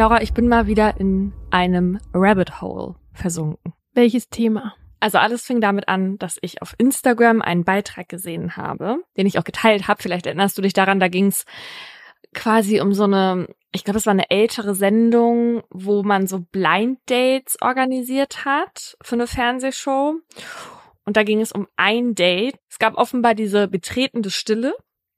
Laura, ich bin mal wieder in einem Rabbit Hole versunken. Welches Thema? Also alles fing damit an, dass ich auf Instagram einen Beitrag gesehen habe, den ich auch geteilt habe. Vielleicht erinnerst du dich daran, da ging es quasi um so eine, ich glaube, es war eine ältere Sendung, wo man so Blind Dates organisiert hat für eine Fernsehshow. Und da ging es um ein Date. Es gab offenbar diese betretende Stille.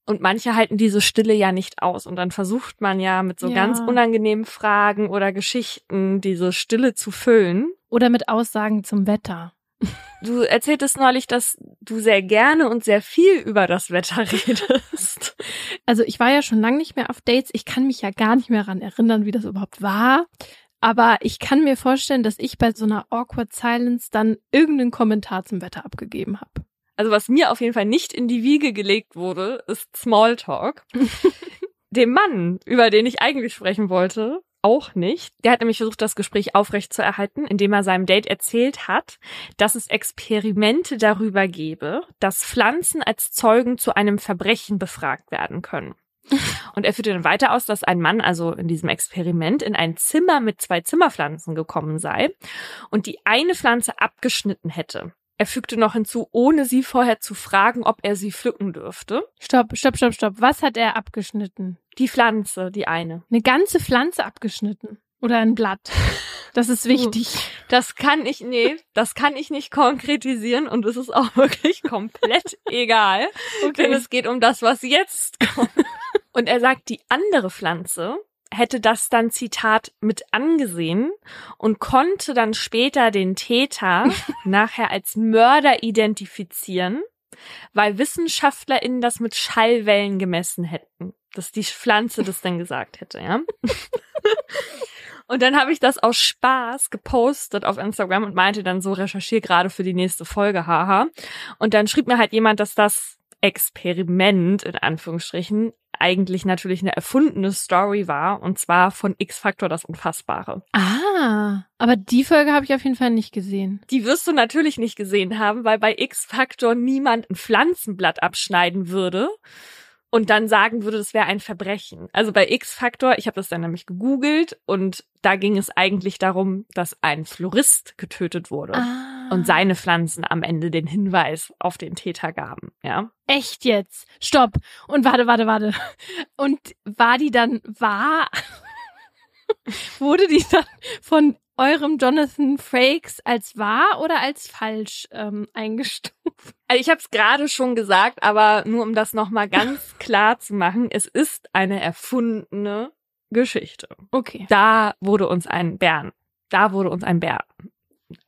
Und manche halten diese Stille ja nicht aus. Und dann versucht man ja mit so Ja. ganz unangenehmen Fragen oder Geschichten diese Stille zu füllen. Oder mit Aussagen zum Wetter. Du erzähltest neulich, dass du sehr gerne und sehr viel über das Wetter redest. Also ich war ja schon lange nicht mehr auf Dates. Ich kann mich ja gar nicht mehr daran erinnern, wie das überhaupt war. Aber ich kann mir vorstellen, dass ich bei so einer awkward Silence dann irgendeinen Kommentar zum Wetter abgegeben habe. Also was mir auf jeden Fall nicht in die Wiege gelegt wurde, ist Smalltalk. Dem Mann, über den ich eigentlich sprechen wollte, auch nicht. Der hat nämlich versucht, das Gespräch aufrecht zu erhalten, indem er seinem Date erzählt hat, dass es Experimente darüber gebe, dass Pflanzen als Zeugen zu einem Verbrechen befragt werden können. Und er führte dann weiter aus, dass ein Mann also in diesem Experiment in ein Zimmer mit zwei Zimmerpflanzen gekommen sei und die eine Pflanze abgeschnitten hätte. Er fügte noch hinzu, ohne sie vorher zu fragen, ob er sie pflücken dürfte. Stopp, stopp, stopp, stopp. Was hat er abgeschnitten? Die Pflanze, die eine. Eine ganze Pflanze abgeschnitten. Oder ein Blatt. Das ist wichtig. Das kann ich, nee, das kann ich nicht konkretisieren und es ist auch wirklich komplett egal. Denn es geht um das, was jetzt kommt. Und er sagt, die andere Pflanze hätte das dann Zitat mit angesehen und konnte dann später den Täter nachher als Mörder identifizieren, weil WissenschaftlerInnen das mit Schallwellen gemessen hätten. Dass die Pflanze das dann gesagt hätte, ja. Und dann habe ich das aus Spaß gepostet auf Instagram und meinte dann so, recherchiere gerade für die nächste Folge, haha. Und dann schrieb mir halt jemand, dass das Experiment, in Anführungsstrichen, eigentlich natürlich eine erfundene Story war, und zwar von X-Factor das Unfassbare. Ah, aber die Folge habe ich auf jeden Fall nicht gesehen. Die wirst du natürlich nicht gesehen haben, weil bei X-Factor niemand ein Pflanzenblatt abschneiden würde und dann sagen würde, das wäre ein Verbrechen. Also bei X-Factor, ich habe das dann nämlich gegoogelt und da ging es eigentlich darum, dass ein Florist getötet wurde Ah. Und seine Pflanzen am Ende den Hinweis auf den Täter gaben, ja. Echt jetzt? Stopp. Und warte, warte, warte. Und war die dann wahr? Wurde die dann von eurem Jonathan Frakes als wahr oder als falsch ähm, eingestuft? Also ich habe es gerade schon gesagt, aber nur um das nochmal ganz klar zu machen, es ist eine erfundene Geschichte. Okay. Da wurde uns ein Bären, da wurde uns ein Bär,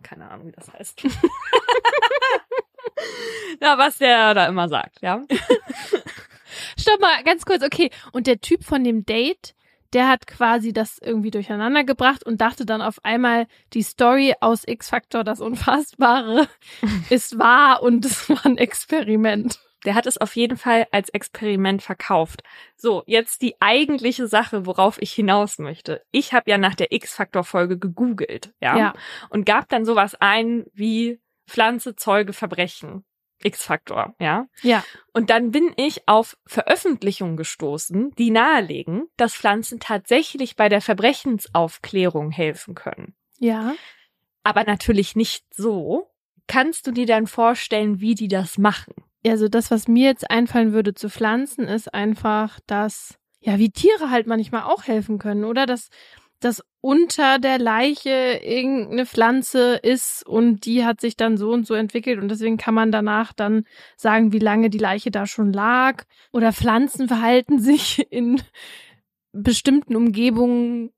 keine Ahnung, wie das heißt. ja, was der da immer sagt, ja. Stopp mal, ganz kurz, okay. Und der Typ von dem Date, der hat quasi das irgendwie durcheinander gebracht und dachte dann auf einmal, die Story aus X-Factor, das Unfassbare, ist wahr und es war ein Experiment. Der hat es auf jeden Fall als Experiment verkauft. So, jetzt die eigentliche Sache, worauf ich hinaus möchte. Ich habe ja nach der X-Factor-Folge gegoogelt, ja, Ja. und gab dann sowas ein wie Pflanze, Zeuge, Verbrechen. X-Faktor, ja. Ja. Und dann bin ich auf Veröffentlichungen gestoßen, die nahelegen, dass Pflanzen tatsächlich bei der Verbrechensaufklärung helfen können. Ja. Aber natürlich nicht so. Kannst du dir dann vorstellen, wie die das machen? Also das, was mir jetzt einfallen würde zu Pflanzen, ist einfach, dass, ja, wie Tiere halt manchmal auch helfen können, oder? Dass, dass unter der Leiche irgendeine Pflanze ist und die hat sich dann so und so entwickelt und deswegen kann man danach dann sagen, wie lange die Leiche da schon lag. Oder Pflanzen verhalten sich in bestimmten Umgebungen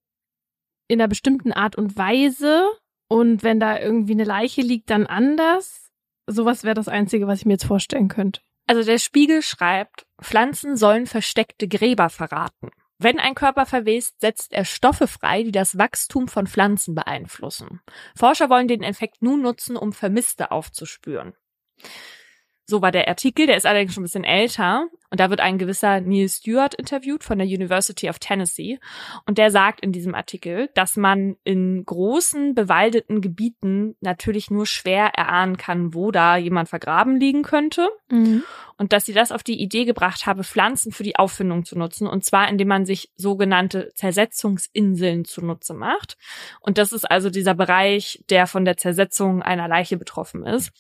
in einer bestimmten Art und Weise und wenn da irgendwie eine Leiche liegt, dann anders. Sowas wäre das Einzige, was ich mir jetzt vorstellen könnte. Also der Spiegel schreibt, Pflanzen sollen versteckte Gräber verraten. Wenn ein Körper verwest, setzt er Stoffe frei, die das Wachstum von Pflanzen beeinflussen. Forscher wollen den Effekt nun nutzen, um Vermisste aufzuspüren. So war der Artikel, der ist allerdings schon ein bisschen älter. Und da wird ein gewisser Neil Stewart interviewt von der University of Tennessee. Und der sagt in diesem Artikel, dass man in großen, bewaldeten Gebieten natürlich nur schwer erahnen kann, wo da jemand vergraben liegen könnte. Mhm. Und dass sie das auf die Idee gebracht habe, Pflanzen für die Auffindung zu nutzen. Und zwar, indem man sich sogenannte Zersetzungsinseln zunutze macht. Und das ist also dieser Bereich, der von der Zersetzung einer Leiche betroffen ist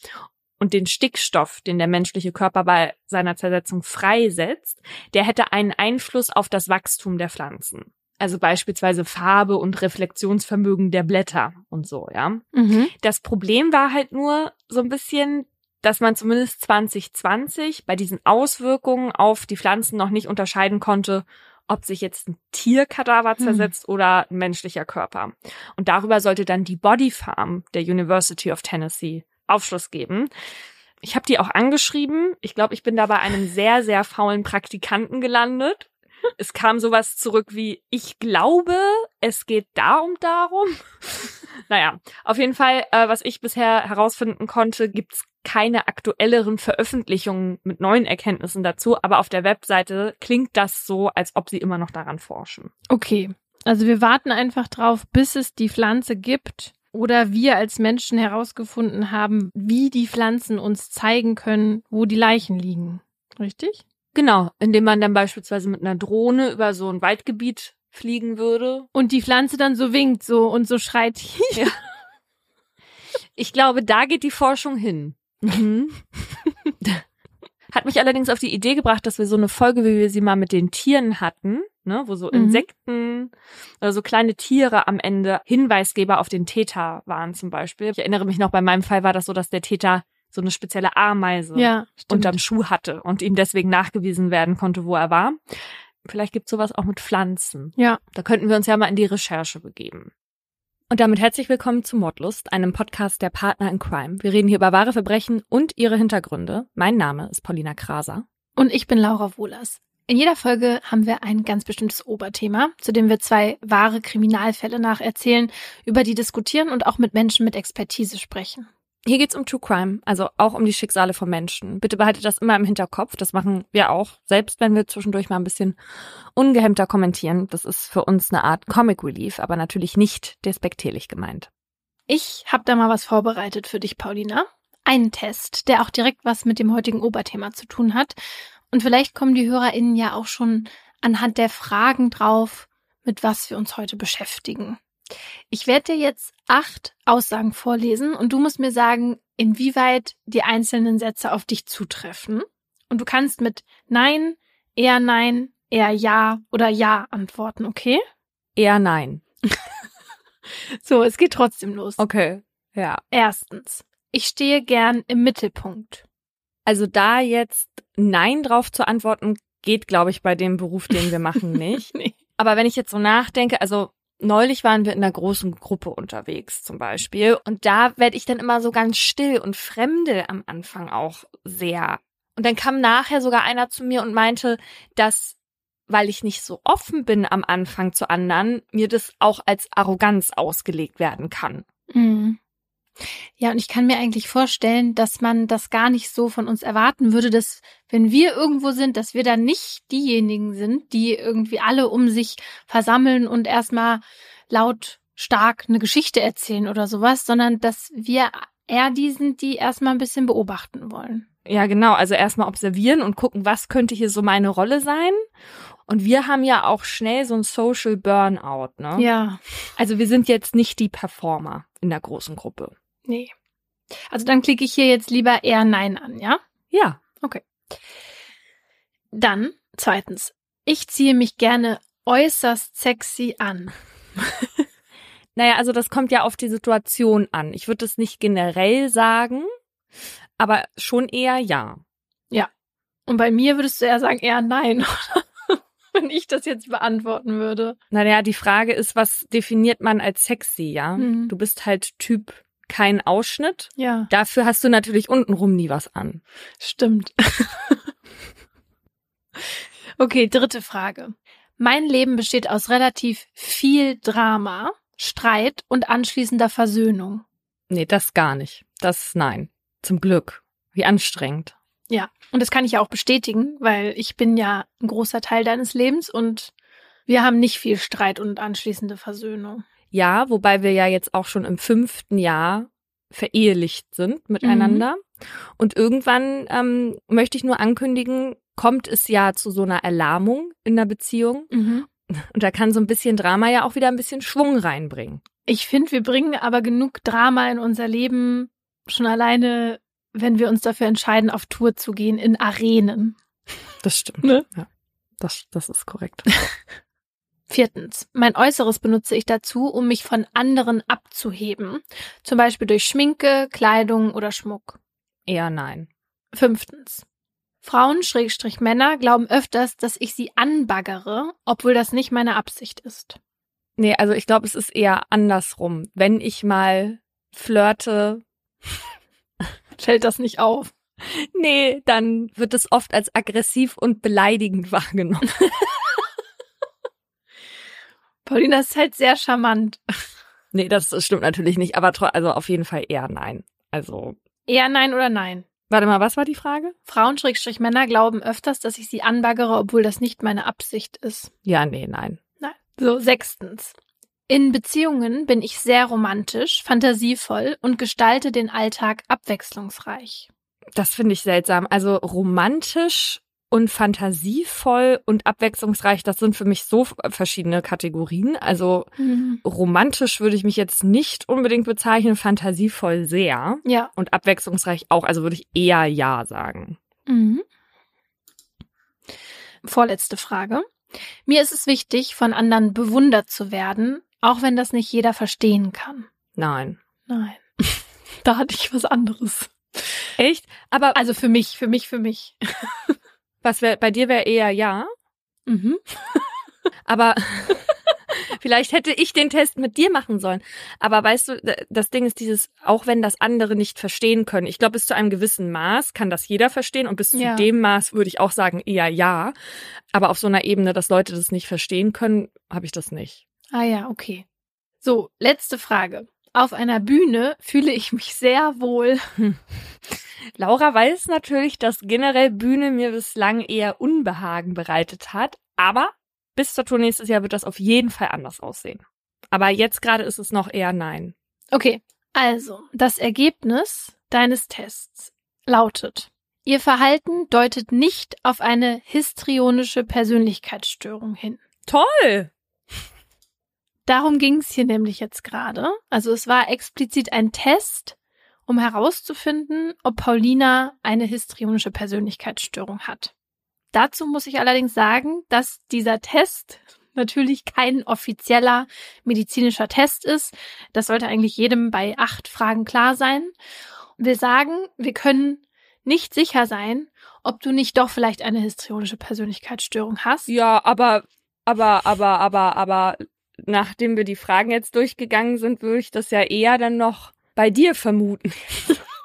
und den Stickstoff, den der menschliche Körper bei seiner Zersetzung freisetzt, der hätte einen Einfluss auf das Wachstum der Pflanzen. Also beispielsweise Farbe und Reflexionsvermögen der Blätter und so, ja. Mhm. Das Problem war halt nur so ein bisschen, dass man zumindest 2020 bei diesen Auswirkungen auf die Pflanzen noch nicht unterscheiden konnte, ob sich jetzt ein Tierkadaver hm. zersetzt oder ein menschlicher Körper. Und darüber sollte dann die Body Farm der University of Tennessee Aufschluss geben. Ich habe die auch angeschrieben. Ich glaube, ich bin da bei einem sehr, sehr faulen Praktikanten gelandet. Es kam sowas zurück wie, ich glaube, es geht da und darum. naja, auf jeden Fall, äh, was ich bisher herausfinden konnte, gibt's keine aktuelleren Veröffentlichungen mit neuen Erkenntnissen dazu, aber auf der Webseite klingt das so, als ob sie immer noch daran forschen. Okay. Also wir warten einfach drauf, bis es die Pflanze gibt, oder wir als Menschen herausgefunden haben, wie die Pflanzen uns zeigen können, wo die Leichen liegen. Richtig? Genau, indem man dann beispielsweise mit einer Drohne über so ein Waldgebiet fliegen würde. Und die Pflanze dann so winkt so und so schreit. Ja. Ich glaube, da geht die Forschung hin. Mhm. Hat mich allerdings auf die Idee gebracht, dass wir so eine Folge, wie wir sie mal mit den Tieren hatten, ne, wo so mhm. Insekten oder so kleine Tiere am Ende Hinweisgeber auf den Täter waren zum Beispiel. Ich erinnere mich noch, bei meinem Fall war das so, dass der Täter so eine spezielle Ameise ja, unterm Schuh hatte und ihm deswegen nachgewiesen werden konnte, wo er war. Vielleicht gibt's sowas auch mit Pflanzen. Ja. Da könnten wir uns ja mal in die Recherche begeben. Und damit herzlich willkommen zu Mordlust, einem Podcast der Partner in Crime. Wir reden hier über wahre Verbrechen und ihre Hintergründe. Mein Name ist Paulina Kraser. Und ich bin Laura Wohlers. In jeder Folge haben wir ein ganz bestimmtes Oberthema, zu dem wir zwei wahre Kriminalfälle nacherzählen, über die diskutieren und auch mit Menschen mit Expertise sprechen. Hier geht's um True Crime, also auch um die Schicksale von Menschen. Bitte behaltet das immer im Hinterkopf. Das machen wir auch, selbst wenn wir zwischendurch mal ein bisschen ungehemmter kommentieren. Das ist für uns eine Art Comic Relief, aber natürlich nicht despektierlich gemeint. Ich habe da mal was vorbereitet für dich, Paulina. Einen Test, der auch direkt was mit dem heutigen Oberthema zu tun hat. Und vielleicht kommen die HörerInnen ja auch schon anhand der Fragen drauf, mit was wir uns heute beschäftigen. Ich werde dir jetzt acht Aussagen vorlesen und du musst mir sagen, inwieweit die einzelnen Sätze auf dich zutreffen. Und du kannst mit Nein, eher Nein, eher Ja oder Ja antworten, okay? Eher Nein. so, es geht trotzdem los. Okay, ja. Erstens, ich stehe gern im Mittelpunkt. Also da jetzt Nein drauf zu antworten, geht, glaube ich, bei dem Beruf, den wir machen, nicht. nee. Aber wenn ich jetzt so nachdenke, also neulich waren wir in einer großen Gruppe unterwegs zum Beispiel und da werde ich dann immer so ganz still und fremde am Anfang auch sehr. Und dann kam nachher sogar einer zu mir und meinte, dass weil ich nicht so offen bin am Anfang zu anderen, mir das auch als Arroganz ausgelegt werden kann. Mhm. Ja, und ich kann mir eigentlich vorstellen, dass man das gar nicht so von uns erwarten würde, dass wenn wir irgendwo sind, dass wir dann nicht diejenigen sind, die irgendwie alle um sich versammeln und erstmal laut stark eine Geschichte erzählen oder sowas, sondern dass wir eher die sind, die erstmal ein bisschen beobachten wollen. Ja, genau. Also erstmal observieren und gucken, was könnte hier so meine Rolle sein. Und wir haben ja auch schnell so ein Social Burnout, ne? Ja. Also wir sind jetzt nicht die Performer in der großen Gruppe. Nee. Also dann klicke ich hier jetzt lieber eher Nein an, ja? Ja. Okay. Dann, zweitens. Ich ziehe mich gerne äußerst sexy an. naja, also das kommt ja auf die Situation an. Ich würde es nicht generell sagen, aber schon eher ja. Ja. Und bei mir würdest du eher sagen, eher nein, wenn ich das jetzt beantworten würde. Naja, die Frage ist, was definiert man als sexy, ja? Mhm. Du bist halt Typ kein Ausschnitt. Ja. Dafür hast du natürlich untenrum nie was an. Stimmt. okay, dritte Frage. Mein Leben besteht aus relativ viel Drama, Streit und anschließender Versöhnung. Nee, das gar nicht. Das nein. Zum Glück. Wie anstrengend. Ja, und das kann ich ja auch bestätigen, weil ich bin ja ein großer Teil deines Lebens und wir haben nicht viel Streit und anschließende Versöhnung. Ja, wobei wir ja jetzt auch schon im fünften Jahr verehelicht sind miteinander. Mhm. Und irgendwann ähm, möchte ich nur ankündigen, kommt es ja zu so einer Erlahmung in der Beziehung. Mhm. Und da kann so ein bisschen Drama ja auch wieder ein bisschen Schwung reinbringen. Ich finde, wir bringen aber genug Drama in unser Leben schon alleine, wenn wir uns dafür entscheiden, auf Tour zu gehen in Arenen. Das stimmt. Ne? Ja, das, das ist korrekt. Viertens. Mein Äußeres benutze ich dazu, um mich von anderen abzuheben. Zum Beispiel durch Schminke, Kleidung oder Schmuck. Eher nein. Fünftens. Frauen, Schrägstrich Männer, glauben öfters, dass ich sie anbaggere, obwohl das nicht meine Absicht ist. Nee, also ich glaube, es ist eher andersrum. Wenn ich mal flirte, fällt das nicht auf. Nee, dann wird es oft als aggressiv und beleidigend wahrgenommen. Paulina ist halt sehr charmant. Nee, das stimmt natürlich nicht, aber also auf jeden Fall eher nein. Also. Eher nein oder nein? Warte mal, was war die Frage? Frauen-Männer glauben öfters, dass ich sie anbaggere, obwohl das nicht meine Absicht ist. Ja, nee, nein. Nein. So, sechstens. In Beziehungen bin ich sehr romantisch, fantasievoll und gestalte den Alltag abwechslungsreich. Das finde ich seltsam. Also romantisch und fantasievoll und abwechslungsreich, das sind für mich so verschiedene Kategorien. Also mhm. romantisch würde ich mich jetzt nicht unbedingt bezeichnen, fantasievoll sehr. Ja. Und abwechslungsreich auch, also würde ich eher ja sagen. Mhm. Vorletzte Frage. Mir ist es wichtig, von anderen bewundert zu werden, auch wenn das nicht jeder verstehen kann. Nein. Nein. da hatte ich was anderes. Echt? Aber also für mich, für mich, für mich. Was wär, bei dir wäre eher ja. Mhm. Aber vielleicht hätte ich den Test mit dir machen sollen. Aber weißt du, das Ding ist dieses, auch wenn das andere nicht verstehen können. Ich glaube, bis zu einem gewissen Maß kann das jeder verstehen und bis ja. zu dem Maß würde ich auch sagen eher ja. Aber auf so einer Ebene, dass Leute das nicht verstehen können, habe ich das nicht. Ah ja, okay. So, letzte Frage. Auf einer Bühne fühle ich mich sehr wohl. Laura weiß natürlich, dass generell Bühne mir bislang eher Unbehagen bereitet hat, aber bis zur Tour nächstes Jahr wird das auf jeden Fall anders aussehen. Aber jetzt gerade ist es noch eher nein. Okay, also das Ergebnis deines Tests lautet, Ihr Verhalten deutet nicht auf eine histrionische Persönlichkeitsstörung hin. Toll! Darum ging es hier nämlich jetzt gerade. Also es war explizit ein Test, um herauszufinden, ob Paulina eine histrionische Persönlichkeitsstörung hat. Dazu muss ich allerdings sagen, dass dieser Test natürlich kein offizieller medizinischer Test ist. Das sollte eigentlich jedem bei acht Fragen klar sein. Wir sagen, wir können nicht sicher sein, ob du nicht doch vielleicht eine histrionische Persönlichkeitsstörung hast. Ja, aber, aber, aber, aber, aber, nachdem wir die Fragen jetzt durchgegangen sind, würde ich das ja eher dann noch bei dir vermuten.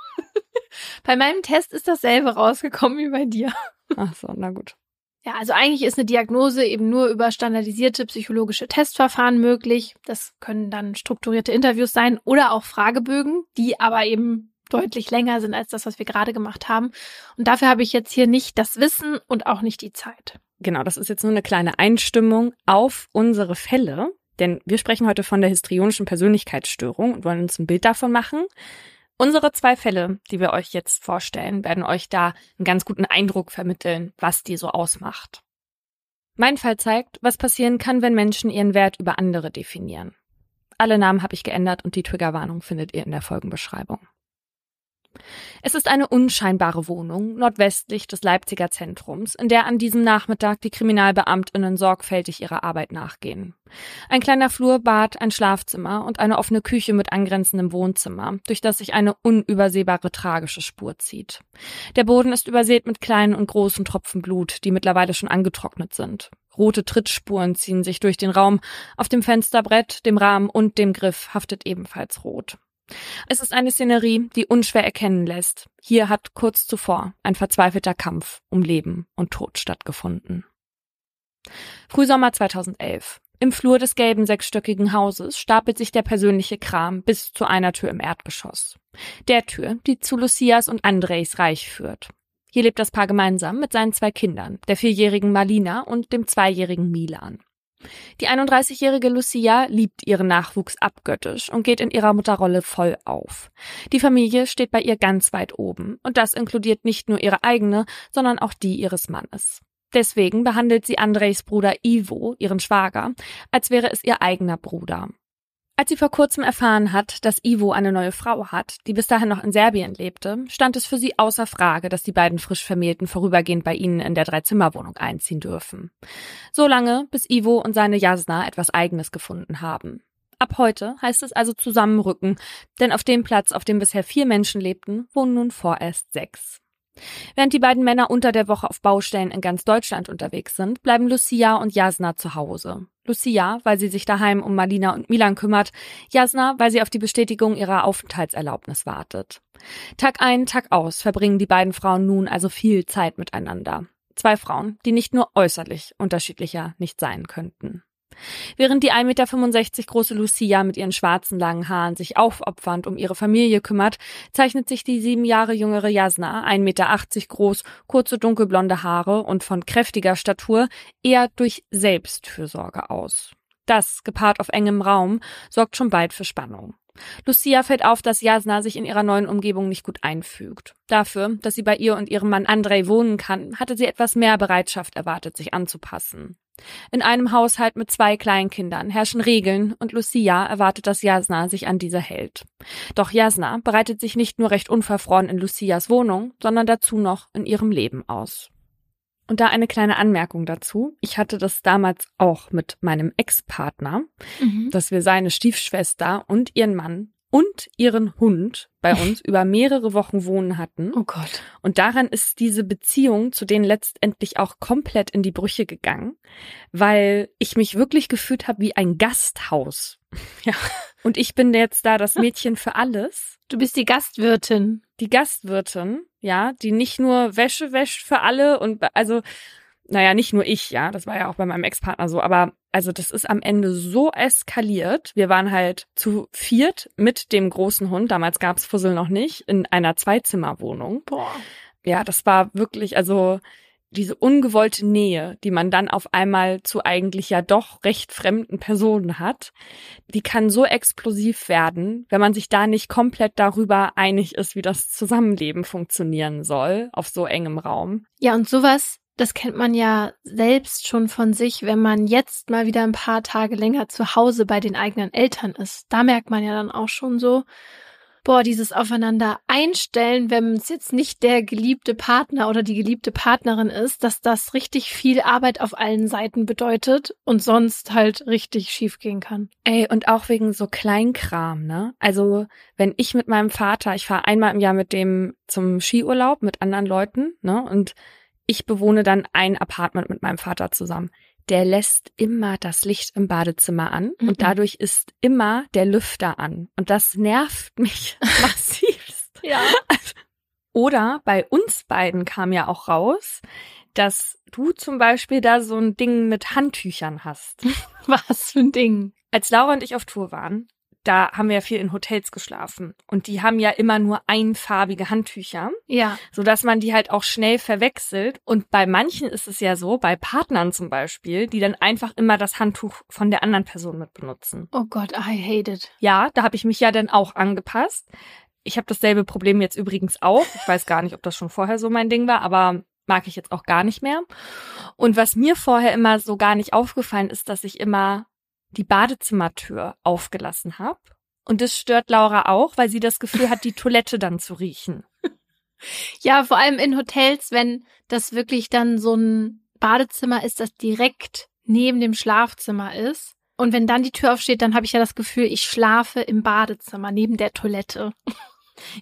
bei meinem Test ist dasselbe rausgekommen wie bei dir. Ach so, na gut. Ja, also eigentlich ist eine Diagnose eben nur über standardisierte psychologische Testverfahren möglich. Das können dann strukturierte Interviews sein oder auch Fragebögen, die aber eben deutlich länger sind als das, was wir gerade gemacht haben. Und dafür habe ich jetzt hier nicht das Wissen und auch nicht die Zeit. Genau, das ist jetzt nur eine kleine Einstimmung auf unsere Fälle. Denn wir sprechen heute von der histrionischen Persönlichkeitsstörung und wollen uns ein Bild davon machen. Unsere zwei Fälle, die wir euch jetzt vorstellen, werden euch da einen ganz guten Eindruck vermitteln, was die so ausmacht. Mein Fall zeigt, was passieren kann, wenn Menschen ihren Wert über andere definieren. Alle Namen habe ich geändert und die Triggerwarnung findet ihr in der Folgenbeschreibung. Es ist eine unscheinbare Wohnung nordwestlich des Leipziger Zentrums, in der an diesem Nachmittag die Kriminalbeamtinnen sorgfältig ihrer Arbeit nachgehen. Ein kleiner Flur, Bad, ein Schlafzimmer und eine offene Küche mit angrenzendem Wohnzimmer, durch das sich eine unübersehbare tragische Spur zieht. Der Boden ist übersät mit kleinen und großen Tropfen Blut, die mittlerweile schon angetrocknet sind. Rote Trittspuren ziehen sich durch den Raum. Auf dem Fensterbrett, dem Rahmen und dem Griff haftet ebenfalls rot. Es ist eine Szenerie, die unschwer erkennen lässt. Hier hat kurz zuvor ein verzweifelter Kampf um Leben und Tod stattgefunden. Frühsommer 2011. Im Flur des gelben sechsstöckigen Hauses stapelt sich der persönliche Kram bis zu einer Tür im Erdgeschoss. Der Tür, die zu Lucias und Andrejs Reich führt. Hier lebt das Paar gemeinsam mit seinen zwei Kindern, der vierjährigen Malina und dem zweijährigen Milan. Die 31-jährige Lucia liebt ihren Nachwuchs abgöttisch und geht in ihrer Mutterrolle voll auf. Die Familie steht bei ihr ganz weit oben und das inkludiert nicht nur ihre eigene, sondern auch die ihres Mannes. Deswegen behandelt sie Andrejs Bruder Ivo, ihren Schwager, als wäre es ihr eigener Bruder. Als sie vor kurzem erfahren hat, dass Ivo eine neue Frau hat, die bis dahin noch in Serbien lebte, stand es für sie außer Frage, dass die beiden frisch Vermählten vorübergehend bei ihnen in der Dreizimmerwohnung einziehen dürfen. So lange, bis Ivo und seine Jasna etwas Eigenes gefunden haben. Ab heute heißt es also zusammenrücken, denn auf dem Platz, auf dem bisher vier Menschen lebten, wohnen nun vorerst sechs. Während die beiden Männer unter der Woche auf Baustellen in ganz Deutschland unterwegs sind, bleiben Lucia und Jasna zu Hause. Lucia, weil sie sich daheim um Malina und Milan kümmert, Jasna, weil sie auf die Bestätigung ihrer Aufenthaltserlaubnis wartet. Tag ein, Tag aus verbringen die beiden Frauen nun also viel Zeit miteinander. Zwei Frauen, die nicht nur äußerlich unterschiedlicher nicht sein könnten. Während die 1,65 Meter große Lucia mit ihren schwarzen langen Haaren sich aufopfernd um ihre Familie kümmert, zeichnet sich die sieben Jahre jüngere Jasna, 1,80 Meter groß, kurze dunkelblonde Haare und von kräftiger Statur, eher durch Selbstfürsorge aus. Das, gepaart auf engem Raum, sorgt schon bald für Spannung. Lucia fällt auf, dass Jasna sich in ihrer neuen Umgebung nicht gut einfügt. Dafür, dass sie bei ihr und ihrem Mann Andrei wohnen kann, hatte sie etwas mehr Bereitschaft erwartet, sich anzupassen. In einem Haushalt mit zwei Kleinkindern herrschen Regeln und Lucia erwartet, dass Jasna sich an diese hält. Doch Jasna bereitet sich nicht nur recht unverfroren in Lucias Wohnung, sondern dazu noch in ihrem Leben aus. Und da eine kleine Anmerkung dazu. Ich hatte das damals auch mit meinem Ex-Partner, mhm. dass wir seine Stiefschwester und ihren Mann und ihren Hund bei uns über mehrere Wochen wohnen hatten. Oh Gott. Und daran ist diese Beziehung zu denen letztendlich auch komplett in die Brüche gegangen, weil ich mich wirklich gefühlt habe wie ein Gasthaus. Ja. Und ich bin jetzt da das Mädchen für alles. Du bist die Gastwirtin. Die Gastwirtin, ja, die nicht nur Wäsche wäscht für alle und also naja, nicht nur ich, ja, das war ja auch bei meinem Ex-Partner so, aber also das ist am Ende so eskaliert. Wir waren halt zu viert mit dem großen Hund, damals gab's Fussel noch nicht, in einer Zweizimmerwohnung. Boah. Ja, das war wirklich, also diese ungewollte Nähe, die man dann auf einmal zu eigentlich ja doch recht fremden Personen hat, die kann so explosiv werden, wenn man sich da nicht komplett darüber einig ist, wie das Zusammenleben funktionieren soll, auf so engem Raum. Ja, und sowas das kennt man ja selbst schon von sich, wenn man jetzt mal wieder ein paar Tage länger zu Hause bei den eigenen Eltern ist. Da merkt man ja dann auch schon so, boah, dieses Aufeinander einstellen, wenn es jetzt nicht der geliebte Partner oder die geliebte Partnerin ist, dass das richtig viel Arbeit auf allen Seiten bedeutet und sonst halt richtig schief gehen kann. Ey, und auch wegen so Kleinkram, ne? Also, wenn ich mit meinem Vater, ich fahre einmal im Jahr mit dem zum Skiurlaub mit anderen Leuten, ne? Und ich bewohne dann ein Apartment mit meinem Vater zusammen. Der lässt immer das Licht im Badezimmer an mhm. und dadurch ist immer der Lüfter an. Und das nervt mich massivst. ja. Oder bei uns beiden kam ja auch raus, dass du zum Beispiel da so ein Ding mit Handtüchern hast. Was für ein Ding? Als Laura und ich auf Tour waren, da haben wir ja viel in Hotels geschlafen und die haben ja immer nur einfarbige Handtücher. Ja. So dass man die halt auch schnell verwechselt. Und bei manchen ist es ja so, bei Partnern zum Beispiel, die dann einfach immer das Handtuch von der anderen Person mit benutzen. Oh Gott, I hate it. Ja, da habe ich mich ja dann auch angepasst. Ich habe dasselbe Problem jetzt übrigens auch. Ich weiß gar nicht, ob das schon vorher so mein Ding war, aber mag ich jetzt auch gar nicht mehr. Und was mir vorher immer so gar nicht aufgefallen ist, dass ich immer die Badezimmertür aufgelassen habe. Und das stört Laura auch, weil sie das Gefühl hat, die Toilette dann zu riechen. Ja, vor allem in Hotels, wenn das wirklich dann so ein Badezimmer ist, das direkt neben dem Schlafzimmer ist. Und wenn dann die Tür aufsteht, dann habe ich ja das Gefühl, ich schlafe im Badezimmer neben der Toilette.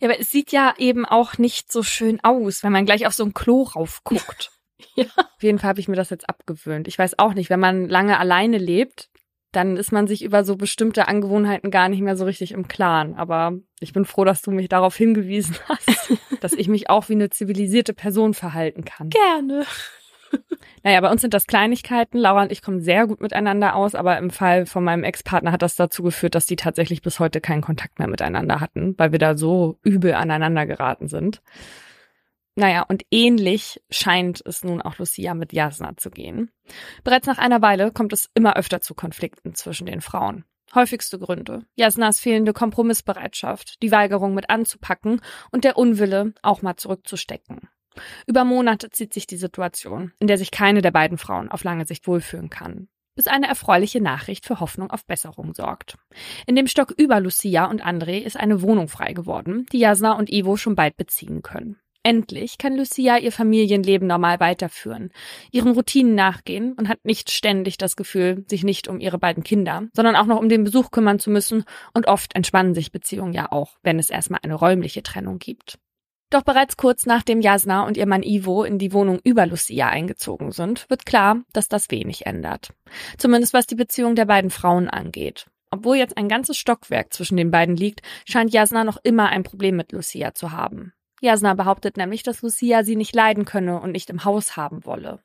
Ja, aber es sieht ja eben auch nicht so schön aus, wenn man gleich auf so ein Klo raufguckt. ja. Auf jeden Fall habe ich mir das jetzt abgewöhnt. Ich weiß auch nicht, wenn man lange alleine lebt, dann ist man sich über so bestimmte Angewohnheiten gar nicht mehr so richtig im Klaren. Aber ich bin froh, dass du mich darauf hingewiesen hast, dass ich mich auch wie eine zivilisierte Person verhalten kann. Gerne. Naja, bei uns sind das Kleinigkeiten. Laura und ich kommen sehr gut miteinander aus, aber im Fall von meinem Ex-Partner hat das dazu geführt, dass die tatsächlich bis heute keinen Kontakt mehr miteinander hatten, weil wir da so übel aneinander geraten sind. Naja, und ähnlich scheint es nun auch Lucia mit Jasna zu gehen. Bereits nach einer Weile kommt es immer öfter zu Konflikten zwischen den Frauen. Häufigste Gründe. Jasnas fehlende Kompromissbereitschaft, die Weigerung mit anzupacken und der Unwille, auch mal zurückzustecken. Über Monate zieht sich die Situation, in der sich keine der beiden Frauen auf lange Sicht wohlfühlen kann. Bis eine erfreuliche Nachricht für Hoffnung auf Besserung sorgt. In dem Stock über Lucia und André ist eine Wohnung frei geworden, die Jasna und Ivo schon bald beziehen können. Endlich kann Lucia ihr Familienleben normal weiterführen, ihren Routinen nachgehen und hat nicht ständig das Gefühl, sich nicht um ihre beiden Kinder, sondern auch noch um den Besuch kümmern zu müssen und oft entspannen sich Beziehungen ja auch, wenn es erstmal eine räumliche Trennung gibt. Doch bereits kurz nachdem Jasna und ihr Mann Ivo in die Wohnung über Lucia eingezogen sind, wird klar, dass das wenig ändert. Zumindest was die Beziehung der beiden Frauen angeht. Obwohl jetzt ein ganzes Stockwerk zwischen den beiden liegt, scheint Jasna noch immer ein Problem mit Lucia zu haben. Jasna behauptet nämlich, dass Lucia sie nicht leiden könne und nicht im Haus haben wolle.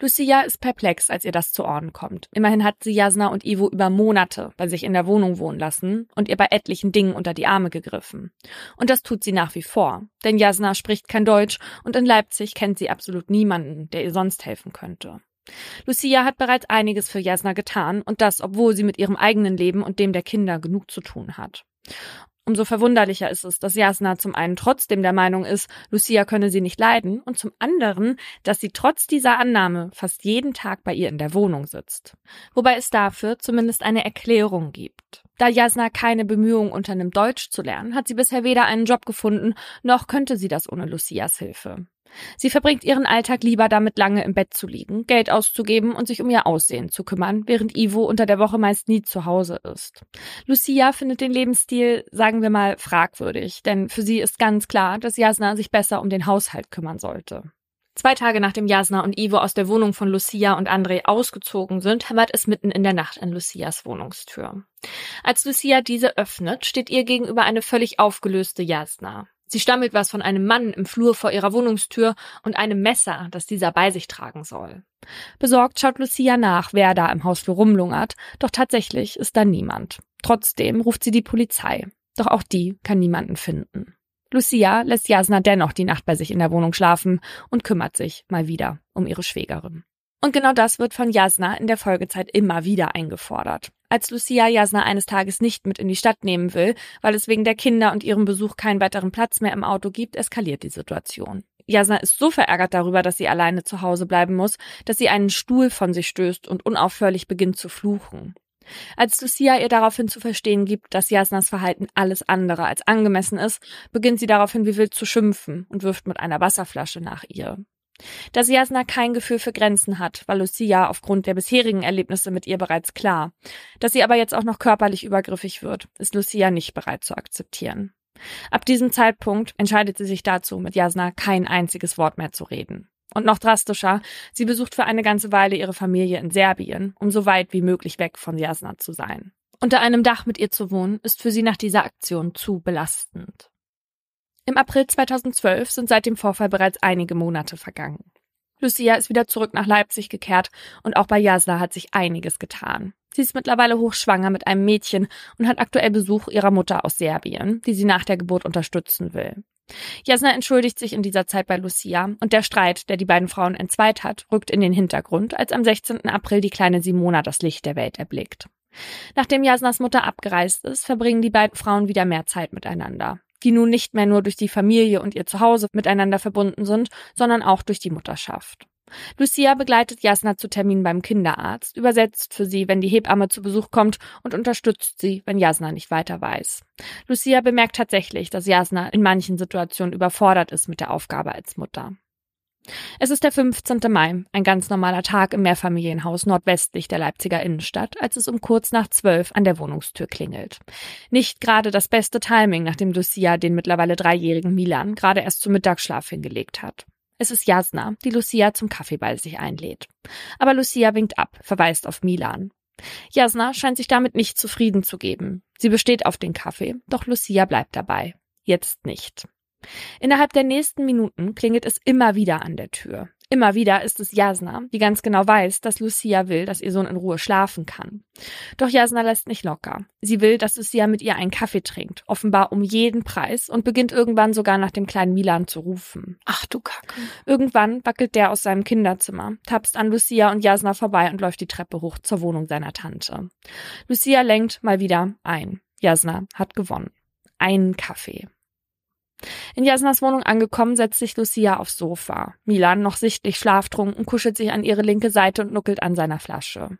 Lucia ist perplex, als ihr das zu Ohren kommt. Immerhin hat sie Jasna und Ivo über Monate bei sich in der Wohnung wohnen lassen und ihr bei etlichen Dingen unter die Arme gegriffen. Und das tut sie nach wie vor, denn Jasna spricht kein Deutsch und in Leipzig kennt sie absolut niemanden, der ihr sonst helfen könnte. Lucia hat bereits einiges für Jasna getan und das, obwohl sie mit ihrem eigenen Leben und dem der Kinder genug zu tun hat. Umso verwunderlicher ist es, dass Jasna zum einen trotzdem der Meinung ist, Lucia könne sie nicht leiden und zum anderen, dass sie trotz dieser Annahme fast jeden Tag bei ihr in der Wohnung sitzt. Wobei es dafür zumindest eine Erklärung gibt. Da Jasna keine Bemühungen unternimmt, Deutsch zu lernen, hat sie bisher weder einen Job gefunden, noch könnte sie das ohne Lucias Hilfe. Sie verbringt ihren Alltag lieber damit, lange im Bett zu liegen, Geld auszugeben und sich um ihr Aussehen zu kümmern, während Ivo unter der Woche meist nie zu Hause ist. Lucia findet den Lebensstil, sagen wir mal, fragwürdig, denn für sie ist ganz klar, dass Jasna sich besser um den Haushalt kümmern sollte. Zwei Tage nachdem Jasna und Ivo aus der Wohnung von Lucia und André ausgezogen sind, hämmert es mitten in der Nacht an Lucias Wohnungstür. Als Lucia diese öffnet, steht ihr gegenüber eine völlig aufgelöste Jasna. Sie stammelt was von einem Mann im Flur vor ihrer Wohnungstür und einem Messer, das dieser bei sich tragen soll. Besorgt schaut Lucia nach, wer da im Hausflur rumlungert, doch tatsächlich ist da niemand. Trotzdem ruft sie die Polizei. Doch auch die kann niemanden finden. Lucia lässt Jasna dennoch die Nacht bei sich in der Wohnung schlafen und kümmert sich mal wieder um ihre Schwägerin. Und genau das wird von Jasna in der Folgezeit immer wieder eingefordert. Als Lucia Jasna eines Tages nicht mit in die Stadt nehmen will, weil es wegen der Kinder und ihrem Besuch keinen weiteren Platz mehr im Auto gibt, eskaliert die Situation. Jasna ist so verärgert darüber, dass sie alleine zu Hause bleiben muss, dass sie einen Stuhl von sich stößt und unaufhörlich beginnt zu fluchen. Als Lucia ihr daraufhin zu verstehen gibt, dass Jasnas Verhalten alles andere als angemessen ist, beginnt sie daraufhin wie wild zu schimpfen und wirft mit einer Wasserflasche nach ihr. Dass Jasna kein Gefühl für Grenzen hat, war Lucia aufgrund der bisherigen Erlebnisse mit ihr bereits klar. Dass sie aber jetzt auch noch körperlich übergriffig wird, ist Lucia nicht bereit zu akzeptieren. Ab diesem Zeitpunkt entscheidet sie sich dazu, mit Jasna kein einziges Wort mehr zu reden. Und noch drastischer, sie besucht für eine ganze Weile ihre Familie in Serbien, um so weit wie möglich weg von Jasna zu sein. Unter einem Dach mit ihr zu wohnen, ist für sie nach dieser Aktion zu belastend. Im April 2012 sind seit dem Vorfall bereits einige Monate vergangen. Lucia ist wieder zurück nach Leipzig gekehrt und auch bei Jasna hat sich einiges getan. Sie ist mittlerweile hochschwanger mit einem Mädchen und hat aktuell Besuch ihrer Mutter aus Serbien, die sie nach der Geburt unterstützen will. Jasna entschuldigt sich in dieser Zeit bei Lucia und der Streit, der die beiden Frauen entzweit hat, rückt in den Hintergrund, als am 16. April die kleine Simona das Licht der Welt erblickt. Nachdem Jasnas Mutter abgereist ist, verbringen die beiden Frauen wieder mehr Zeit miteinander die nun nicht mehr nur durch die Familie und ihr Zuhause miteinander verbunden sind, sondern auch durch die Mutterschaft. Lucia begleitet Jasna zu Terminen beim Kinderarzt, übersetzt für sie, wenn die Hebamme zu Besuch kommt und unterstützt sie, wenn Jasna nicht weiter weiß. Lucia bemerkt tatsächlich, dass Jasna in manchen Situationen überfordert ist mit der Aufgabe als Mutter. Es ist der 15. Mai, ein ganz normaler Tag im Mehrfamilienhaus nordwestlich der Leipziger Innenstadt, als es um kurz nach zwölf an der Wohnungstür klingelt. Nicht gerade das beste Timing, nachdem Lucia den mittlerweile dreijährigen Milan gerade erst zum Mittagsschlaf hingelegt hat. Es ist Jasna, die Lucia zum Kaffee bei sich einlädt. Aber Lucia winkt ab, verweist auf Milan. Jasna scheint sich damit nicht zufrieden zu geben. Sie besteht auf den Kaffee, doch Lucia bleibt dabei. Jetzt nicht. Innerhalb der nächsten Minuten klingelt es immer wieder an der Tür. Immer wieder ist es Jasna, die ganz genau weiß, dass Lucia will, dass ihr Sohn in Ruhe schlafen kann. Doch Jasna lässt nicht locker. Sie will, dass Lucia mit ihr einen Kaffee trinkt, offenbar um jeden Preis und beginnt irgendwann sogar nach dem kleinen Milan zu rufen. Ach du Kacke. Irgendwann wackelt der aus seinem Kinderzimmer, tapst an Lucia und Jasna vorbei und läuft die Treppe hoch zur Wohnung seiner Tante. Lucia lenkt mal wieder ein. Jasna hat gewonnen. Einen Kaffee. In Jasnas Wohnung angekommen, setzt sich Lucia aufs Sofa. Milan, noch sichtlich schlaftrunken, kuschelt sich an ihre linke Seite und nuckelt an seiner Flasche.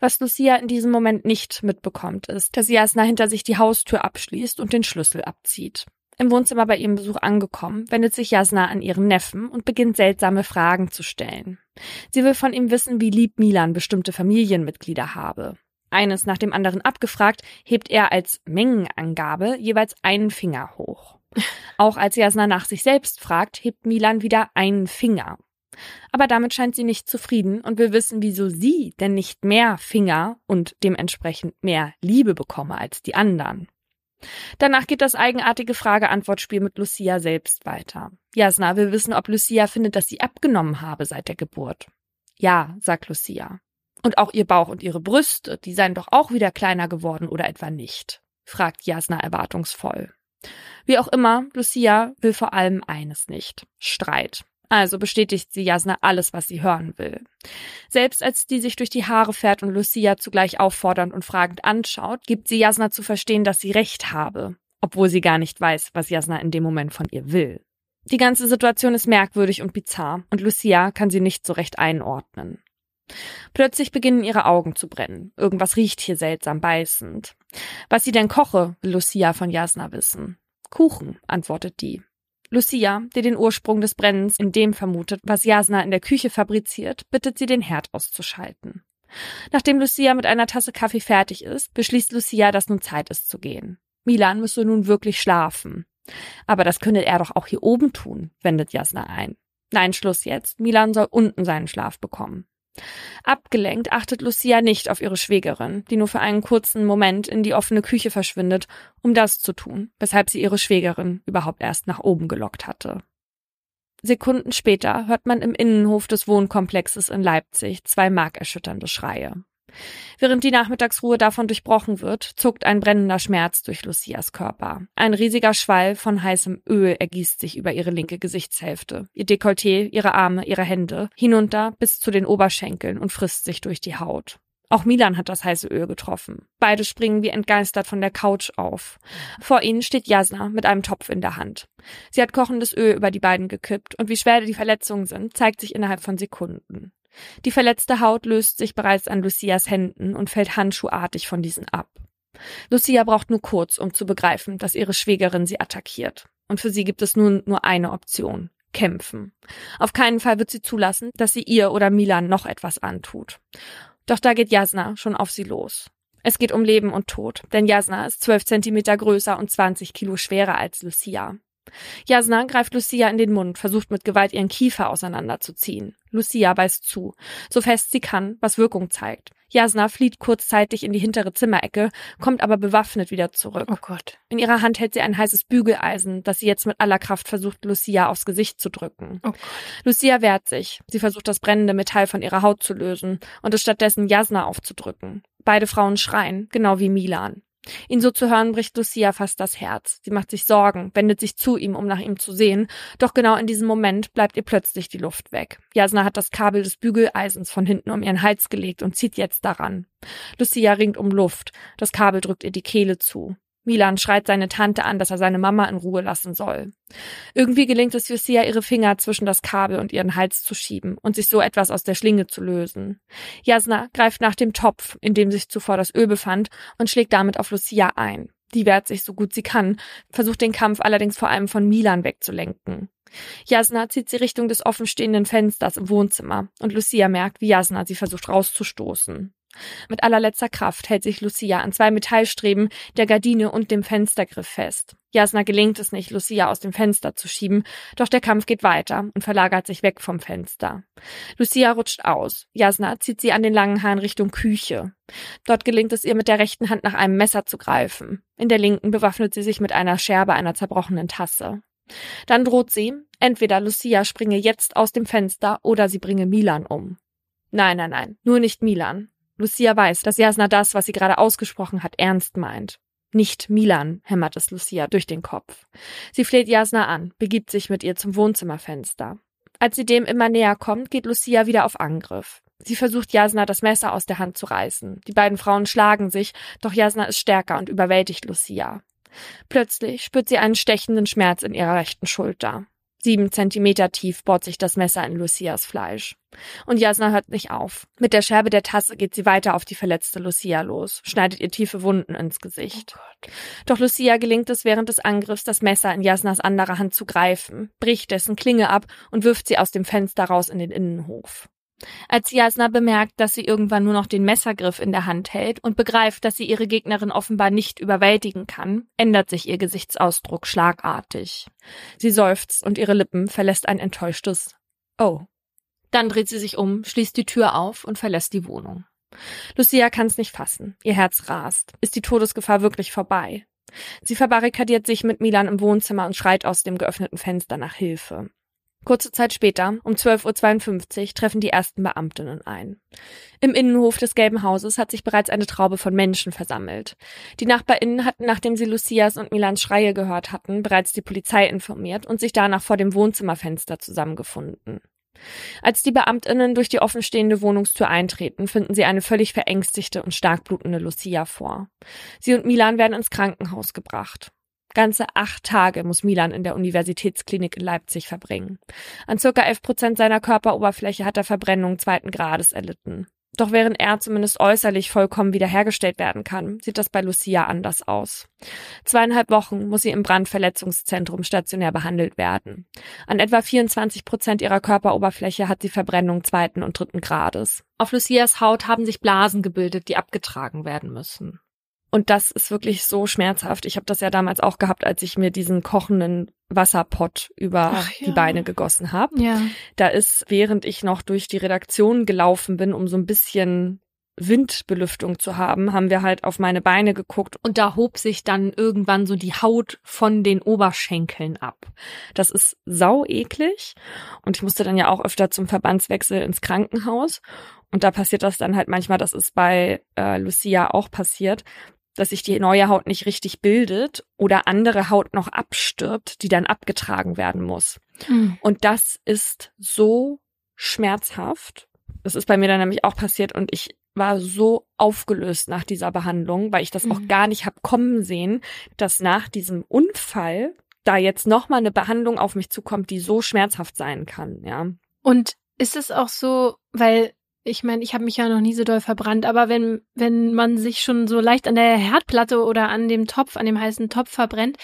Was Lucia in diesem Moment nicht mitbekommt, ist, dass Jasna hinter sich die Haustür abschließt und den Schlüssel abzieht. Im Wohnzimmer bei ihrem Besuch angekommen, wendet sich Jasna an ihren Neffen und beginnt seltsame Fragen zu stellen. Sie will von ihm wissen, wie lieb Milan bestimmte Familienmitglieder habe. Eines nach dem anderen abgefragt, hebt er als Mengenangabe jeweils einen Finger hoch. Auch als Jasna nach sich selbst fragt, hebt Milan wieder einen Finger. Aber damit scheint sie nicht zufrieden und will wissen, wieso sie denn nicht mehr Finger und dementsprechend mehr Liebe bekomme als die anderen. Danach geht das eigenartige Frage-Antwort-Spiel mit Lucia selbst weiter. Jasna will wissen, ob Lucia findet, dass sie abgenommen habe seit der Geburt. Ja, sagt Lucia. Und auch ihr Bauch und ihre Brüste, die seien doch auch wieder kleiner geworden oder etwa nicht? fragt Jasna erwartungsvoll. Wie auch immer, Lucia will vor allem eines nicht. Streit. Also bestätigt sie Jasna alles, was sie hören will. Selbst als die sich durch die Haare fährt und Lucia zugleich auffordernd und fragend anschaut, gibt sie Jasna zu verstehen, dass sie recht habe, obwohl sie gar nicht weiß, was Jasna in dem Moment von ihr will. Die ganze Situation ist merkwürdig und bizarr und Lucia kann sie nicht so recht einordnen. Plötzlich beginnen ihre Augen zu brennen. Irgendwas riecht hier seltsam beißend. Was sie denn koche, will Lucia von Jasna wissen. Kuchen, antwortet die. Lucia, die den Ursprung des Brennens in dem vermutet, was Jasna in der Küche fabriziert, bittet sie, den Herd auszuschalten. Nachdem Lucia mit einer Tasse Kaffee fertig ist, beschließt Lucia, dass nun Zeit ist zu gehen. Milan müsse nun wirklich schlafen. Aber das könne er doch auch hier oben tun, wendet Jasna ein. Nein, Schluss jetzt. Milan soll unten seinen Schlaf bekommen. Abgelenkt achtet Lucia nicht auf ihre Schwägerin, die nur für einen kurzen Moment in die offene Küche verschwindet, um das zu tun, weshalb sie ihre Schwägerin überhaupt erst nach oben gelockt hatte. Sekunden später hört man im Innenhof des Wohnkomplexes in Leipzig zwei markerschütternde Schreie. Während die Nachmittagsruhe davon durchbrochen wird, zuckt ein brennender Schmerz durch Lucias Körper. Ein riesiger Schwall von heißem Öl ergießt sich über ihre linke Gesichtshälfte, ihr Dekolleté, ihre Arme, ihre Hände, hinunter bis zu den Oberschenkeln und frisst sich durch die Haut. Auch Milan hat das heiße Öl getroffen. Beide springen wie entgeistert von der Couch auf. Vor ihnen steht Jasna mit einem Topf in der Hand. Sie hat kochendes Öl über die beiden gekippt und wie schwer die Verletzungen sind, zeigt sich innerhalb von Sekunden. Die verletzte Haut löst sich bereits an Lucias Händen und fällt handschuhartig von diesen ab. Lucia braucht nur kurz, um zu begreifen, dass ihre Schwägerin sie attackiert. Und für sie gibt es nun nur eine Option. Kämpfen. Auf keinen Fall wird sie zulassen, dass sie ihr oder Milan noch etwas antut. Doch da geht Jasna schon auf sie los. Es geht um Leben und Tod, denn Jasna ist zwölf Zentimeter größer und 20 Kilo schwerer als Lucia. Jasna greift Lucia in den Mund, versucht mit Gewalt ihren Kiefer auseinanderzuziehen. Lucia beißt zu, so fest sie kann, was Wirkung zeigt. Jasna flieht kurzzeitig in die hintere Zimmerecke, kommt aber bewaffnet wieder zurück. Oh Gott. In ihrer Hand hält sie ein heißes Bügeleisen, das sie jetzt mit aller Kraft versucht, Lucia aufs Gesicht zu drücken. Oh Gott. Lucia wehrt sich. Sie versucht, das brennende Metall von ihrer Haut zu lösen und es stattdessen Jasna aufzudrücken. Beide Frauen schreien, genau wie Milan. Ihn so zu hören, bricht Lucia fast das Herz. Sie macht sich Sorgen, wendet sich zu ihm, um nach ihm zu sehen, doch genau in diesem Moment bleibt ihr plötzlich die Luft weg. Jasna hat das Kabel des Bügeleisens von hinten um ihren Hals gelegt und zieht jetzt daran. Lucia ringt um Luft, das Kabel drückt ihr die Kehle zu. Milan schreit seine Tante an, dass er seine Mama in Ruhe lassen soll. Irgendwie gelingt es Lucia, ihre Finger zwischen das Kabel und ihren Hals zu schieben und sich so etwas aus der Schlinge zu lösen. Jasna greift nach dem Topf, in dem sich zuvor das Öl befand, und schlägt damit auf Lucia ein. Die wehrt sich so gut sie kann, versucht den Kampf allerdings vor allem von Milan wegzulenken. Jasna zieht sie Richtung des offenstehenden Fensters im Wohnzimmer und Lucia merkt, wie Jasna sie versucht rauszustoßen. Mit allerletzter Kraft hält sich Lucia an zwei Metallstreben, der Gardine und dem Fenstergriff fest. Jasna gelingt es nicht, Lucia aus dem Fenster zu schieben, doch der Kampf geht weiter und verlagert sich weg vom Fenster. Lucia rutscht aus. Jasna zieht sie an den langen Haaren Richtung Küche. Dort gelingt es ihr mit der rechten Hand nach einem Messer zu greifen. In der linken bewaffnet sie sich mit einer Scherbe einer zerbrochenen Tasse. Dann droht sie, entweder Lucia springe jetzt aus dem Fenster oder sie bringe Milan um. Nein, nein, nein, nur nicht Milan. Lucia weiß, dass Jasna das, was sie gerade ausgesprochen hat, ernst meint. Nicht Milan, hämmert es Lucia durch den Kopf. Sie fleht Jasna an, begibt sich mit ihr zum Wohnzimmerfenster. Als sie dem immer näher kommt, geht Lucia wieder auf Angriff. Sie versucht Jasna das Messer aus der Hand zu reißen. Die beiden Frauen schlagen sich, doch Jasna ist stärker und überwältigt Lucia. Plötzlich spürt sie einen stechenden Schmerz in ihrer rechten Schulter. Sieben Zentimeter tief bohrt sich das Messer in Lucias Fleisch. Und Jasna hört nicht auf. Mit der Scherbe der Tasse geht sie weiter auf die verletzte Lucia los, schneidet ihr tiefe Wunden ins Gesicht. Oh Doch Lucia gelingt es während des Angriffs, das Messer in Jasnas andere Hand zu greifen, bricht dessen Klinge ab und wirft sie aus dem Fenster raus in den Innenhof. Als Jasna bemerkt, dass sie irgendwann nur noch den Messergriff in der Hand hält und begreift, dass sie ihre Gegnerin offenbar nicht überwältigen kann, ändert sich ihr Gesichtsausdruck schlagartig. Sie seufzt und ihre Lippen verlässt ein enttäuschtes Oh. Dann dreht sie sich um, schließt die Tür auf und verlässt die Wohnung. Lucia kann es nicht fassen. Ihr Herz rast. Ist die Todesgefahr wirklich vorbei? Sie verbarrikadiert sich mit Milan im Wohnzimmer und schreit aus dem geöffneten Fenster nach Hilfe. Kurze Zeit später, um 12.52 Uhr, treffen die ersten Beamtinnen ein. Im Innenhof des Gelben Hauses hat sich bereits eine Traube von Menschen versammelt. Die NachbarInnen hatten, nachdem sie Lucias und Milans Schreie gehört hatten, bereits die Polizei informiert und sich danach vor dem Wohnzimmerfenster zusammengefunden. Als die Beamtinnen durch die offenstehende Wohnungstür eintreten, finden sie eine völlig verängstigte und stark blutende Lucia vor. Sie und Milan werden ins Krankenhaus gebracht. Ganze acht Tage muss Milan in der Universitätsklinik in Leipzig verbringen. An circa elf Prozent seiner Körperoberfläche hat er Verbrennung zweiten Grades erlitten. Doch während er zumindest äußerlich vollkommen wiederhergestellt werden kann, sieht das bei Lucia anders aus. Zweieinhalb Wochen muss sie im Brandverletzungszentrum stationär behandelt werden. An etwa 24 Prozent ihrer Körperoberfläche hat sie Verbrennung zweiten und dritten Grades. Auf Lucias Haut haben sich Blasen gebildet, die abgetragen werden müssen. Und das ist wirklich so schmerzhaft. Ich habe das ja damals auch gehabt, als ich mir diesen kochenden Wasserpott über Ach, ja. die Beine gegossen habe. Ja. Da ist, während ich noch durch die Redaktion gelaufen bin, um so ein bisschen Windbelüftung zu haben, haben wir halt auf meine Beine geguckt und da hob sich dann irgendwann so die Haut von den Oberschenkeln ab. Das ist sau eklig und ich musste dann ja auch öfter zum Verbandswechsel ins Krankenhaus und da passiert das dann halt manchmal, das ist bei äh, Lucia auch passiert, dass sich die neue Haut nicht richtig bildet oder andere Haut noch abstirbt, die dann abgetragen werden muss. Mhm. Und das ist so schmerzhaft. Das ist bei mir dann nämlich auch passiert und ich war so aufgelöst nach dieser Behandlung, weil ich das mhm. auch gar nicht hab kommen sehen, dass nach diesem Unfall da jetzt noch mal eine Behandlung auf mich zukommt, die so schmerzhaft sein kann, ja. Und ist es auch so, weil ich meine, ich habe mich ja noch nie so doll verbrannt, aber wenn, wenn man sich schon so leicht an der Herdplatte oder an dem Topf, an dem heißen Topf verbrennt,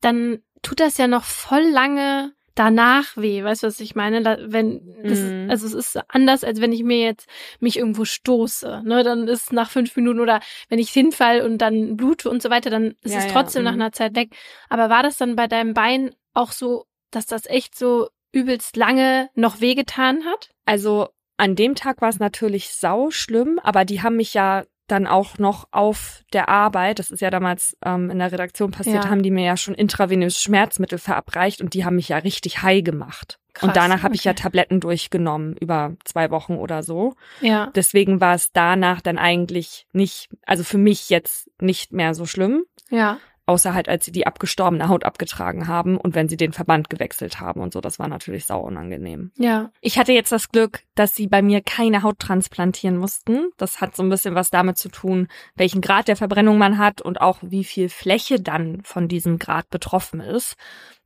dann tut das ja noch voll lange danach weh. Weißt du, was ich meine? Da, wenn das, mm. also es ist anders, als wenn ich mir jetzt mich irgendwo stoße. Ne, dann ist nach fünf Minuten oder wenn ich hinfall und dann blute und so weiter, dann ist ja, es trotzdem ja, nach mhm. einer Zeit weg. Aber war das dann bei deinem Bein auch so, dass das echt so übelst lange noch wehgetan hat? Also an dem Tag war es natürlich sau schlimm, aber die haben mich ja dann auch noch auf der Arbeit, das ist ja damals ähm, in der Redaktion passiert, ja. haben die mir ja schon intravenös Schmerzmittel verabreicht und die haben mich ja richtig high gemacht. Krass, und danach habe okay. ich ja Tabletten durchgenommen über zwei Wochen oder so. Ja. Deswegen war es danach dann eigentlich nicht, also für mich jetzt nicht mehr so schlimm. Ja außer halt, als sie die abgestorbene Haut abgetragen haben und wenn sie den Verband gewechselt haben und so. Das war natürlich sau unangenehm. Ja. Ich hatte jetzt das Glück, dass sie bei mir keine Haut transplantieren mussten. Das hat so ein bisschen was damit zu tun, welchen Grad der Verbrennung man hat und auch wie viel Fläche dann von diesem Grad betroffen ist.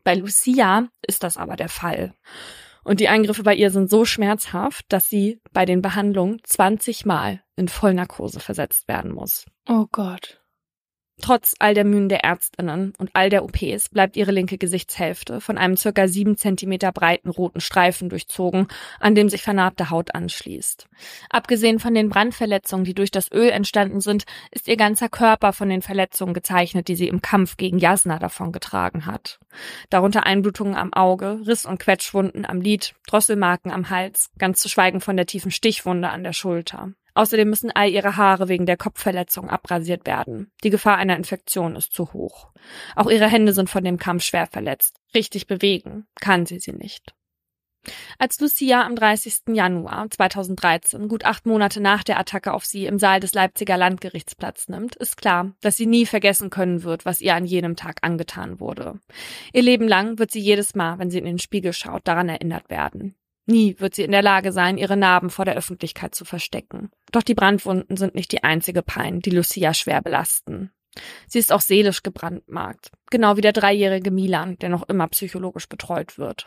Bei Lucia ist das aber der Fall. Und die Eingriffe bei ihr sind so schmerzhaft, dass sie bei den Behandlungen 20 Mal in Vollnarkose versetzt werden muss. Oh Gott. Trotz all der Mühen der Ärztinnen und all der OPs bleibt ihre linke Gesichtshälfte von einem circa sieben Zentimeter breiten roten Streifen durchzogen, an dem sich vernarbte Haut anschließt. Abgesehen von den Brandverletzungen, die durch das Öl entstanden sind, ist ihr ganzer Körper von den Verletzungen gezeichnet, die sie im Kampf gegen Jasna davongetragen hat. Darunter Einblutungen am Auge, Riss- und Quetschwunden am Lid, Drosselmarken am Hals, ganz zu schweigen von der tiefen Stichwunde an der Schulter. Außerdem müssen all ihre Haare wegen der Kopfverletzung abrasiert werden. Die Gefahr einer Infektion ist zu hoch. Auch ihre Hände sind von dem Kampf schwer verletzt. Richtig bewegen kann sie sie nicht. Als Lucia am 30. Januar 2013, gut acht Monate nach der Attacke auf sie im Saal des Leipziger Landgerichts Platz nimmt, ist klar, dass sie nie vergessen können wird, was ihr an jenem Tag angetan wurde. Ihr Leben lang wird sie jedes Mal, wenn sie in den Spiegel schaut, daran erinnert werden. Nie wird sie in der Lage sein, ihre Narben vor der Öffentlichkeit zu verstecken. Doch die Brandwunden sind nicht die einzige Pein, die Lucia schwer belasten. Sie ist auch seelisch gebrandmarkt, genau wie der dreijährige Milan, der noch immer psychologisch betreut wird.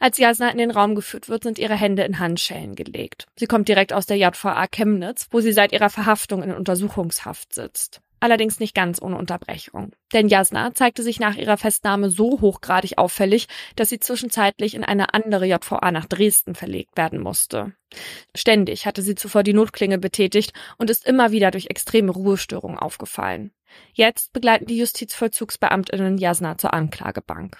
Als Jasna in den Raum geführt wird, sind ihre Hände in Handschellen gelegt. Sie kommt direkt aus der JVA Chemnitz, wo sie seit ihrer Verhaftung in Untersuchungshaft sitzt. Allerdings nicht ganz ohne Unterbrechung. Denn Jasna zeigte sich nach ihrer Festnahme so hochgradig auffällig, dass sie zwischenzeitlich in eine andere JVA nach Dresden verlegt werden musste. Ständig hatte sie zuvor die Notklinge betätigt und ist immer wieder durch extreme Ruhestörungen aufgefallen. Jetzt begleiten die Justizvollzugsbeamtinnen Jasna zur Anklagebank.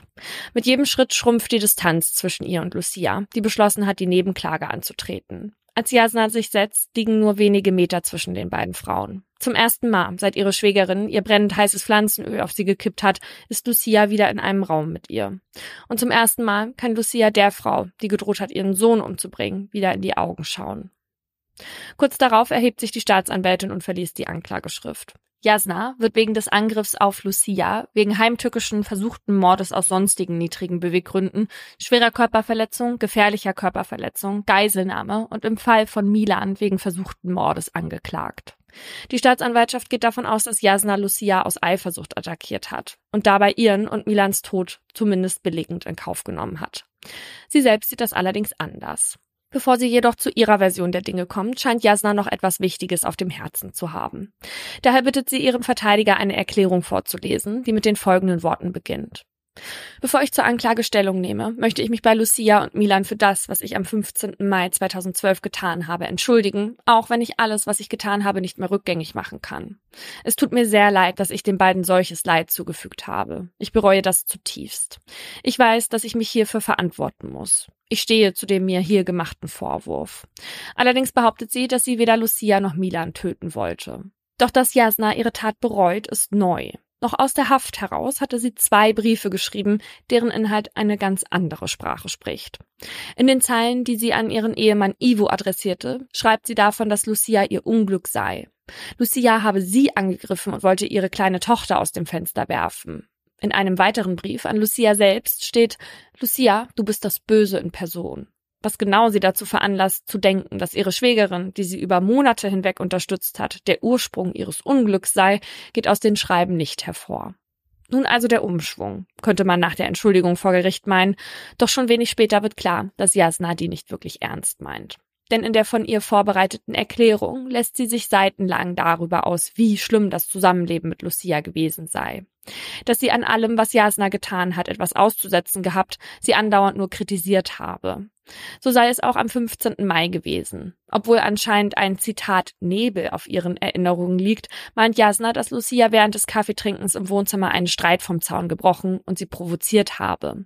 Mit jedem Schritt schrumpft die Distanz zwischen ihr und Lucia, die beschlossen hat, die Nebenklage anzutreten. Als Jasna sich setzt, liegen nur wenige Meter zwischen den beiden Frauen. Zum ersten Mal, seit ihre Schwägerin ihr brennend heißes Pflanzenöl auf sie gekippt hat, ist Lucia wieder in einem Raum mit ihr. Und zum ersten Mal kann Lucia der Frau, die gedroht hat, ihren Sohn umzubringen, wieder in die Augen schauen. Kurz darauf erhebt sich die Staatsanwältin und verliest die Anklageschrift. Jasna wird wegen des Angriffs auf Lucia, wegen heimtückischen versuchten Mordes aus sonstigen niedrigen Beweggründen, schwerer Körperverletzung, gefährlicher Körperverletzung, Geiselnahme und im Fall von Milan wegen versuchten Mordes angeklagt. Die Staatsanwaltschaft geht davon aus, dass Jasna Lucia aus Eifersucht attackiert hat und dabei ihren und Milans Tod zumindest billigend in Kauf genommen hat. Sie selbst sieht das allerdings anders. Bevor sie jedoch zu ihrer Version der Dinge kommt, scheint Jasna noch etwas Wichtiges auf dem Herzen zu haben. Daher bittet sie ihrem Verteidiger eine Erklärung vorzulesen, die mit den folgenden Worten beginnt. Bevor ich zur Anklage Stellung nehme, möchte ich mich bei Lucia und Milan für das, was ich am 15. Mai 2012 getan habe, entschuldigen, auch wenn ich alles, was ich getan habe, nicht mehr rückgängig machen kann. Es tut mir sehr leid, dass ich den beiden solches Leid zugefügt habe. Ich bereue das zutiefst. Ich weiß, dass ich mich hierfür verantworten muss. Ich stehe zu dem mir hier gemachten Vorwurf. Allerdings behauptet sie, dass sie weder Lucia noch Milan töten wollte. Doch dass Jasna ihre Tat bereut, ist neu. Noch aus der Haft heraus hatte sie zwei Briefe geschrieben, deren Inhalt eine ganz andere Sprache spricht. In den Zeilen, die sie an ihren Ehemann Ivo adressierte, schreibt sie davon, dass Lucia ihr Unglück sei. Lucia habe sie angegriffen und wollte ihre kleine Tochter aus dem Fenster werfen. In einem weiteren Brief an Lucia selbst steht, Lucia, du bist das Böse in Person was genau sie dazu veranlasst, zu denken, dass ihre Schwägerin, die sie über Monate hinweg unterstützt hat, der Ursprung ihres Unglücks sei, geht aus den Schreiben nicht hervor. Nun also der Umschwung, könnte man nach der Entschuldigung vor Gericht meinen, doch schon wenig später wird klar, dass Jasna die nicht wirklich ernst meint. Denn in der von ihr vorbereiteten Erklärung lässt sie sich seitenlang darüber aus, wie schlimm das Zusammenleben mit Lucia gewesen sei dass sie an allem, was Jasna getan hat, etwas auszusetzen gehabt, sie andauernd nur kritisiert habe. So sei es auch am 15. Mai gewesen. Obwohl anscheinend ein Zitat Nebel auf ihren Erinnerungen liegt, meint Jasna, dass Lucia während des Kaffeetrinkens im Wohnzimmer einen Streit vom Zaun gebrochen und sie provoziert habe.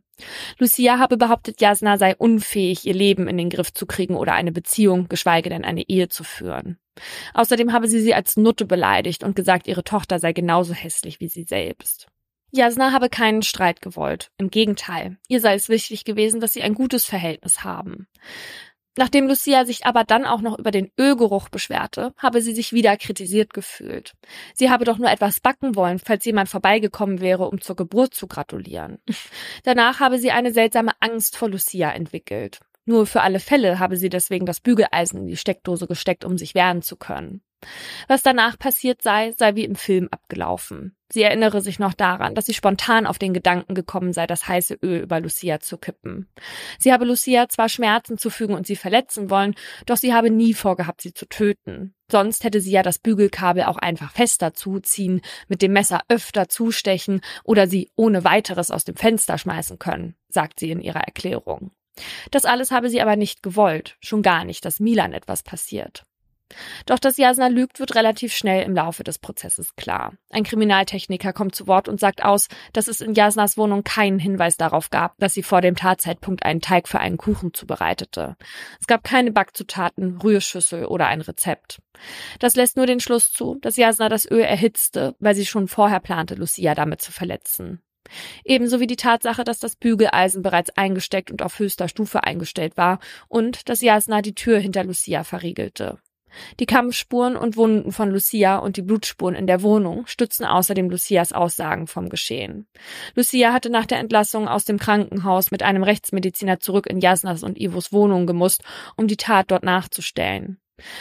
Lucia habe behauptet, Jasna sei unfähig, ihr Leben in den Griff zu kriegen oder eine Beziehung, geschweige denn eine Ehe zu führen. Außerdem habe sie sie als Nutte beleidigt und gesagt, ihre Tochter sei genauso hässlich wie sie selbst. Jasna habe keinen Streit gewollt. Im Gegenteil, ihr sei es wichtig gewesen, dass sie ein gutes Verhältnis haben. Nachdem Lucia sich aber dann auch noch über den Ölgeruch beschwerte, habe sie sich wieder kritisiert gefühlt. Sie habe doch nur etwas backen wollen, falls jemand vorbeigekommen wäre, um zur Geburt zu gratulieren. Danach habe sie eine seltsame Angst vor Lucia entwickelt. Nur für alle Fälle habe sie deswegen das Bügeleisen in die Steckdose gesteckt, um sich wehren zu können. Was danach passiert sei, sei wie im Film abgelaufen. Sie erinnere sich noch daran, dass sie spontan auf den Gedanken gekommen sei, das heiße Öl über Lucia zu kippen. Sie habe Lucia zwar Schmerzen zufügen und sie verletzen wollen, doch sie habe nie vorgehabt, sie zu töten. Sonst hätte sie ja das Bügelkabel auch einfach fester zuziehen, mit dem Messer öfter zustechen oder sie ohne weiteres aus dem Fenster schmeißen können, sagt sie in ihrer Erklärung. Das alles habe sie aber nicht gewollt, schon gar nicht, dass Milan etwas passiert. Doch dass Jasna lügt, wird relativ schnell im Laufe des Prozesses klar. Ein Kriminaltechniker kommt zu Wort und sagt aus, dass es in Jasnas Wohnung keinen Hinweis darauf gab, dass sie vor dem Tatzeitpunkt einen Teig für einen Kuchen zubereitete. Es gab keine Backzutaten, Rührschüssel oder ein Rezept. Das lässt nur den Schluss zu, dass Jasna das Öl erhitzte, weil sie schon vorher plante, Lucia damit zu verletzen. Ebenso wie die Tatsache, dass das Bügeleisen bereits eingesteckt und auf höchster Stufe eingestellt war und dass Jasna die Tür hinter Lucia verriegelte. Die Kampfspuren und Wunden von Lucia und die Blutspuren in der Wohnung stützen außerdem Lucias Aussagen vom Geschehen. Lucia hatte nach der Entlassung aus dem Krankenhaus mit einem Rechtsmediziner zurück in Jasnas und Ivos Wohnung gemusst, um die Tat dort nachzustellen.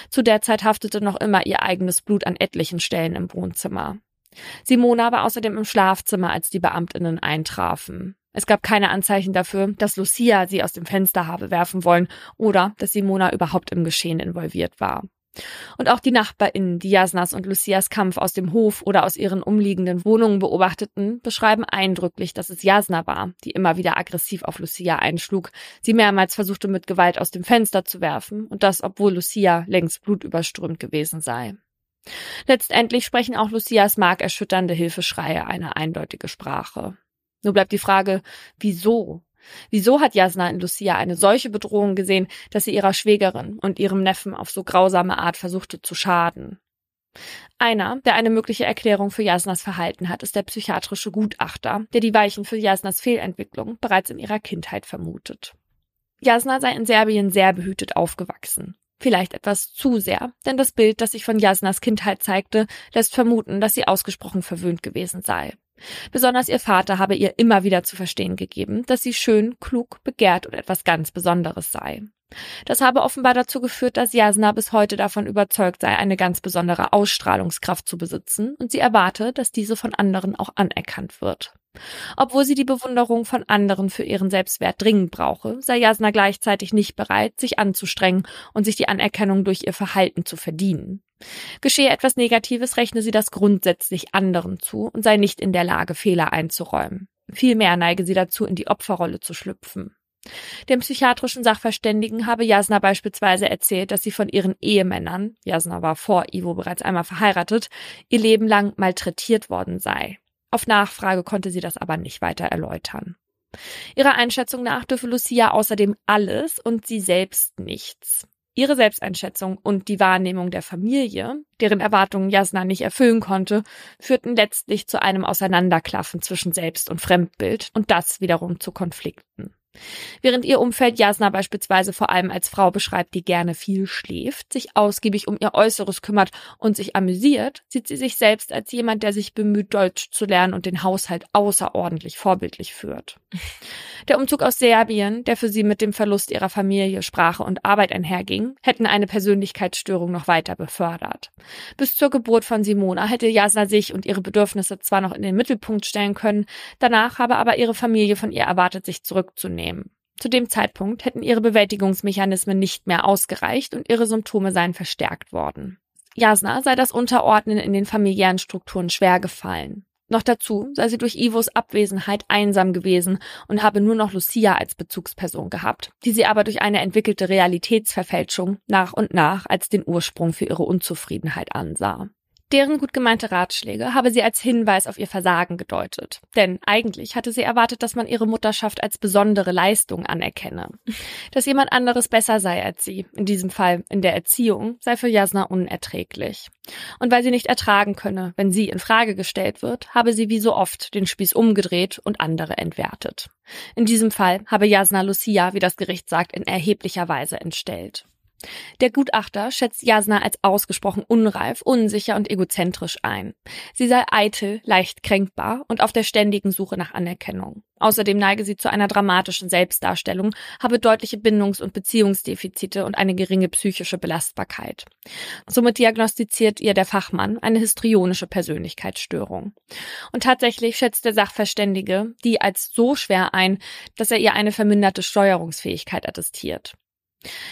Zu der Zeit haftete noch immer ihr eigenes Blut an etlichen Stellen im Wohnzimmer. Simona war außerdem im Schlafzimmer, als die Beamtinnen eintrafen. Es gab keine Anzeichen dafür, dass Lucia sie aus dem Fenster habe werfen wollen oder dass Simona überhaupt im Geschehen involviert war. Und auch die NachbarInnen, die Jasnas und Lucias Kampf aus dem Hof oder aus ihren umliegenden Wohnungen beobachteten, beschreiben eindrücklich, dass es Jasna war, die immer wieder aggressiv auf Lucia einschlug, sie mehrmals versuchte mit Gewalt aus dem Fenster zu werfen und das, obwohl Lucia längst blutüberströmt gewesen sei. Letztendlich sprechen auch Lucias markerschütternde Hilfeschreie eine eindeutige Sprache. Nur bleibt die Frage, wieso? Wieso hat Jasna in Lucia eine solche Bedrohung gesehen, dass sie ihrer Schwägerin und ihrem Neffen auf so grausame Art versuchte zu schaden? Einer, der eine mögliche Erklärung für Jasnas Verhalten hat, ist der psychiatrische Gutachter, der die Weichen für Jasnas Fehlentwicklung bereits in ihrer Kindheit vermutet. Jasna sei in Serbien sehr behütet aufgewachsen. Vielleicht etwas zu sehr, denn das Bild, das sich von Jasnas Kindheit zeigte, lässt vermuten, dass sie ausgesprochen verwöhnt gewesen sei. Besonders ihr Vater habe ihr immer wieder zu verstehen gegeben, dass sie schön, klug, begehrt und etwas ganz Besonderes sei. Das habe offenbar dazu geführt, dass Jasna bis heute davon überzeugt sei, eine ganz besondere Ausstrahlungskraft zu besitzen und sie erwarte, dass diese von anderen auch anerkannt wird. Obwohl sie die Bewunderung von anderen für ihren Selbstwert dringend brauche, sei Jasna gleichzeitig nicht bereit, sich anzustrengen und sich die Anerkennung durch ihr Verhalten zu verdienen. Geschehe etwas Negatives, rechne sie das grundsätzlich anderen zu und sei nicht in der Lage, Fehler einzuräumen. Vielmehr neige sie dazu, in die Opferrolle zu schlüpfen. Dem psychiatrischen Sachverständigen habe Jasna beispielsweise erzählt, dass sie von ihren Ehemännern, Jasna war vor Ivo bereits einmal verheiratet, ihr Leben lang malträtiert worden sei. Auf Nachfrage konnte sie das aber nicht weiter erläutern. Ihrer Einschätzung nach dürfe Lucia außerdem alles und sie selbst nichts. Ihre Selbsteinschätzung und die Wahrnehmung der Familie, deren Erwartungen Jasna nicht erfüllen konnte, führten letztlich zu einem Auseinanderklaffen zwischen Selbst- und Fremdbild und das wiederum zu Konflikten. Während ihr Umfeld Jasna beispielsweise vor allem als Frau beschreibt, die gerne viel schläft, sich ausgiebig um ihr Äußeres kümmert und sich amüsiert, sieht sie sich selbst als jemand, der sich bemüht, Deutsch zu lernen und den Haushalt außerordentlich vorbildlich führt. Der Umzug aus Serbien, der für sie mit dem Verlust ihrer Familie, Sprache und Arbeit einherging, hätten eine Persönlichkeitsstörung noch weiter befördert. Bis zur Geburt von Simona hätte Jasna sich und ihre Bedürfnisse zwar noch in den Mittelpunkt stellen können, danach habe aber ihre Familie von ihr erwartet, sich zurückzunehmen nehmen. Zu dem Zeitpunkt hätten ihre Bewältigungsmechanismen nicht mehr ausgereicht und ihre Symptome seien verstärkt worden. Jasna sei das Unterordnen in den familiären Strukturen schwer gefallen. Noch dazu sei sie durch Ivos Abwesenheit einsam gewesen und habe nur noch Lucia als Bezugsperson gehabt, die sie aber durch eine entwickelte Realitätsverfälschung nach und nach als den Ursprung für ihre Unzufriedenheit ansah. Deren gut gemeinte Ratschläge habe sie als Hinweis auf ihr Versagen gedeutet. Denn eigentlich hatte sie erwartet, dass man ihre Mutterschaft als besondere Leistung anerkenne. Dass jemand anderes besser sei als sie, in diesem Fall in der Erziehung, sei für Jasna unerträglich. Und weil sie nicht ertragen könne, wenn sie in Frage gestellt wird, habe sie wie so oft den Spieß umgedreht und andere entwertet. In diesem Fall habe Jasna Lucia, wie das Gericht sagt, in erheblicher Weise entstellt. Der Gutachter schätzt Jasna als ausgesprochen unreif, unsicher und egozentrisch ein. Sie sei eitel, leicht kränkbar und auf der ständigen Suche nach Anerkennung. Außerdem neige sie zu einer dramatischen Selbstdarstellung, habe deutliche Bindungs- und Beziehungsdefizite und eine geringe psychische Belastbarkeit. Somit diagnostiziert ihr der Fachmann eine histrionische Persönlichkeitsstörung. Und tatsächlich schätzt der Sachverständige die als so schwer ein, dass er ihr eine verminderte Steuerungsfähigkeit attestiert.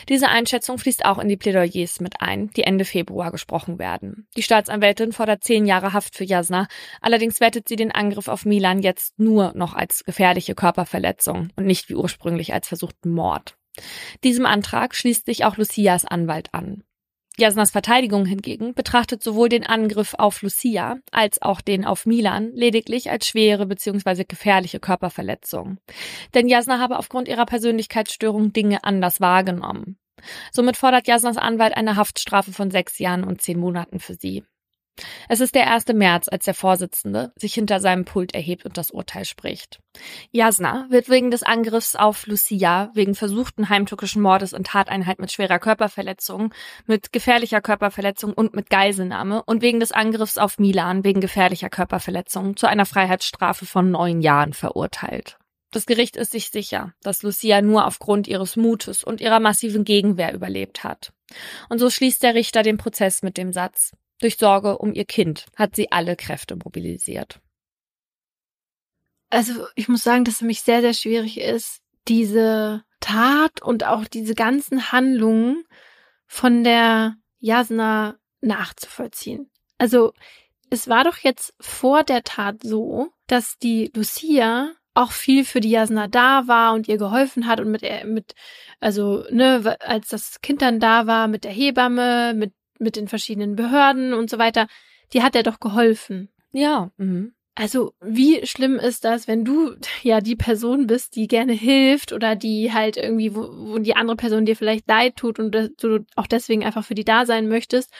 Diese Einschätzung fließt auch in die Plädoyers mit ein, die Ende Februar gesprochen werden. Die Staatsanwältin fordert zehn Jahre Haft für Jasna, allerdings wertet sie den Angriff auf Milan jetzt nur noch als gefährliche Körperverletzung und nicht wie ursprünglich als versuchten Mord. Diesem Antrag schließt sich auch Lucias Anwalt an. Jasnas Verteidigung hingegen betrachtet sowohl den Angriff auf Lucia als auch den auf Milan lediglich als schwere bzw. gefährliche Körperverletzung. Denn Jasna habe aufgrund ihrer Persönlichkeitsstörung Dinge anders wahrgenommen. Somit fordert Jasnas Anwalt eine Haftstrafe von sechs Jahren und zehn Monaten für sie. Es ist der 1. März, als der Vorsitzende sich hinter seinem Pult erhebt und das Urteil spricht. Jasna wird wegen des Angriffs auf Lucia, wegen versuchten heimtückischen Mordes in Tateinheit mit schwerer Körperverletzung, mit gefährlicher Körperverletzung und mit Geiselnahme und wegen des Angriffs auf Milan wegen gefährlicher Körperverletzung zu einer Freiheitsstrafe von neun Jahren verurteilt. Das Gericht ist sich sicher, dass Lucia nur aufgrund ihres Mutes und ihrer massiven Gegenwehr überlebt hat. Und so schließt der Richter den Prozess mit dem Satz, durch Sorge um ihr Kind hat sie alle Kräfte mobilisiert. Also ich muss sagen, dass es für mich sehr, sehr schwierig ist, diese Tat und auch diese ganzen Handlungen von der Jasna nachzuvollziehen. Also es war doch jetzt vor der Tat so, dass die Lucia auch viel für die Jasna da war und ihr geholfen hat und mit, mit also, ne, als das Kind dann da war, mit der Hebamme, mit mit den verschiedenen Behörden und so weiter, die hat er doch geholfen. Ja. Mhm. Also, wie schlimm ist das, wenn du ja die Person bist, die gerne hilft oder die halt irgendwie, wo, wo die andere Person dir vielleicht leid tut und du auch deswegen einfach für die da sein möchtest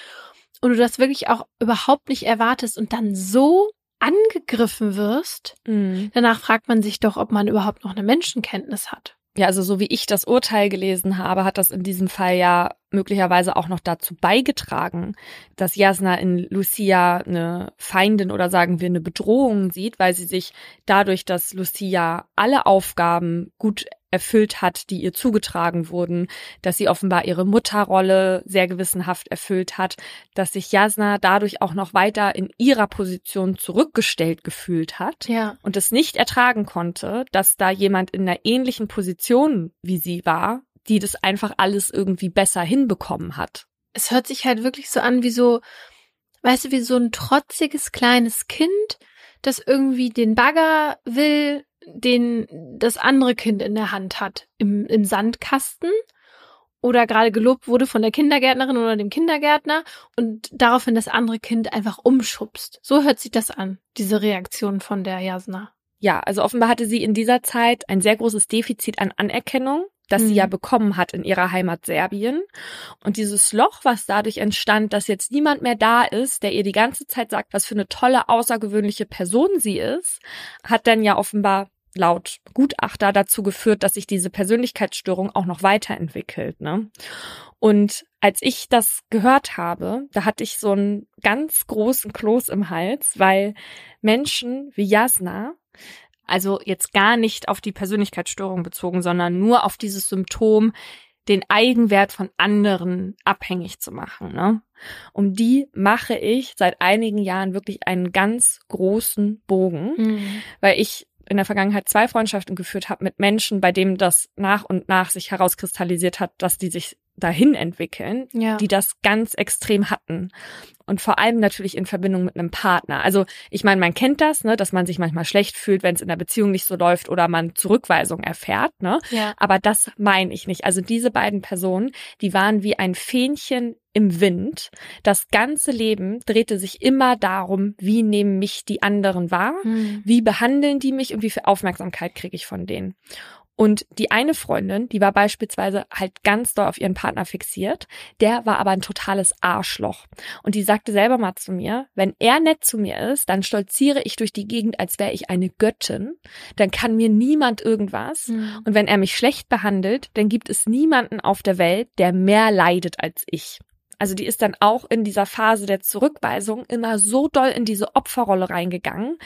und du das wirklich auch überhaupt nicht erwartest und dann so angegriffen wirst, mhm. danach fragt man sich doch, ob man überhaupt noch eine Menschenkenntnis hat. Ja, also so wie ich das Urteil gelesen habe, hat das in diesem Fall ja möglicherweise auch noch dazu beigetragen, dass Jasna in Lucia eine Feindin oder sagen wir eine Bedrohung sieht, weil sie sich dadurch, dass Lucia alle Aufgaben gut erfüllt hat, die ihr zugetragen wurden, dass sie offenbar ihre Mutterrolle sehr gewissenhaft erfüllt hat, dass sich Jasna dadurch auch noch weiter in ihrer Position zurückgestellt gefühlt hat ja. und es nicht ertragen konnte, dass da jemand in einer ähnlichen Position wie sie war, die das einfach alles irgendwie besser hinbekommen hat. Es hört sich halt wirklich so an wie so, weißt du, wie so ein trotziges kleines Kind, das irgendwie den Bagger will, den das andere Kind in der Hand hat, im, im Sandkasten oder gerade gelobt wurde von der Kindergärtnerin oder dem Kindergärtner und daraufhin das andere Kind einfach umschubst. So hört sich das an, diese Reaktion von der Jasna. Ja, also offenbar hatte sie in dieser Zeit ein sehr großes Defizit an Anerkennung das mhm. sie ja mhm. bekommen hat in ihrer Heimat Serbien. Und dieses Loch, was dadurch entstand, dass jetzt niemand mehr da ist, der ihr die ganze Zeit sagt, was für eine tolle, außergewöhnliche Person sie ist, hat dann ja offenbar laut Gutachter dazu geführt, dass sich diese Persönlichkeitsstörung auch noch weiterentwickelt. Ne? Und als ich das gehört habe, da hatte ich so einen ganz großen Kloß im Hals, weil Menschen wie Jasna also jetzt gar nicht auf die Persönlichkeitsstörung bezogen, sondern nur auf dieses Symptom, den Eigenwert von anderen abhängig zu machen. Ne? Um die mache ich seit einigen Jahren wirklich einen ganz großen Bogen, mhm. weil ich in der Vergangenheit zwei Freundschaften geführt habe mit Menschen, bei denen das nach und nach sich herauskristallisiert hat, dass die sich dahin entwickeln, ja. die das ganz extrem hatten. Und vor allem natürlich in Verbindung mit einem Partner. Also ich meine, man kennt das, ne, dass man sich manchmal schlecht fühlt, wenn es in der Beziehung nicht so läuft oder man Zurückweisung erfährt, ne? Ja. Aber das meine ich nicht. Also diese beiden Personen, die waren wie ein Fähnchen im Wind. Das ganze Leben drehte sich immer darum, wie nehmen mich die anderen wahr, mhm. wie behandeln die mich und wie viel Aufmerksamkeit kriege ich von denen. Und die eine Freundin, die war beispielsweise halt ganz doll auf ihren Partner fixiert, der war aber ein totales Arschloch. Und die sagte selber mal zu mir, wenn er nett zu mir ist, dann stolziere ich durch die Gegend, als wäre ich eine Göttin. Dann kann mir niemand irgendwas. Mhm. Und wenn er mich schlecht behandelt, dann gibt es niemanden auf der Welt, der mehr leidet als ich. Also die ist dann auch in dieser Phase der Zurückweisung immer so doll in diese Opferrolle reingegangen,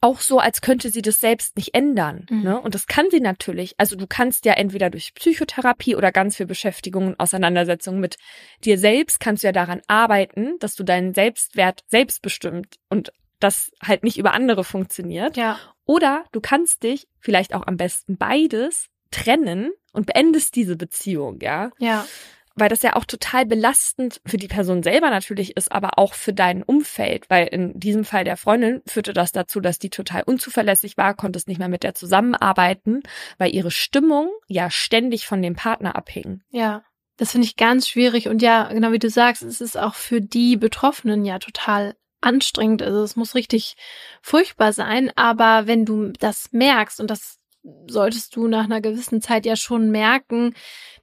auch so, als könnte sie das selbst nicht ändern. Mhm. Ne? Und das kann sie natürlich. Also du kannst ja entweder durch Psychotherapie oder ganz viel Beschäftigung und Auseinandersetzung mit dir selbst, kannst du ja daran arbeiten, dass du deinen Selbstwert selbstbestimmt und das halt nicht über andere funktioniert. Ja. Oder du kannst dich vielleicht auch am besten beides trennen und beendest diese Beziehung, ja. Ja weil das ja auch total belastend für die Person selber natürlich ist, aber auch für dein Umfeld, weil in diesem Fall der Freundin führte das dazu, dass die total unzuverlässig war, konnte es nicht mehr mit der zusammenarbeiten, weil ihre Stimmung ja ständig von dem Partner abhing. Ja. Das finde ich ganz schwierig und ja, genau wie du sagst, es ist auch für die Betroffenen ja total anstrengend. Also es muss richtig furchtbar sein, aber wenn du das merkst und das solltest du nach einer gewissen Zeit ja schon merken,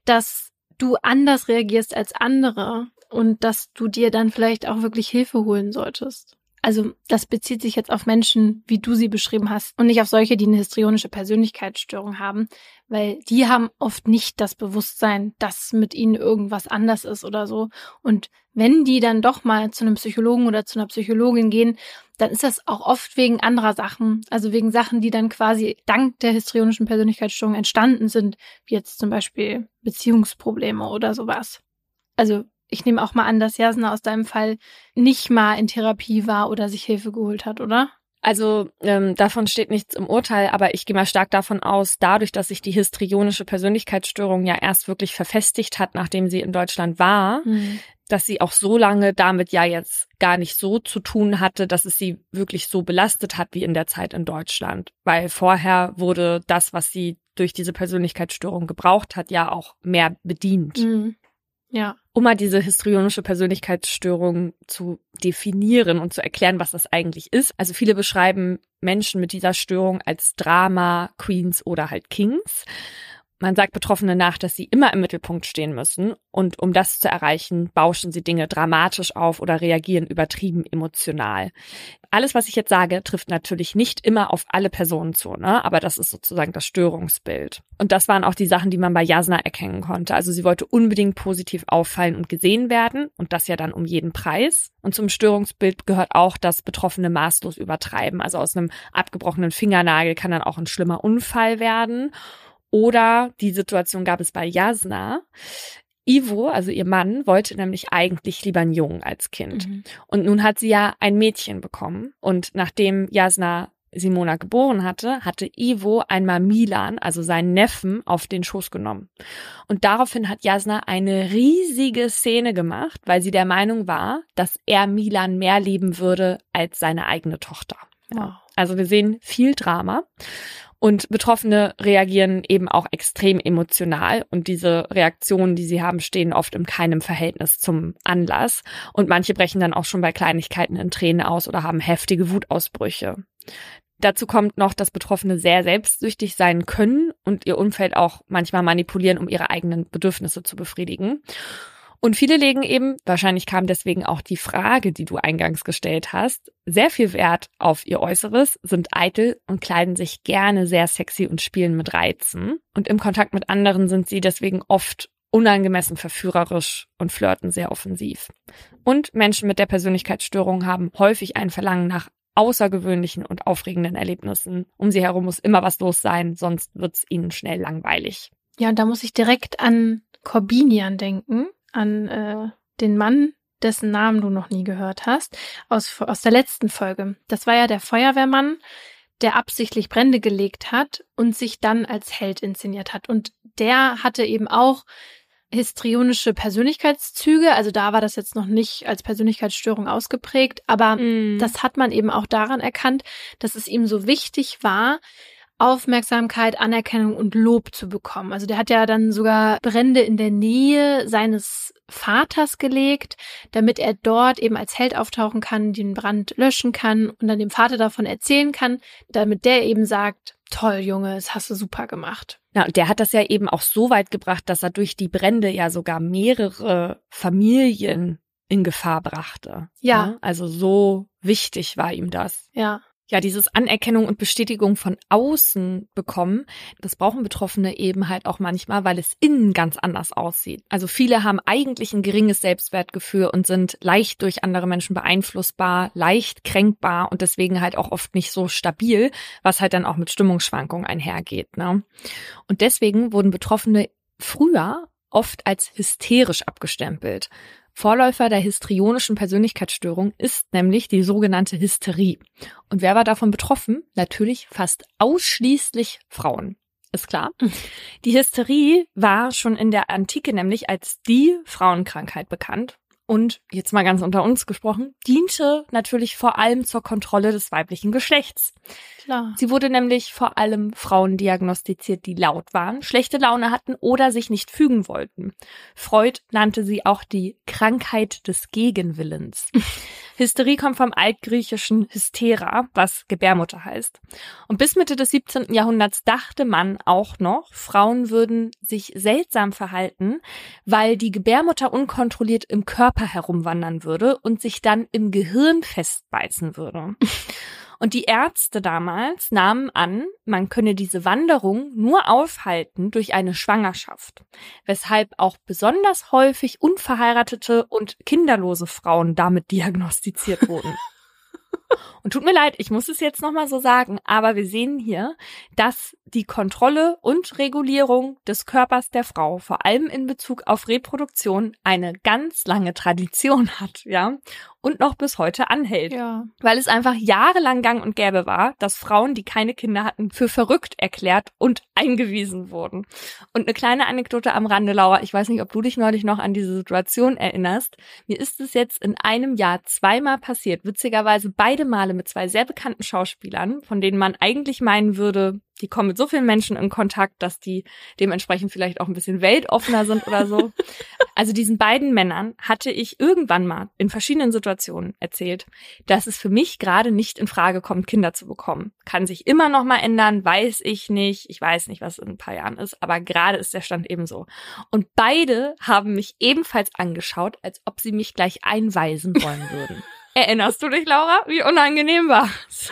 dass du anders reagierst als andere und dass du dir dann vielleicht auch wirklich Hilfe holen solltest. Also das bezieht sich jetzt auf Menschen, wie du sie beschrieben hast, und nicht auf solche, die eine histrionische Persönlichkeitsstörung haben, weil die haben oft nicht das Bewusstsein, dass mit ihnen irgendwas anders ist oder so. Und wenn die dann doch mal zu einem Psychologen oder zu einer Psychologin gehen, dann ist das auch oft wegen anderer Sachen, also wegen Sachen, die dann quasi dank der histrionischen Persönlichkeitsstörung entstanden sind, wie jetzt zum Beispiel Beziehungsprobleme oder sowas. Also ich nehme auch mal an, dass Jasna aus deinem Fall nicht mal in Therapie war oder sich Hilfe geholt hat, oder? Also ähm, davon steht nichts im Urteil, aber ich gehe mal stark davon aus, dadurch, dass sich die histrionische Persönlichkeitsstörung ja erst wirklich verfestigt hat, nachdem sie in Deutschland war, mhm. dass sie auch so lange damit ja jetzt gar nicht so zu tun hatte, dass es sie wirklich so belastet hat wie in der Zeit in Deutschland. Weil vorher wurde das, was sie durch diese Persönlichkeitsstörung gebraucht hat, ja auch mehr bedient. Mhm. Ja. Um mal diese histrionische Persönlichkeitsstörung zu definieren und zu erklären, was das eigentlich ist. Also viele beschreiben Menschen mit dieser Störung als Drama, Queens oder halt Kings. Man sagt Betroffene nach, dass sie immer im Mittelpunkt stehen müssen und um das zu erreichen, bauschen sie Dinge dramatisch auf oder reagieren übertrieben emotional. Alles, was ich jetzt sage, trifft natürlich nicht immer auf alle Personen zu, ne? aber das ist sozusagen das Störungsbild. Und das waren auch die Sachen, die man bei Jasna erkennen konnte. Also sie wollte unbedingt positiv auffallen und gesehen werden und das ja dann um jeden Preis. Und zum Störungsbild gehört auch, dass Betroffene maßlos übertreiben. Also aus einem abgebrochenen Fingernagel kann dann auch ein schlimmer Unfall werden. Oder die Situation gab es bei Jasna. Ivo, also ihr Mann, wollte nämlich eigentlich lieber einen Jungen als Kind. Mhm. Und nun hat sie ja ein Mädchen bekommen. Und nachdem Jasna Simona geboren hatte, hatte Ivo einmal Milan, also seinen Neffen, auf den Schoß genommen. Und daraufhin hat Jasna eine riesige Szene gemacht, weil sie der Meinung war, dass er Milan mehr lieben würde als seine eigene Tochter. Ja. Also wir sehen viel Drama. Und Betroffene reagieren eben auch extrem emotional und diese Reaktionen, die sie haben, stehen oft in keinem Verhältnis zum Anlass. Und manche brechen dann auch schon bei Kleinigkeiten in Tränen aus oder haben heftige Wutausbrüche. Dazu kommt noch, dass Betroffene sehr selbstsüchtig sein können und ihr Umfeld auch manchmal manipulieren, um ihre eigenen Bedürfnisse zu befriedigen. Und viele legen eben, wahrscheinlich kam deswegen auch die Frage, die du eingangs gestellt hast, sehr viel Wert auf ihr Äußeres, sind eitel und kleiden sich gerne sehr sexy und spielen mit Reizen. Und im Kontakt mit anderen sind sie deswegen oft unangemessen verführerisch und flirten sehr offensiv. Und Menschen mit der Persönlichkeitsstörung haben häufig ein Verlangen nach außergewöhnlichen und aufregenden Erlebnissen. Um sie herum muss immer was los sein, sonst wird's ihnen schnell langweilig. Ja, und da muss ich direkt an Corbinian denken an äh, den Mann, dessen Namen du noch nie gehört hast, aus, aus der letzten Folge. Das war ja der Feuerwehrmann, der absichtlich Brände gelegt hat und sich dann als Held inszeniert hat. Und der hatte eben auch histrionische Persönlichkeitszüge. Also da war das jetzt noch nicht als Persönlichkeitsstörung ausgeprägt, aber mm. das hat man eben auch daran erkannt, dass es ihm so wichtig war, Aufmerksamkeit, Anerkennung und Lob zu bekommen. Also der hat ja dann sogar Brände in der Nähe seines Vaters gelegt, damit er dort eben als Held auftauchen kann, den Brand löschen kann und dann dem Vater davon erzählen kann, damit der eben sagt, toll, Junge, das hast du super gemacht. Ja, und der hat das ja eben auch so weit gebracht, dass er durch die Brände ja sogar mehrere Familien in Gefahr brachte. Ja. Ne? Also so wichtig war ihm das. Ja ja, dieses Anerkennung und Bestätigung von außen bekommen, das brauchen Betroffene eben halt auch manchmal, weil es innen ganz anders aussieht. Also viele haben eigentlich ein geringes Selbstwertgefühl und sind leicht durch andere Menschen beeinflussbar, leicht kränkbar und deswegen halt auch oft nicht so stabil, was halt dann auch mit Stimmungsschwankungen einhergeht. Ne? Und deswegen wurden Betroffene früher oft als hysterisch abgestempelt. Vorläufer der histrionischen Persönlichkeitsstörung ist nämlich die sogenannte Hysterie. Und wer war davon betroffen? Natürlich fast ausschließlich Frauen. Ist klar. Die Hysterie war schon in der Antike nämlich als die Frauenkrankheit bekannt. Und jetzt mal ganz unter uns gesprochen, diente natürlich vor allem zur Kontrolle des weiblichen Geschlechts. Klar. Sie wurde nämlich vor allem Frauen diagnostiziert, die laut waren, schlechte Laune hatten oder sich nicht fügen wollten. Freud nannte sie auch die Krankheit des Gegenwillens. Hysterie kommt vom altgriechischen Hystera, was Gebärmutter heißt. Und bis Mitte des 17. Jahrhunderts dachte man auch noch, Frauen würden sich seltsam verhalten, weil die Gebärmutter unkontrolliert im Körper herumwandern würde und sich dann im Gehirn festbeißen würde. Und die Ärzte damals nahmen an, man könne diese Wanderung nur aufhalten durch eine Schwangerschaft, weshalb auch besonders häufig unverheiratete und kinderlose Frauen damit diagnostiziert wurden. Und tut mir leid, ich muss es jetzt nochmal so sagen, aber wir sehen hier, dass die Kontrolle und Regulierung des Körpers der Frau, vor allem in Bezug auf Reproduktion, eine ganz lange Tradition hat, ja, und noch bis heute anhält. Ja. Weil es einfach jahrelang gang und gäbe war, dass Frauen, die keine Kinder hatten, für verrückt erklärt und eingewiesen wurden. Und eine kleine Anekdote am Rande, Laura, ich weiß nicht, ob du dich neulich noch an diese Situation erinnerst. Mir ist es jetzt in einem Jahr zweimal passiert, witzigerweise beide Male mit zwei sehr bekannten Schauspielern, von denen man eigentlich meinen würde, die kommen mit so vielen Menschen in Kontakt, dass die dementsprechend vielleicht auch ein bisschen weltoffener sind oder so. Also diesen beiden Männern hatte ich irgendwann mal in verschiedenen Situationen erzählt, dass es für mich gerade nicht in Frage kommt, Kinder zu bekommen. Kann sich immer noch mal ändern, weiß ich nicht. Ich weiß nicht, was in ein paar Jahren ist, aber gerade ist der Stand ebenso. Und beide haben mich ebenfalls angeschaut, als ob sie mich gleich einweisen wollen würden. Erinnerst du dich, Laura, wie unangenehm war's?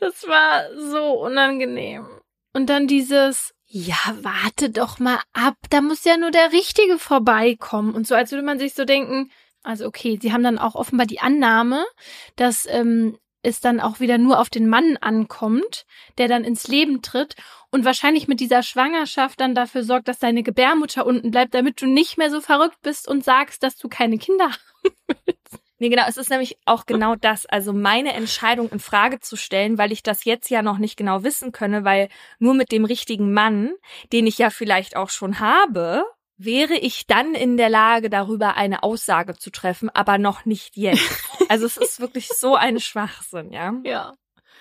Das war so unangenehm. Und dann dieses, ja, warte doch mal ab, da muss ja nur der Richtige vorbeikommen. Und so, als würde man sich so denken, also okay, sie haben dann auch offenbar die Annahme, dass ähm, es dann auch wieder nur auf den Mann ankommt, der dann ins Leben tritt und wahrscheinlich mit dieser Schwangerschaft dann dafür sorgt, dass deine Gebärmutter unten bleibt, damit du nicht mehr so verrückt bist und sagst, dass du keine Kinder haben willst. Nee, genau, es ist nämlich auch genau das, also meine Entscheidung in Frage zu stellen, weil ich das jetzt ja noch nicht genau wissen könne, weil nur mit dem richtigen Mann, den ich ja vielleicht auch schon habe, wäre ich dann in der Lage, darüber eine Aussage zu treffen, aber noch nicht jetzt. Also es ist wirklich so ein Schwachsinn, ja. Ja.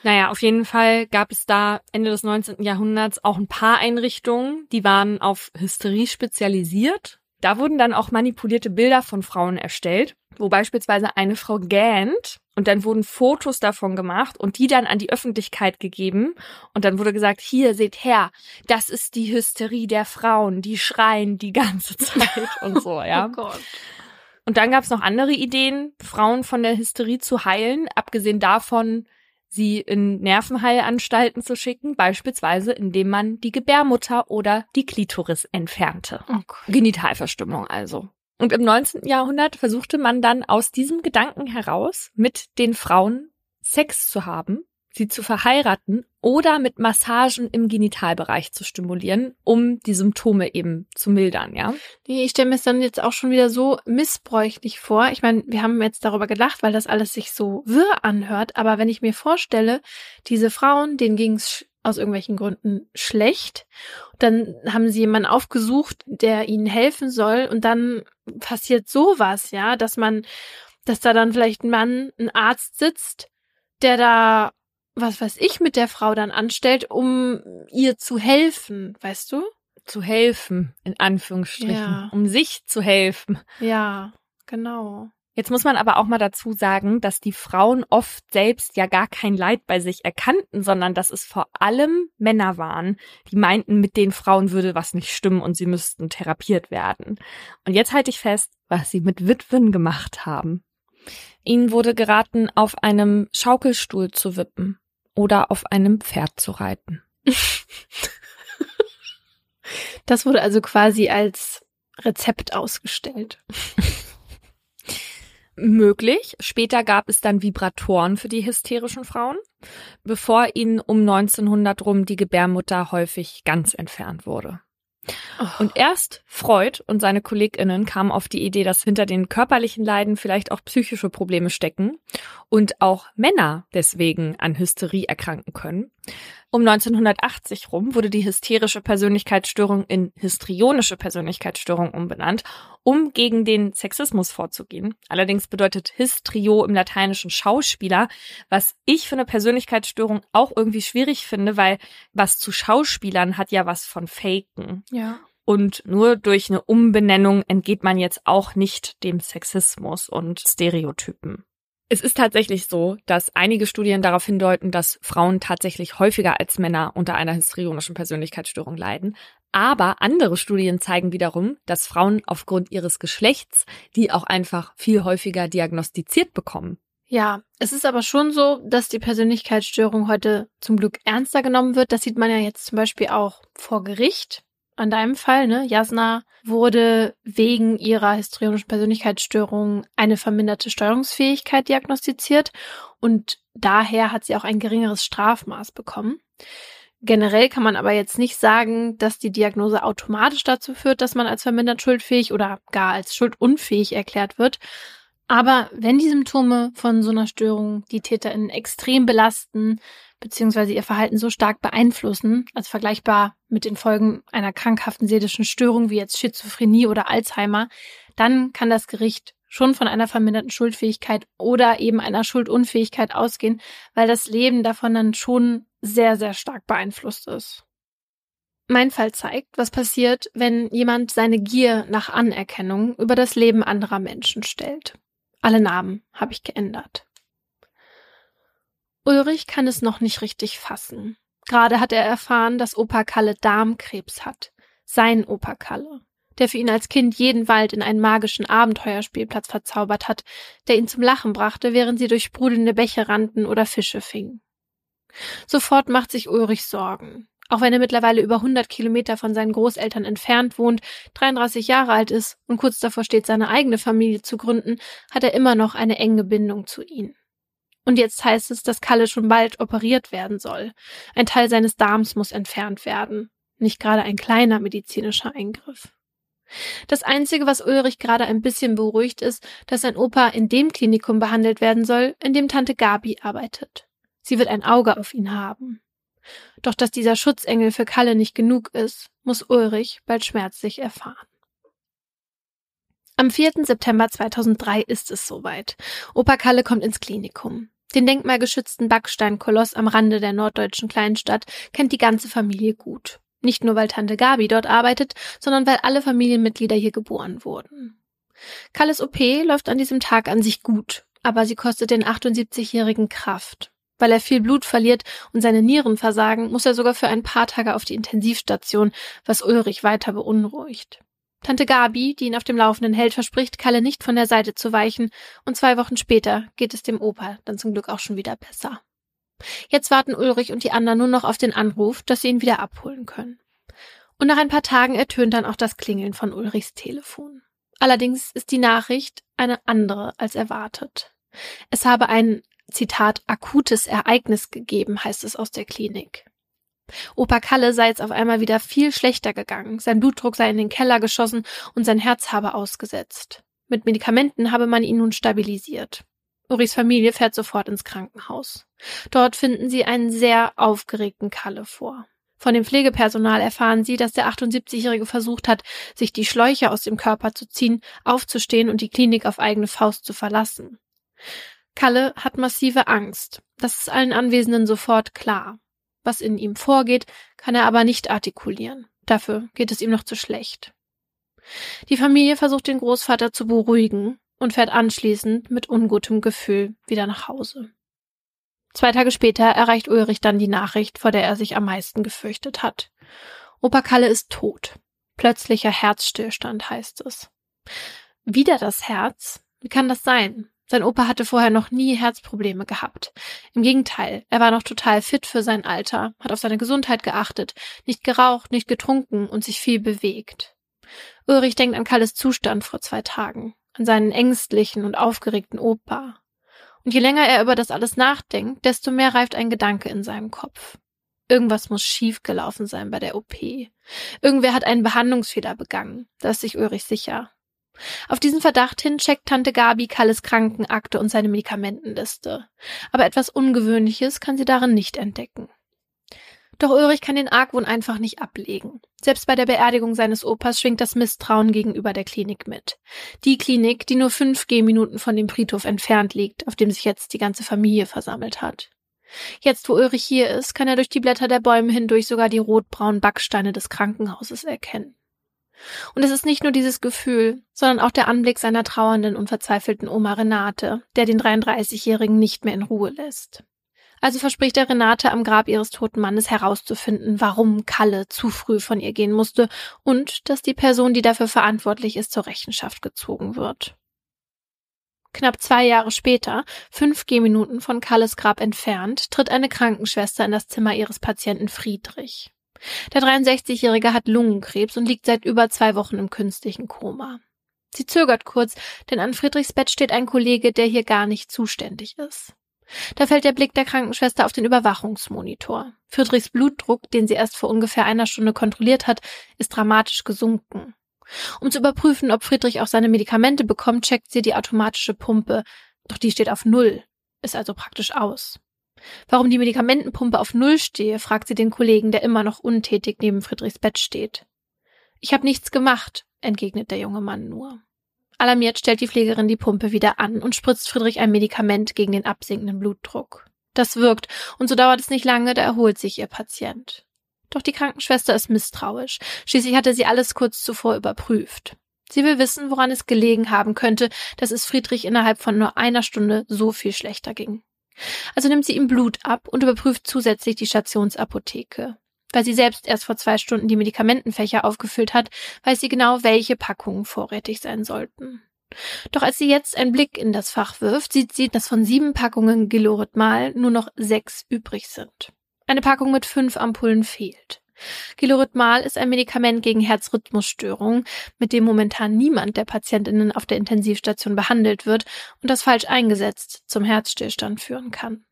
Naja, auf jeden Fall gab es da Ende des 19. Jahrhunderts auch ein paar Einrichtungen, die waren auf Hysterie spezialisiert. Da wurden dann auch manipulierte Bilder von Frauen erstellt wo beispielsweise eine Frau gähnt und dann wurden Fotos davon gemacht und die dann an die Öffentlichkeit gegeben und dann wurde gesagt, hier seht her, das ist die Hysterie der Frauen, die schreien die ganze Zeit und so, ja. Oh Gott. Und dann gab es noch andere Ideen, Frauen von der Hysterie zu heilen, abgesehen davon, sie in Nervenheilanstalten zu schicken, beispielsweise indem man die Gebärmutter oder die Klitoris entfernte. Oh Genitalverstümmelung also. Und im 19. Jahrhundert versuchte man dann aus diesem Gedanken heraus, mit den Frauen Sex zu haben, sie zu verheiraten oder mit Massagen im Genitalbereich zu stimulieren, um die Symptome eben zu mildern, ja? Nee, ich stelle mir es dann jetzt auch schon wieder so missbräuchlich vor. Ich meine, wir haben jetzt darüber gelacht, weil das alles sich so wirr anhört, aber wenn ich mir vorstelle, diese Frauen, denen ging es aus irgendwelchen Gründen schlecht. Dann haben sie jemanden aufgesucht, der ihnen helfen soll und dann passiert sowas, ja, dass man, dass da dann vielleicht ein Mann, ein Arzt sitzt, der da, was weiß ich, mit der Frau dann anstellt, um ihr zu helfen, weißt du? Zu helfen, in Anführungsstrichen, Ja. um sich zu helfen. Ja, genau. Jetzt muss man aber auch mal dazu sagen, dass die Frauen oft selbst ja gar kein Leid bei sich erkannten, sondern dass es vor allem Männer waren, die meinten, mit den Frauen würde was nicht stimmen und sie müssten therapiert werden. Und jetzt halte ich fest, was sie mit Witwen gemacht haben. Ihnen wurde geraten, auf einem Schaukelstuhl zu wippen oder auf einem Pferd zu reiten. Das wurde also quasi als Rezept ausgestellt. möglich. Später gab es dann Vibratoren für die hysterischen Frauen, bevor ihnen um 1900 rum die Gebärmutter häufig ganz entfernt wurde. Oh. Und erst Freud und seine KollegInnen kamen auf die Idee, dass hinter den körperlichen Leiden vielleicht auch psychische Probleme stecken und auch Männer deswegen an Hysterie erkranken können. Um 1980 rum wurde die hysterische Persönlichkeitsstörung in histrionische Persönlichkeitsstörung umbenannt, um gegen den Sexismus vorzugehen. Allerdings bedeutet Histrio im Lateinischen Schauspieler, was ich für eine Persönlichkeitsstörung auch irgendwie schwierig finde, weil was zu Schauspielern hat ja was von Faken. Ja. Und nur durch eine Umbenennung entgeht man jetzt auch nicht dem Sexismus und Stereotypen. Es ist tatsächlich so, dass einige Studien darauf hindeuten, dass Frauen tatsächlich häufiger als Männer unter einer histrionischen Persönlichkeitsstörung leiden. Aber andere Studien zeigen wiederum, dass Frauen aufgrund ihres Geschlechts die auch einfach viel häufiger diagnostiziert bekommen. Ja, es ist aber schon so, dass die Persönlichkeitsstörung heute zum Glück ernster genommen wird. Das sieht man ja jetzt zum Beispiel auch vor Gericht an deinem Fall, ne? Jasna wurde wegen ihrer histrionischen Persönlichkeitsstörung eine verminderte Steuerungsfähigkeit diagnostiziert und daher hat sie auch ein geringeres Strafmaß bekommen. Generell kann man aber jetzt nicht sagen, dass die Diagnose automatisch dazu führt, dass man als vermindert schuldfähig oder gar als schuldunfähig erklärt wird. Aber wenn die Symptome von so einer Störung die TäterInnen extrem belasten, beziehungsweise ihr Verhalten so stark beeinflussen, als vergleichbar mit den Folgen einer krankhaften seelischen Störung wie jetzt Schizophrenie oder Alzheimer, dann kann das Gericht schon von einer verminderten Schuldfähigkeit oder eben einer Schuldunfähigkeit ausgehen, weil das Leben davon dann schon sehr, sehr stark beeinflusst ist. Mein Fall zeigt, was passiert, wenn jemand seine Gier nach Anerkennung über das Leben anderer Menschen stellt. Alle Namen habe ich geändert. Ulrich kann es noch nicht richtig fassen. Gerade hat er erfahren, dass Opa Kalle Darmkrebs hat. Sein Opa Kalle, der für ihn als Kind jeden Wald in einen magischen Abenteuerspielplatz verzaubert hat, der ihn zum Lachen brachte, während sie durch sprudelnde Bäche rannten oder Fische fingen. Sofort macht sich Ulrich Sorgen. Auch wenn er mittlerweile über 100 Kilometer von seinen Großeltern entfernt wohnt, 33 Jahre alt ist und kurz davor steht, seine eigene Familie zu gründen, hat er immer noch eine enge Bindung zu ihnen. Und jetzt heißt es, dass Kalle schon bald operiert werden soll. Ein Teil seines Darms muss entfernt werden. Nicht gerade ein kleiner medizinischer Eingriff. Das Einzige, was Ulrich gerade ein bisschen beruhigt, ist, dass sein Opa in dem Klinikum behandelt werden soll, in dem Tante Gabi arbeitet. Sie wird ein Auge auf ihn haben. Doch dass dieser Schutzengel für Kalle nicht genug ist, muss Ulrich bald schmerzlich erfahren. Am 4. September 2003 ist es soweit. Opa Kalle kommt ins Klinikum. Den denkmalgeschützten Backsteinkoloss am Rande der norddeutschen Kleinstadt kennt die ganze Familie gut. Nicht nur, weil Tante Gabi dort arbeitet, sondern weil alle Familienmitglieder hier geboren wurden. Kalles OP läuft an diesem Tag an sich gut, aber sie kostet den 78-jährigen Kraft. Weil er viel Blut verliert und seine Nieren versagen, muss er sogar für ein paar Tage auf die Intensivstation, was Ulrich weiter beunruhigt. Tante Gabi, die ihn auf dem Laufenden hält, verspricht, Kalle nicht von der Seite zu weichen, und zwei Wochen später geht es dem Opa dann zum Glück auch schon wieder besser. Jetzt warten Ulrich und die anderen nur noch auf den Anruf, dass sie ihn wieder abholen können. Und nach ein paar Tagen ertönt dann auch das Klingeln von Ulrichs Telefon. Allerdings ist die Nachricht eine andere als erwartet. Es habe ein, Zitat, akutes Ereignis gegeben, heißt es aus der Klinik. Opa Kalle sei jetzt auf einmal wieder viel schlechter gegangen, sein Blutdruck sei in den Keller geschossen und sein Herz habe ausgesetzt. Mit Medikamenten habe man ihn nun stabilisiert. Uris Familie fährt sofort ins Krankenhaus. Dort finden sie einen sehr aufgeregten Kalle vor. Von dem Pflegepersonal erfahren sie, dass der 78-Jährige versucht hat, sich die Schläuche aus dem Körper zu ziehen, aufzustehen und die Klinik auf eigene Faust zu verlassen. Kalle hat massive Angst. Das ist allen Anwesenden sofort klar. Was in ihm vorgeht, kann er aber nicht artikulieren. Dafür geht es ihm noch zu schlecht. Die Familie versucht den Großvater zu beruhigen und fährt anschließend mit ungutem Gefühl wieder nach Hause. Zwei Tage später erreicht Ulrich dann die Nachricht, vor der er sich am meisten gefürchtet hat. Opa Kalle ist tot. Plötzlicher Herzstillstand heißt es. Wieder das Herz? Wie kann das sein? Sein Opa hatte vorher noch nie Herzprobleme gehabt. Im Gegenteil, er war noch total fit für sein Alter, hat auf seine Gesundheit geachtet, nicht geraucht, nicht getrunken und sich viel bewegt. Ulrich denkt an Kalles Zustand vor zwei Tagen, an seinen ängstlichen und aufgeregten Opa. Und je länger er über das alles nachdenkt, desto mehr reift ein Gedanke in seinem Kopf. Irgendwas muss schiefgelaufen sein bei der OP. Irgendwer hat einen Behandlungsfehler begangen, da ist sich Ulrich sicher. Auf diesen Verdacht hin checkt Tante Gabi Kalles Krankenakte und seine Medikamentenliste. Aber etwas Ungewöhnliches kann sie darin nicht entdecken. Doch Ulrich kann den Argwohn einfach nicht ablegen. Selbst bei der Beerdigung seines Opas schwingt das Misstrauen gegenüber der Klinik mit. Die Klinik, die nur fünf Gehminuten von dem Friedhof entfernt liegt, auf dem sich jetzt die ganze Familie versammelt hat. Jetzt, wo Ulrich hier ist, kann er durch die Blätter der Bäume hindurch sogar die rotbraunen Backsteine des Krankenhauses erkennen. Und es ist nicht nur dieses Gefühl, sondern auch der Anblick seiner trauernden und verzweifelten Oma Renate, der den 33-Jährigen nicht mehr in Ruhe lässt. Also verspricht er Renate am Grab ihres toten Mannes herauszufinden, warum Kalle zu früh von ihr gehen musste und dass die Person, die dafür verantwortlich ist, zur Rechenschaft gezogen wird. Knapp zwei Jahre später, fünf Gehminuten von Kalles Grab entfernt, tritt eine Krankenschwester in das Zimmer ihres Patienten Friedrich. Der 63-Jährige hat Lungenkrebs und liegt seit über zwei Wochen im künstlichen Koma. Sie zögert kurz, denn an Friedrichs Bett steht ein Kollege, der hier gar nicht zuständig ist. Da fällt der Blick der Krankenschwester auf den Überwachungsmonitor. Friedrichs Blutdruck, den sie erst vor ungefähr einer Stunde kontrolliert hat, ist dramatisch gesunken. Um zu überprüfen, ob Friedrich auch seine Medikamente bekommt, checkt sie die automatische Pumpe. Doch die steht auf Null, ist also praktisch aus. Warum die Medikamentenpumpe auf Null stehe, fragt sie den Kollegen, der immer noch untätig neben Friedrichs Bett steht. Ich habe nichts gemacht, entgegnet der junge Mann nur. Alarmiert stellt die Pflegerin die Pumpe wieder an und spritzt Friedrich ein Medikament gegen den absinkenden Blutdruck. Das wirkt, und so dauert es nicht lange, da erholt sich ihr Patient. Doch die Krankenschwester ist misstrauisch. Schließlich hatte sie alles kurz zuvor überprüft. Sie will wissen, woran es gelegen haben könnte, dass es Friedrich innerhalb von nur einer Stunde so viel schlechter ging. Also nimmt sie ihm Blut ab und überprüft zusätzlich die Stationsapotheke. Weil sie selbst erst vor zwei Stunden die Medikamentenfächer aufgefüllt hat, weiß sie genau, welche Packungen vorrätig sein sollten. Doch als sie jetzt einen Blick in das Fach wirft, sieht sie, dass von sieben Packungen Gilorhythmal nur noch sechs übrig sind. Eine Packung mit fünf Ampullen fehlt. Gilorhythmal ist ein Medikament gegen Herzrhythmusstörungen, mit dem momentan niemand der Patientinnen auf der Intensivstation behandelt wird und das falsch eingesetzt zum Herzstillstand führen kann.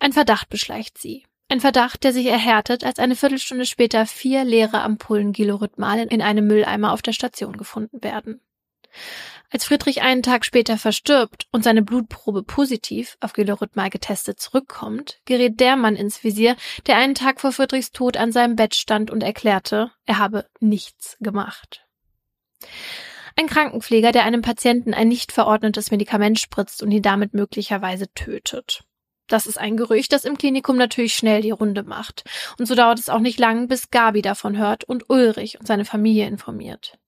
Ein Verdacht beschleicht sie. Ein Verdacht, der sich erhärtet, als eine Viertelstunde später vier leere Ampullen Gilorhythmal in einem Mülleimer auf der Station gefunden werden. Als Friedrich einen Tag später verstirbt und seine Blutprobe positiv auf Gilorhythmal getestet zurückkommt, gerät der Mann ins Visier, der einen Tag vor Friedrichs Tod an seinem Bett stand und erklärte, er habe nichts gemacht. Ein Krankenpfleger, der einem Patienten ein nicht verordnetes Medikament spritzt und ihn damit möglicherweise tötet. Das ist ein Gerücht, das im Klinikum natürlich schnell die Runde macht. Und so dauert es auch nicht lang, bis Gabi davon hört und Ulrich und seine Familie informiert.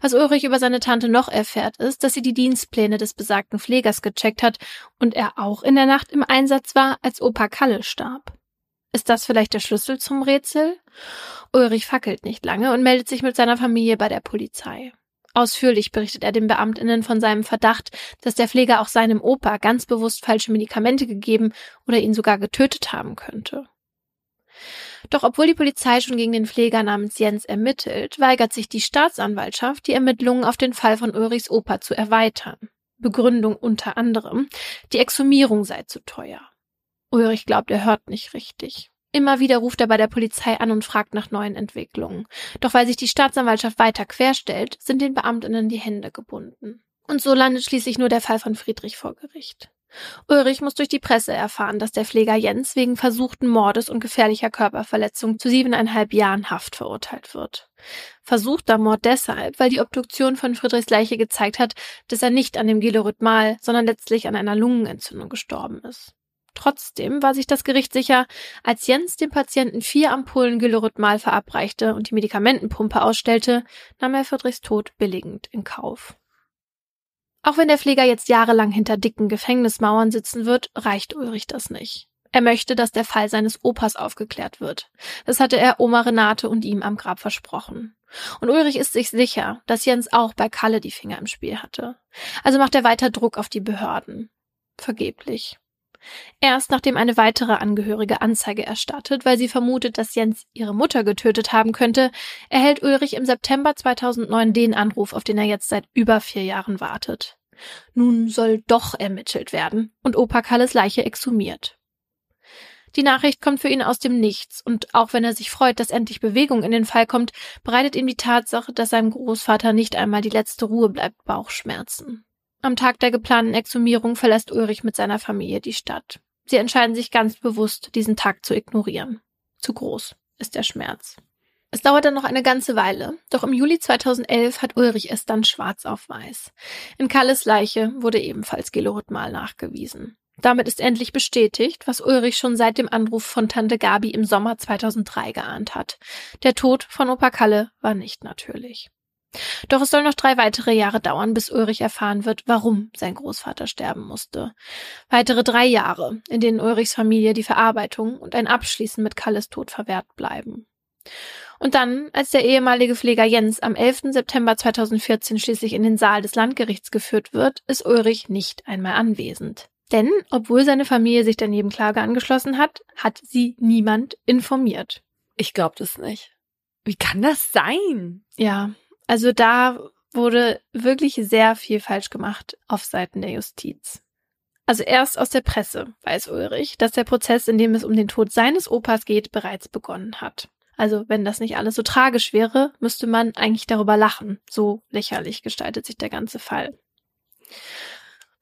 Was Ulrich über seine Tante noch erfährt, ist, dass sie die Dienstpläne des besagten Pflegers gecheckt hat und er auch in der Nacht im Einsatz war, als Opa Kalle starb. Ist das vielleicht der Schlüssel zum Rätsel? Ulrich fackelt nicht lange und meldet sich mit seiner Familie bei der Polizei. Ausführlich berichtet er den Beamtinnen von seinem Verdacht, dass der Pfleger auch seinem Opa ganz bewusst falsche Medikamente gegeben oder ihn sogar getötet haben könnte. Doch obwohl die Polizei schon gegen den Pfleger namens Jens ermittelt, weigert sich die Staatsanwaltschaft, die Ermittlungen auf den Fall von Ulrichs Opa zu erweitern. Begründung unter anderem, die Exhumierung sei zu teuer. Ulrich glaubt, er hört nicht richtig. Immer wieder ruft er bei der Polizei an und fragt nach neuen Entwicklungen. Doch weil sich die Staatsanwaltschaft weiter querstellt, sind den Beamtinnen die Hände gebunden. Und so landet schließlich nur der Fall von Friedrich vor Gericht. Ulrich muss durch die Presse erfahren, dass der Pfleger Jens wegen versuchten Mordes und gefährlicher Körperverletzung zu siebeneinhalb Jahren Haft verurteilt wird. Versuchter Mord deshalb, weil die Obduktion von Friedrichs Leiche gezeigt hat, dass er nicht an dem Gilorhythmal, sondern letztlich an einer Lungenentzündung gestorben ist. Trotzdem war sich das Gericht sicher, als Jens dem Patienten vier Ampullen Gilorhythmal verabreichte und die Medikamentenpumpe ausstellte, nahm er Friedrichs Tod billigend in Kauf. Auch wenn der Pfleger jetzt jahrelang hinter dicken Gefängnismauern sitzen wird, reicht Ulrich das nicht. Er möchte, dass der Fall seines Opas aufgeklärt wird. Das hatte er Oma Renate und ihm am Grab versprochen. Und Ulrich ist sich sicher, dass Jens auch bei Kalle die Finger im Spiel hatte. Also macht er weiter Druck auf die Behörden. Vergeblich. Erst nachdem eine weitere Angehörige Anzeige erstattet, weil sie vermutet, dass Jens ihre Mutter getötet haben könnte, erhält Ulrich im September 2009 den Anruf, auf den er jetzt seit über vier Jahren wartet. Nun soll doch ermittelt werden und Opa Kalles Leiche exhumiert. Die Nachricht kommt für ihn aus dem Nichts, und auch wenn er sich freut, dass endlich Bewegung in den Fall kommt, bereitet ihm die Tatsache, dass seinem Großvater nicht einmal die letzte Ruhe bleibt, Bauchschmerzen. Am Tag der geplanten Exhumierung verlässt Ulrich mit seiner Familie die Stadt. Sie entscheiden sich ganz bewusst, diesen Tag zu ignorieren. Zu groß ist der Schmerz. Es dauert dann noch eine ganze Weile, doch im Juli 2011 hat Ulrich es dann schwarz auf weiß. In Kalles Leiche wurde ebenfalls Gelorhythmal nachgewiesen. Damit ist endlich bestätigt, was Ulrich schon seit dem Anruf von Tante Gabi im Sommer 2003 geahnt hat. Der Tod von Opa Kalle war nicht natürlich. Doch es soll noch drei weitere Jahre dauern, bis Ulrich erfahren wird, warum sein Großvater sterben musste. Weitere drei Jahre, in denen Ulrichs Familie die Verarbeitung und ein Abschließen mit Kalles Tod verwehrt bleiben. Und dann, als der ehemalige Pfleger Jens am 11. September 2014 schließlich in den Saal des Landgerichts geführt wird, ist Ulrich nicht einmal anwesend. Denn, obwohl seine Familie sich der Nebenklage angeschlossen hat, hat sie niemand informiert. Ich glaube das nicht. Wie kann das sein? Ja, also da wurde wirklich sehr viel falsch gemacht auf Seiten der Justiz. Also erst aus der Presse weiß Ulrich, dass der Prozess, in dem es um den Tod seines Opas geht, bereits begonnen hat. Also wenn das nicht alles so tragisch wäre, müsste man eigentlich darüber lachen. So lächerlich gestaltet sich der ganze Fall.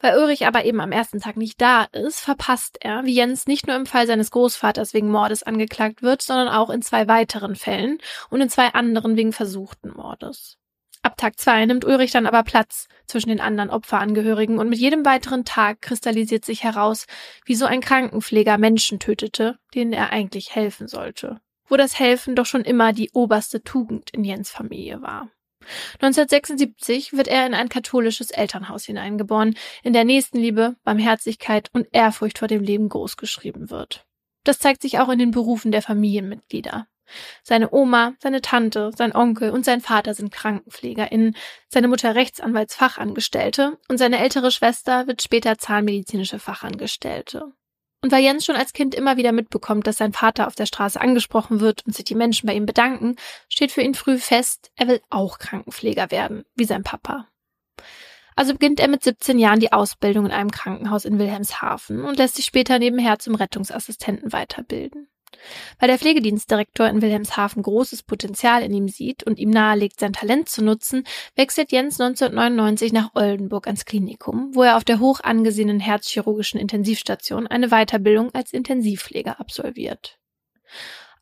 Weil Ulrich aber eben am ersten Tag nicht da ist, verpasst er, wie Jens nicht nur im Fall seines Großvaters wegen Mordes angeklagt wird, sondern auch in zwei weiteren Fällen und in zwei anderen wegen versuchten Mordes. Ab Tag zwei nimmt Ulrich dann aber Platz zwischen den anderen Opferangehörigen und mit jedem weiteren Tag kristallisiert sich heraus, wie so ein Krankenpfleger Menschen tötete, denen er eigentlich helfen sollte. Wo das Helfen doch schon immer die oberste Tugend in Jens Familie war. 1976 wird er in ein katholisches Elternhaus hineingeboren, in der Nächstenliebe, Barmherzigkeit und Ehrfurcht vor dem Leben großgeschrieben wird. Das zeigt sich auch in den Berufen der Familienmitglieder. Seine Oma, seine Tante, sein Onkel und sein Vater sind KrankenpflegerInnen, seine Mutter Rechtsanwaltsfachangestellte und seine ältere Schwester wird später zahnmedizinische Fachangestellte. Und weil Jens schon als Kind immer wieder mitbekommt, dass sein Vater auf der Straße angesprochen wird und sich die Menschen bei ihm bedanken, steht für ihn früh fest, er will auch Krankenpfleger werden, wie sein Papa. Also beginnt er mit 17 Jahren die Ausbildung in einem Krankenhaus in Wilhelmshaven und lässt sich später nebenher zum Rettungsassistenten weiterbilden. Weil der Pflegedienstdirektor in Wilhelmshaven großes Potenzial in ihm sieht und ihm nahelegt, sein Talent zu nutzen, wechselt Jens 1999 nach Oldenburg ans Klinikum, wo er auf der hoch angesehenen herzchirurgischen Intensivstation eine Weiterbildung als Intensivpfleger absolviert.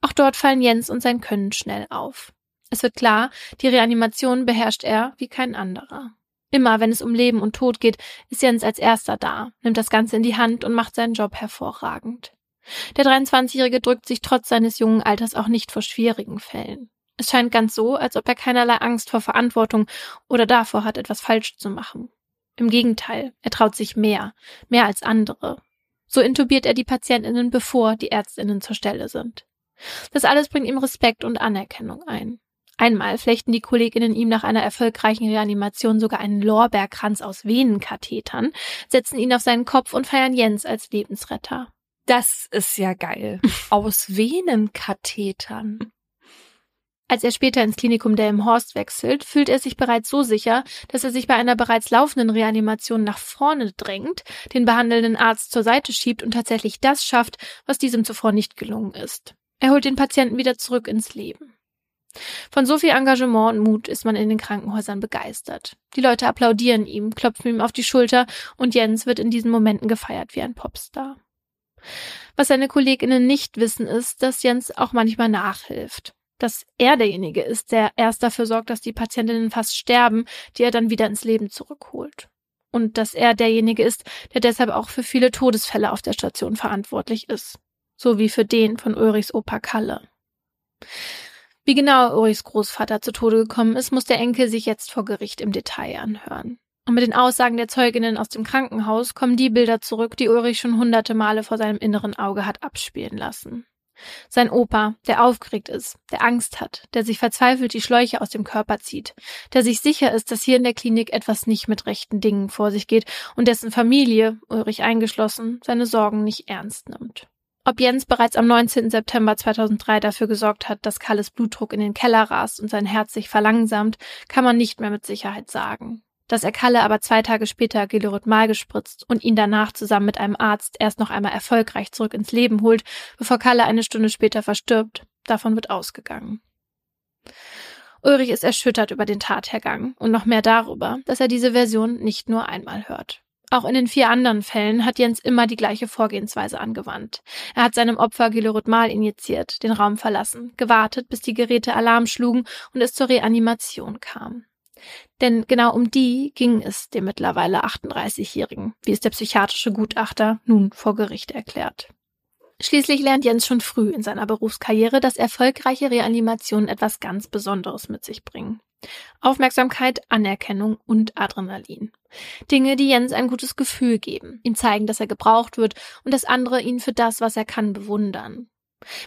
Auch dort fallen Jens und sein Können schnell auf. Es wird klar, die Reanimation beherrscht er wie kein anderer. Immer wenn es um Leben und Tod geht, ist Jens als erster da, nimmt das Ganze in die Hand und macht seinen Job hervorragend. Der 23-Jährige drückt sich trotz seines jungen Alters auch nicht vor schwierigen Fällen. Es scheint ganz so, als ob er keinerlei Angst vor Verantwortung oder davor hat, etwas falsch zu machen. Im Gegenteil, er traut sich mehr, mehr als andere. So intubiert er die Patientinnen, bevor die Ärztinnen zur Stelle sind. Das alles bringt ihm Respekt und Anerkennung ein. Einmal flechten die Kolleginnen ihm nach einer erfolgreichen Reanimation sogar einen Lorbeerkranz aus Venenkathetern, setzen ihn auf seinen Kopf und feiern Jens als Lebensretter. Das ist ja geil. Aus Venenkathetern. Als er später ins Klinikum Delmenhorst wechselt, fühlt er sich bereits so sicher, dass er sich bei einer bereits laufenden Reanimation nach vorne drängt, den behandelnden Arzt zur Seite schiebt und tatsächlich das schafft, was diesem zuvor nicht gelungen ist. Er holt den Patienten wieder zurück ins Leben. Von so viel Engagement und Mut ist man in den Krankenhäusern begeistert. Die Leute applaudieren ihm, klopfen ihm auf die Schulter und Jens wird in diesen Momenten gefeiert wie ein Popstar. Was seine Kolleginnen nicht wissen, ist, dass Jens auch manchmal nachhilft. Dass er derjenige ist, der erst dafür sorgt, dass die Patientinnen fast sterben, die er dann wieder ins Leben zurückholt. Und dass er derjenige ist, der deshalb auch für viele Todesfälle auf der Station verantwortlich ist. So wie für den von Ulrichs Opa Kalle. Wie genau Ulrichs Großvater zu Tode gekommen ist, muss der Enkel sich jetzt vor Gericht im Detail anhören. Und mit den Aussagen der Zeuginnen aus dem Krankenhaus kommen die Bilder zurück, die Ulrich schon hunderte Male vor seinem inneren Auge hat abspielen lassen. Sein Opa, der aufgeregt ist, der Angst hat, der sich verzweifelt die Schläuche aus dem Körper zieht, der sich sicher ist, dass hier in der Klinik etwas nicht mit rechten Dingen vor sich geht und dessen Familie, Ulrich eingeschlossen, seine Sorgen nicht ernst nimmt. Ob Jens bereits am 19. September 2003 dafür gesorgt hat, dass Kalles Blutdruck in den Keller rast und sein Herz sich verlangsamt, kann man nicht mehr mit Sicherheit sagen dass er Kalle aber zwei Tage später Gelorhythmal gespritzt und ihn danach zusammen mit einem Arzt erst noch einmal erfolgreich zurück ins Leben holt, bevor Kalle eine Stunde später verstirbt. Davon wird ausgegangen. Ulrich ist erschüttert über den Tathergang und noch mehr darüber, dass er diese Version nicht nur einmal hört. Auch in den vier anderen Fällen hat Jens immer die gleiche Vorgehensweise angewandt. Er hat seinem Opfer Gilorhythmal injiziert, den Raum verlassen, gewartet, bis die Geräte Alarm schlugen und es zur Reanimation kam. Denn genau um die ging es dem mittlerweile 38-Jährigen, wie es der psychiatrische Gutachter nun vor Gericht erklärt. Schließlich lernt Jens schon früh in seiner Berufskarriere, dass erfolgreiche Reanimationen etwas ganz Besonderes mit sich bringen. Aufmerksamkeit, Anerkennung und Adrenalin. Dinge, die Jens ein gutes Gefühl geben, ihm zeigen, dass er gebraucht wird und dass andere ihn für das, was er kann, bewundern.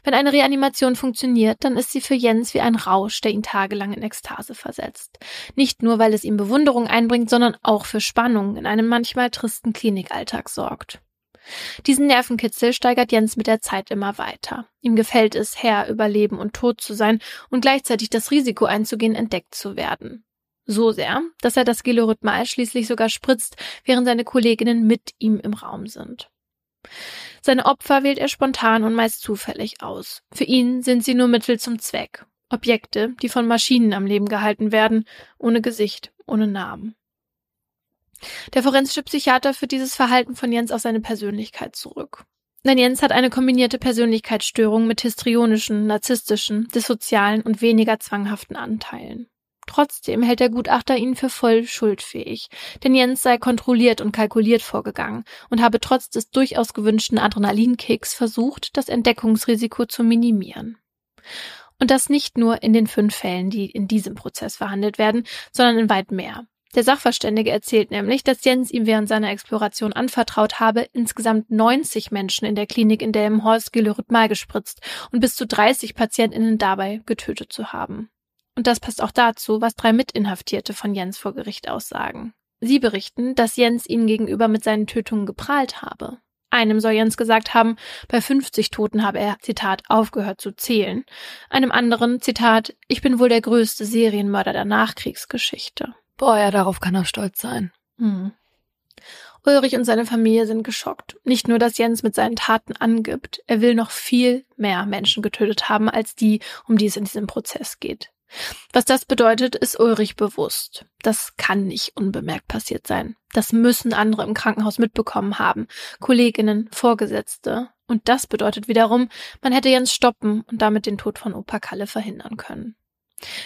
Wenn eine Reanimation funktioniert, dann ist sie für Jens wie ein Rausch, der ihn tagelang in Ekstase versetzt. Nicht nur, weil es ihm Bewunderung einbringt, sondern auch für Spannung in einem manchmal tristen Klinikalltag sorgt. Diesen Nervenkitzel steigert Jens mit der Zeit immer weiter. Ihm gefällt es, Herr über Leben und Tod zu sein und gleichzeitig das Risiko einzugehen, entdeckt zu werden. So sehr, dass er das Gelorhythmal schließlich sogar spritzt, während seine Kolleginnen mit ihm im Raum sind. Seine Opfer wählt er spontan und meist zufällig aus. Für ihn sind sie nur Mittel zum Zweck. Objekte, die von Maschinen am Leben gehalten werden, ohne Gesicht, ohne Namen. Der forensische Psychiater führt dieses Verhalten von Jens auf seine Persönlichkeit zurück. Denn Jens hat eine kombinierte Persönlichkeitsstörung mit histrionischen, narzisstischen, dissozialen und weniger zwanghaften Anteilen. Trotzdem hält der Gutachter ihn für voll schuldfähig, denn Jens sei kontrolliert und kalkuliert vorgegangen und habe trotz des durchaus gewünschten Adrenalinkicks versucht, das Entdeckungsrisiko zu minimieren. Und das nicht nur in den fünf Fällen, die in diesem Prozess verhandelt werden, sondern in weit mehr. Der Sachverständige erzählt nämlich, dass Jens ihm während seiner Exploration anvertraut habe, insgesamt 90 Menschen in der Klinik in Delmenhorst Gilorhythmal gespritzt und bis zu 30 PatientInnen dabei getötet zu haben. Und das passt auch dazu, was drei Mitinhaftierte von Jens vor Gericht aussagen. Sie berichten, dass Jens ihnen gegenüber mit seinen Tötungen geprahlt habe. Einem soll Jens gesagt haben, bei 50 Toten habe er, Zitat, aufgehört zu zählen. Einem anderen, Zitat, ich bin wohl der größte Serienmörder der Nachkriegsgeschichte. Boah, ja, darauf kann er stolz sein. Hm. Ulrich und seine Familie sind geschockt. Nicht nur, dass Jens mit seinen Taten angibt, er will noch viel mehr Menschen getötet haben als die, um die es in diesem Prozess geht. Was das bedeutet, ist Ulrich bewusst. Das kann nicht unbemerkt passiert sein. Das müssen andere im Krankenhaus mitbekommen haben. Kolleginnen, Vorgesetzte. Und das bedeutet wiederum, man hätte Jens stoppen und damit den Tod von Opa Kalle verhindern können.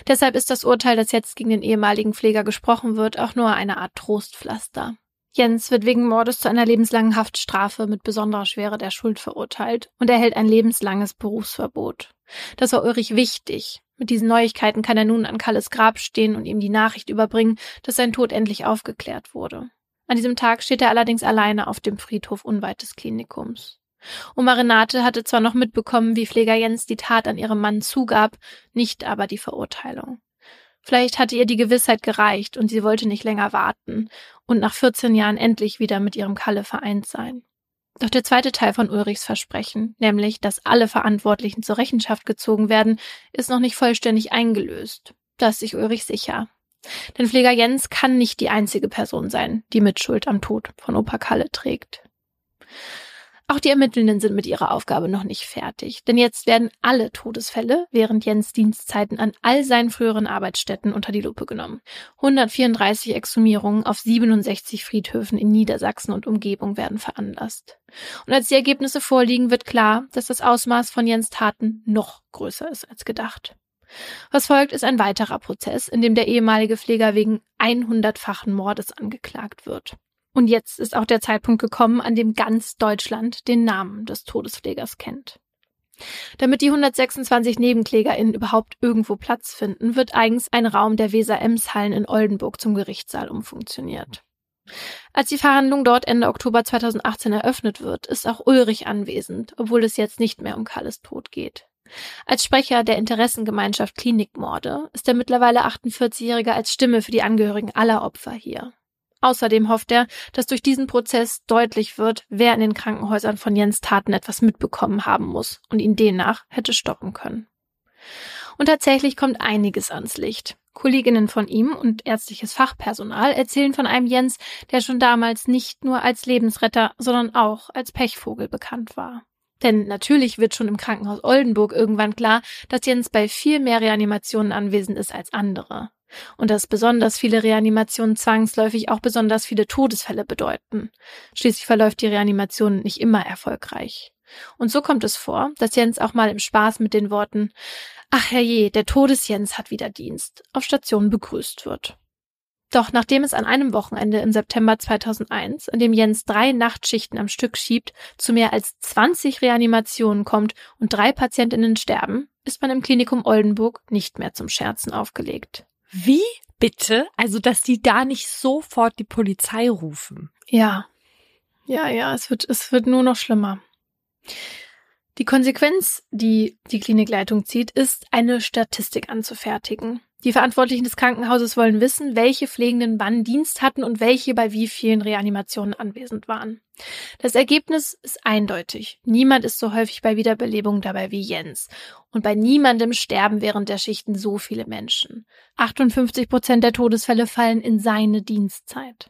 Deshalb ist das Urteil, das jetzt gegen den ehemaligen Pfleger gesprochen wird, auch nur eine Art Trostpflaster. Jens wird wegen Mordes zu einer lebenslangen Haftstrafe mit besonderer Schwere der Schuld verurteilt und erhält ein lebenslanges Berufsverbot. Das war Ulrich wichtig. Mit diesen Neuigkeiten kann er nun an Kalles Grab stehen und ihm die Nachricht überbringen, dass sein Tod endlich aufgeklärt wurde. An diesem Tag steht er allerdings alleine auf dem Friedhof unweit des Klinikums. Oma Renate hatte zwar noch mitbekommen, wie Pfleger Jens die Tat an ihrem Mann zugab, nicht aber die Verurteilung. Vielleicht hatte ihr die Gewissheit gereicht und sie wollte nicht länger warten und nach 14 Jahren endlich wieder mit ihrem Kalle vereint sein. Doch der zweite Teil von Ulrichs Versprechen, nämlich, dass alle Verantwortlichen zur Rechenschaft gezogen werden, ist noch nicht vollständig eingelöst. Da ist sich Ulrich sicher. Denn Pfleger Jens kann nicht die einzige Person sein, die Mitschuld am Tod von Opa Kalle trägt. Auch die Ermittelnden sind mit ihrer Aufgabe noch nicht fertig, denn jetzt werden alle Todesfälle während Jens Dienstzeiten an all seinen früheren Arbeitsstätten unter die Lupe genommen. 134 Exhumierungen auf 67 Friedhöfen in Niedersachsen und Umgebung werden veranlasst. Und als die Ergebnisse vorliegen, wird klar, dass das Ausmaß von Jens Taten noch größer ist als gedacht. Was folgt, ist ein weiterer Prozess, in dem der ehemalige Pfleger wegen 100-fachen Mordes angeklagt wird. Und jetzt ist auch der Zeitpunkt gekommen, an dem ganz Deutschland den Namen des Todespflegers kennt. Damit die 126 NebenklägerInnen überhaupt irgendwo Platz finden, wird eigens ein Raum der Weser-Ems-Hallen in Oldenburg zum Gerichtssaal umfunktioniert. Als die Verhandlung dort Ende Oktober 2018 eröffnet wird, ist auch Ulrich anwesend, obwohl es jetzt nicht mehr um Kalles Tod geht. Als Sprecher der Interessengemeinschaft Klinikmorde ist der mittlerweile 48-Jährige als Stimme für die Angehörigen aller Opfer hier. Außerdem hofft er, dass durch diesen Prozess deutlich wird, wer in den Krankenhäusern von Jens Taten etwas mitbekommen haben muss und ihn demnach hätte stoppen können. Und tatsächlich kommt einiges ans Licht. Kolleginnen von ihm und ärztliches Fachpersonal erzählen von einem Jens, der schon damals nicht nur als Lebensretter, sondern auch als Pechvogel bekannt war. Denn natürlich wird schon im Krankenhaus Oldenburg irgendwann klar, dass Jens bei viel mehr Reanimationen anwesend ist als andere. Und dass besonders viele Reanimationen zwangsläufig auch besonders viele Todesfälle bedeuten. Schließlich verläuft die Reanimation nicht immer erfolgreich. Und so kommt es vor, dass Jens auch mal im Spaß mit den Worten Ach herrje, der Todesjens hat wieder Dienst auf Station begrüßt wird. Doch nachdem es an einem Wochenende im September 2001, an dem Jens drei Nachtschichten am Stück schiebt, zu mehr als 20 Reanimationen kommt und drei Patientinnen sterben, ist man im Klinikum Oldenburg nicht mehr zum Scherzen aufgelegt. Wie bitte? Also, dass die da nicht sofort die Polizei rufen. Ja. Ja, ja, es wird, es wird nur noch schlimmer. Die Konsequenz, die die Klinikleitung zieht, ist, eine Statistik anzufertigen. Die Verantwortlichen des Krankenhauses wollen wissen, welche Pflegenden wann Dienst hatten und welche bei wie vielen Reanimationen anwesend waren. Das Ergebnis ist eindeutig. Niemand ist so häufig bei Wiederbelebung dabei wie Jens. Und bei niemandem sterben während der Schichten so viele Menschen. 58 Prozent der Todesfälle fallen in seine Dienstzeit.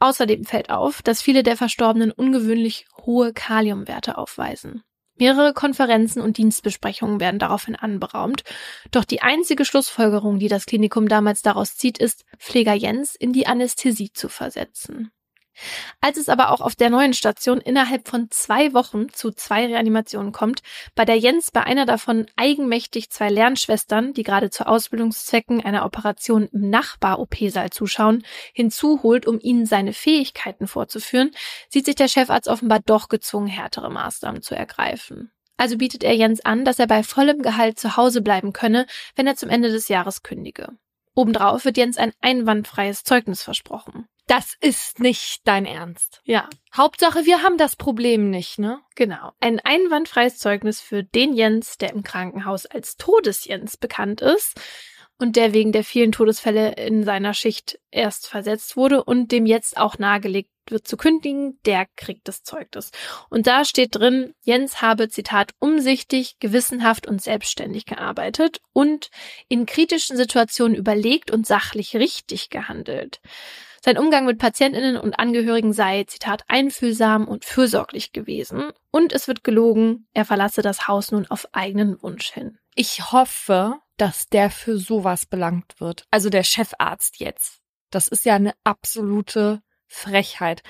Außerdem fällt auf, dass viele der Verstorbenen ungewöhnlich hohe Kaliumwerte aufweisen. Mehrere Konferenzen und Dienstbesprechungen werden daraufhin anberaumt. Doch die einzige Schlussfolgerung, die das Klinikum damals daraus zieht, ist, Pfleger Jens in die Anästhesie zu versetzen. Als es aber auch auf der neuen Station innerhalb von zwei Wochen zu zwei Reanimationen kommt, bei der Jens bei einer davon eigenmächtig zwei Lernschwestern, die gerade zu Ausbildungszwecken einer Operation im Nachbar-OP-Saal zuschauen, hinzuholt, um ihnen seine Fähigkeiten vorzuführen, sieht sich der Chefarzt offenbar doch gezwungen, härtere Maßnahmen zu ergreifen. Also bietet er Jens an, dass er bei vollem Gehalt zu Hause bleiben könne, wenn er zum Ende des Jahres kündige. Obendrauf wird Jens ein einwandfreies Zeugnis versprochen. Das ist nicht dein Ernst. Ja. Hauptsache, wir haben das Problem nicht, ne? Genau. Ein einwandfreies Zeugnis für den Jens, der im Krankenhaus als Todesjens bekannt ist und der wegen der vielen Todesfälle in seiner Schicht erst versetzt wurde und dem jetzt auch nahegelegt wird zu kündigen, der kriegt das Zeugnis. Und da steht drin, Jens habe, Zitat, umsichtig, gewissenhaft und selbstständig gearbeitet und in kritischen Situationen überlegt und sachlich richtig gehandelt. Sein Umgang mit Patientinnen und Angehörigen sei, Zitat, einfühlsam und fürsorglich gewesen. Und es wird gelogen, er verlasse das Haus nun auf eigenen Wunsch hin. Ich hoffe, dass der für sowas belangt wird. Also der Chefarzt jetzt. Das ist ja eine absolute Frechheit.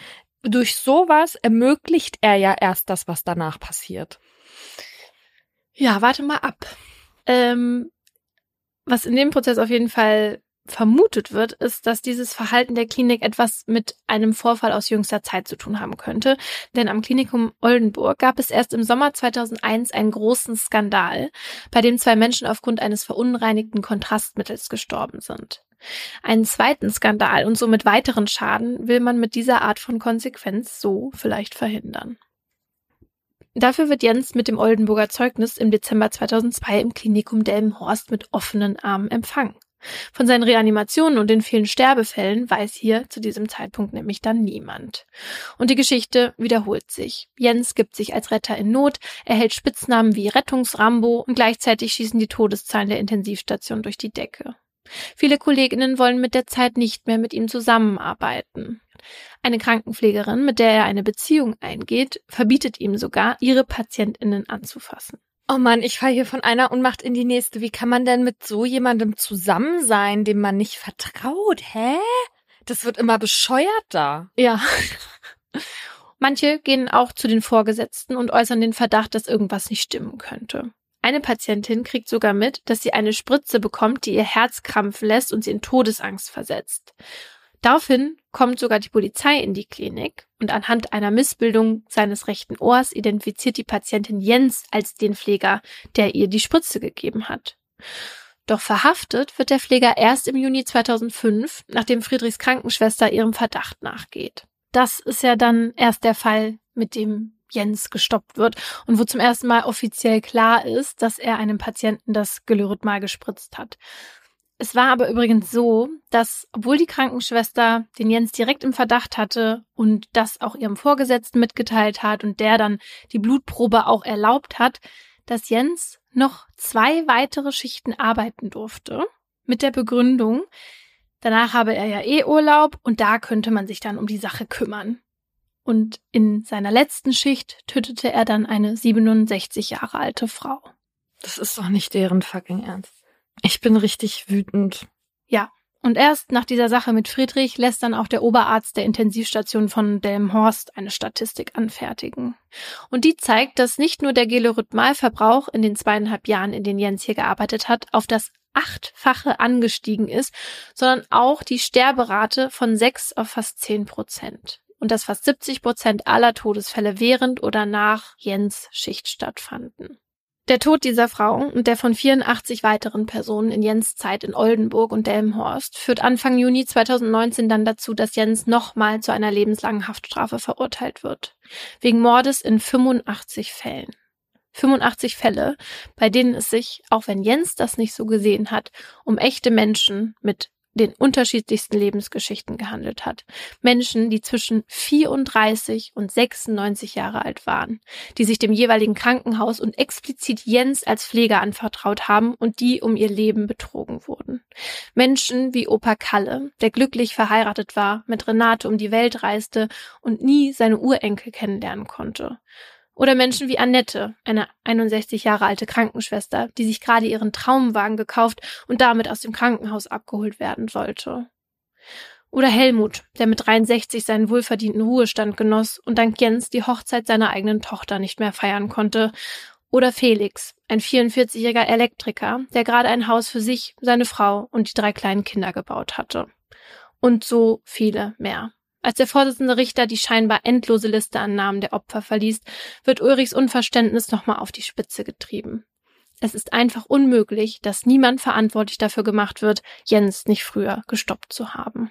Durch sowas ermöglicht er ja erst das, was danach passiert. Ja, warte mal ab. Ähm, was in dem Prozess auf jeden Fall vermutet wird, ist, dass dieses Verhalten der Klinik etwas mit einem Vorfall aus jüngster Zeit zu tun haben könnte. Denn am Klinikum Oldenburg gab es erst im Sommer 2001 einen großen Skandal, bei dem zwei Menschen aufgrund eines verunreinigten Kontrastmittels gestorben sind. Einen zweiten Skandal und somit weiteren Schaden will man mit dieser Art von Konsequenz so vielleicht verhindern. Dafür wird Jens mit dem Oldenburger Zeugnis im Dezember 2002 im Klinikum Delmenhorst mit offenen Armen empfangen. Von seinen Reanimationen und den vielen Sterbefällen weiß hier zu diesem Zeitpunkt nämlich dann niemand. Und die Geschichte wiederholt sich. Jens gibt sich als Retter in Not, erhält Spitznamen wie Rettungsrambo und gleichzeitig schießen die Todeszahlen der Intensivstation durch die Decke. Viele Kolleginnen wollen mit der Zeit nicht mehr mit ihm zusammenarbeiten. Eine Krankenpflegerin, mit der er eine Beziehung eingeht, verbietet ihm sogar, ihre Patientinnen anzufassen. Oh Mann, ich fahre hier von einer Unmacht in die nächste. Wie kann man denn mit so jemandem zusammen sein, dem man nicht vertraut? Hä? Das wird immer bescheuerter. Ja. Manche gehen auch zu den Vorgesetzten und äußern den Verdacht, dass irgendwas nicht stimmen könnte. Eine Patientin kriegt sogar mit, dass sie eine Spritze bekommt, die ihr Herz krampfen lässt und sie in Todesangst versetzt. Daraufhin kommt sogar die Polizei in die Klinik und anhand einer Missbildung seines rechten Ohrs identifiziert die Patientin Jens als den Pfleger, der ihr die Spritze gegeben hat. Doch verhaftet wird der Pfleger erst im Juni 2005, nachdem Friedrichs Krankenschwester ihrem Verdacht nachgeht. Das ist ja dann erst der Fall, mit dem Jens gestoppt wird und wo zum ersten Mal offiziell klar ist, dass er einem Patienten das Gelyrithmal gespritzt hat. Es war aber übrigens so, dass, obwohl die Krankenschwester den Jens direkt im Verdacht hatte und das auch ihrem Vorgesetzten mitgeteilt hat und der dann die Blutprobe auch erlaubt hat, dass Jens noch zwei weitere Schichten arbeiten durfte. Mit der Begründung, danach habe er ja eh Urlaub und da könnte man sich dann um die Sache kümmern. Und in seiner letzten Schicht tötete er dann eine 67 Jahre alte Frau. Das ist doch nicht deren fucking Ernst. Ich bin richtig wütend. Ja, und erst nach dieser Sache mit Friedrich lässt dann auch der Oberarzt der Intensivstation von Delmhorst eine Statistik anfertigen. Und die zeigt, dass nicht nur der Gelorhythmalverbrauch in den zweieinhalb Jahren, in denen Jens hier gearbeitet hat, auf das achtfache angestiegen ist, sondern auch die Sterberate von sechs auf fast zehn Prozent. Und dass fast 70 Prozent aller Todesfälle während oder nach Jens Schicht stattfanden. Der Tod dieser Frau und der von 84 weiteren Personen in Jens Zeit in Oldenburg und Delmenhorst führt Anfang Juni 2019 dann dazu, dass Jens nochmal zu einer lebenslangen Haftstrafe verurteilt wird. Wegen Mordes in 85 Fällen. 85 Fälle, bei denen es sich, auch wenn Jens das nicht so gesehen hat, um echte Menschen mit den unterschiedlichsten Lebensgeschichten gehandelt hat. Menschen, die zwischen 34 und 96 Jahre alt waren, die sich dem jeweiligen Krankenhaus und explizit Jens als Pfleger anvertraut haben und die um ihr Leben betrogen wurden. Menschen wie Opa Kalle, der glücklich verheiratet war, mit Renate um die Welt reiste und nie seine Urenkel kennenlernen konnte. Oder Menschen wie Annette, eine 61 Jahre alte Krankenschwester, die sich gerade ihren Traumwagen gekauft und damit aus dem Krankenhaus abgeholt werden sollte. Oder Helmut, der mit 63 seinen wohlverdienten Ruhestand genoss und dank Jens die Hochzeit seiner eigenen Tochter nicht mehr feiern konnte. Oder Felix, ein 44-jähriger Elektriker, der gerade ein Haus für sich, seine Frau und die drei kleinen Kinder gebaut hatte. Und so viele mehr. Als der Vorsitzende Richter die scheinbar endlose Liste an Namen der Opfer verliest, wird Ulrichs Unverständnis nochmal auf die Spitze getrieben. Es ist einfach unmöglich, dass niemand verantwortlich dafür gemacht wird, Jens nicht früher gestoppt zu haben.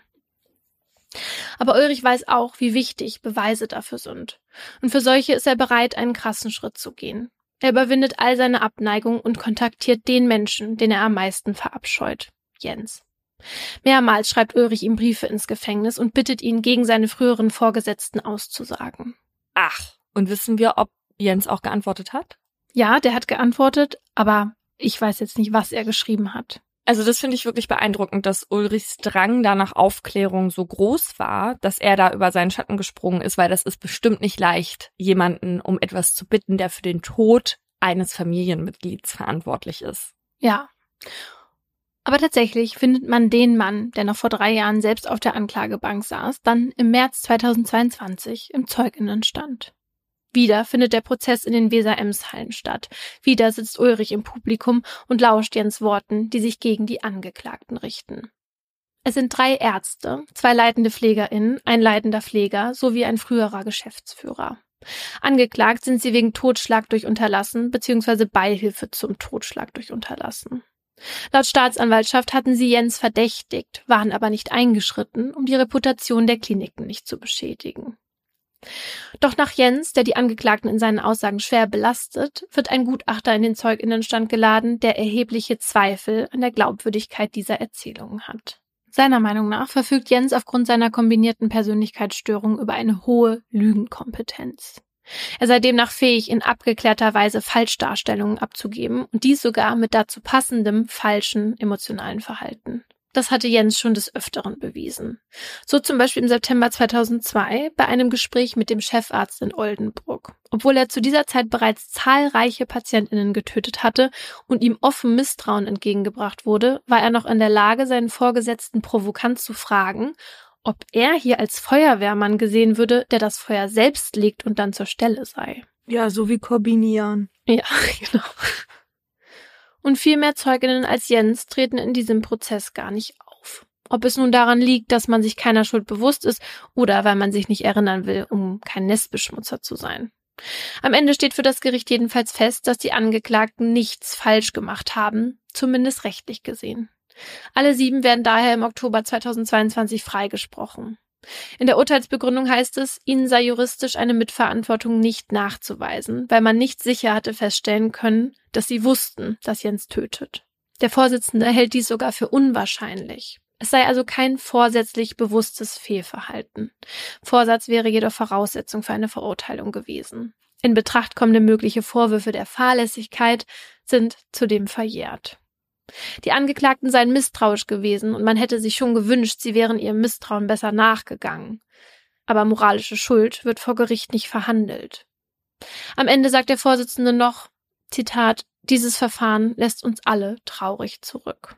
Aber Ulrich weiß auch, wie wichtig Beweise dafür sind. Und für solche ist er bereit, einen krassen Schritt zu gehen. Er überwindet all seine Abneigung und kontaktiert den Menschen, den er am meisten verabscheut. Jens. Mehrmals schreibt Ulrich ihm Briefe ins Gefängnis und bittet ihn, gegen seine früheren Vorgesetzten auszusagen. Ach, und wissen wir, ob Jens auch geantwortet hat? Ja, der hat geantwortet, aber ich weiß jetzt nicht, was er geschrieben hat. Also das finde ich wirklich beeindruckend, dass Ulrichs Drang da nach Aufklärung so groß war, dass er da über seinen Schatten gesprungen ist, weil das ist bestimmt nicht leicht, jemanden um etwas zu bitten, der für den Tod eines Familienmitglieds verantwortlich ist. Ja. Aber tatsächlich findet man den Mann, der noch vor drei Jahren selbst auf der Anklagebank saß, dann im März 2022 im Zeuginnenstand. Wieder findet der Prozess in den Weser-Ems-Hallen statt. Wieder sitzt Ulrich im Publikum und lauscht Jens Worten, die sich gegen die Angeklagten richten. Es sind drei Ärzte, zwei leitende PflegerInnen, ein leitender Pfleger sowie ein früherer Geschäftsführer. Angeklagt sind sie wegen Totschlag durch Unterlassen bzw. Beihilfe zum Totschlag durch Unterlassen. Laut Staatsanwaltschaft hatten sie Jens verdächtigt, waren aber nicht eingeschritten, um die Reputation der Kliniken nicht zu beschädigen. Doch nach Jens, der die Angeklagten in seinen Aussagen schwer belastet, wird ein Gutachter in den Zeuginnenstand geladen, der erhebliche Zweifel an der Glaubwürdigkeit dieser Erzählungen hat. Seiner Meinung nach verfügt Jens aufgrund seiner kombinierten Persönlichkeitsstörung über eine hohe Lügenkompetenz. Er sei demnach fähig, in abgeklärter Weise Falschdarstellungen abzugeben und dies sogar mit dazu passendem falschen emotionalen Verhalten. Das hatte Jens schon des Öfteren bewiesen. So zum Beispiel im September 2002 bei einem Gespräch mit dem Chefarzt in Oldenburg. Obwohl er zu dieser Zeit bereits zahlreiche Patientinnen getötet hatte und ihm offen Misstrauen entgegengebracht wurde, war er noch in der Lage, seinen Vorgesetzten provokant zu fragen, ob er hier als Feuerwehrmann gesehen würde, der das Feuer selbst legt und dann zur Stelle sei. Ja, so wie Korbinian. Ja, genau. Und viel mehr Zeuginnen als Jens treten in diesem Prozess gar nicht auf. Ob es nun daran liegt, dass man sich keiner Schuld bewusst ist oder weil man sich nicht erinnern will, um kein Nestbeschmutzer zu sein. Am Ende steht für das Gericht jedenfalls fest, dass die Angeklagten nichts falsch gemacht haben, zumindest rechtlich gesehen. Alle sieben werden daher im Oktober 2022 freigesprochen. In der Urteilsbegründung heißt es, ihnen sei juristisch eine Mitverantwortung nicht nachzuweisen, weil man nicht sicher hatte feststellen können, dass sie wussten, dass Jens tötet. Der Vorsitzende hält dies sogar für unwahrscheinlich. Es sei also kein vorsätzlich bewusstes Fehlverhalten. Vorsatz wäre jedoch Voraussetzung für eine Verurteilung gewesen. In Betracht kommende mögliche Vorwürfe der Fahrlässigkeit sind zudem verjährt. Die Angeklagten seien misstrauisch gewesen und man hätte sich schon gewünscht, sie wären ihrem Misstrauen besser nachgegangen. Aber moralische Schuld wird vor Gericht nicht verhandelt. Am Ende sagt der Vorsitzende noch, Zitat, dieses Verfahren lässt uns alle traurig zurück.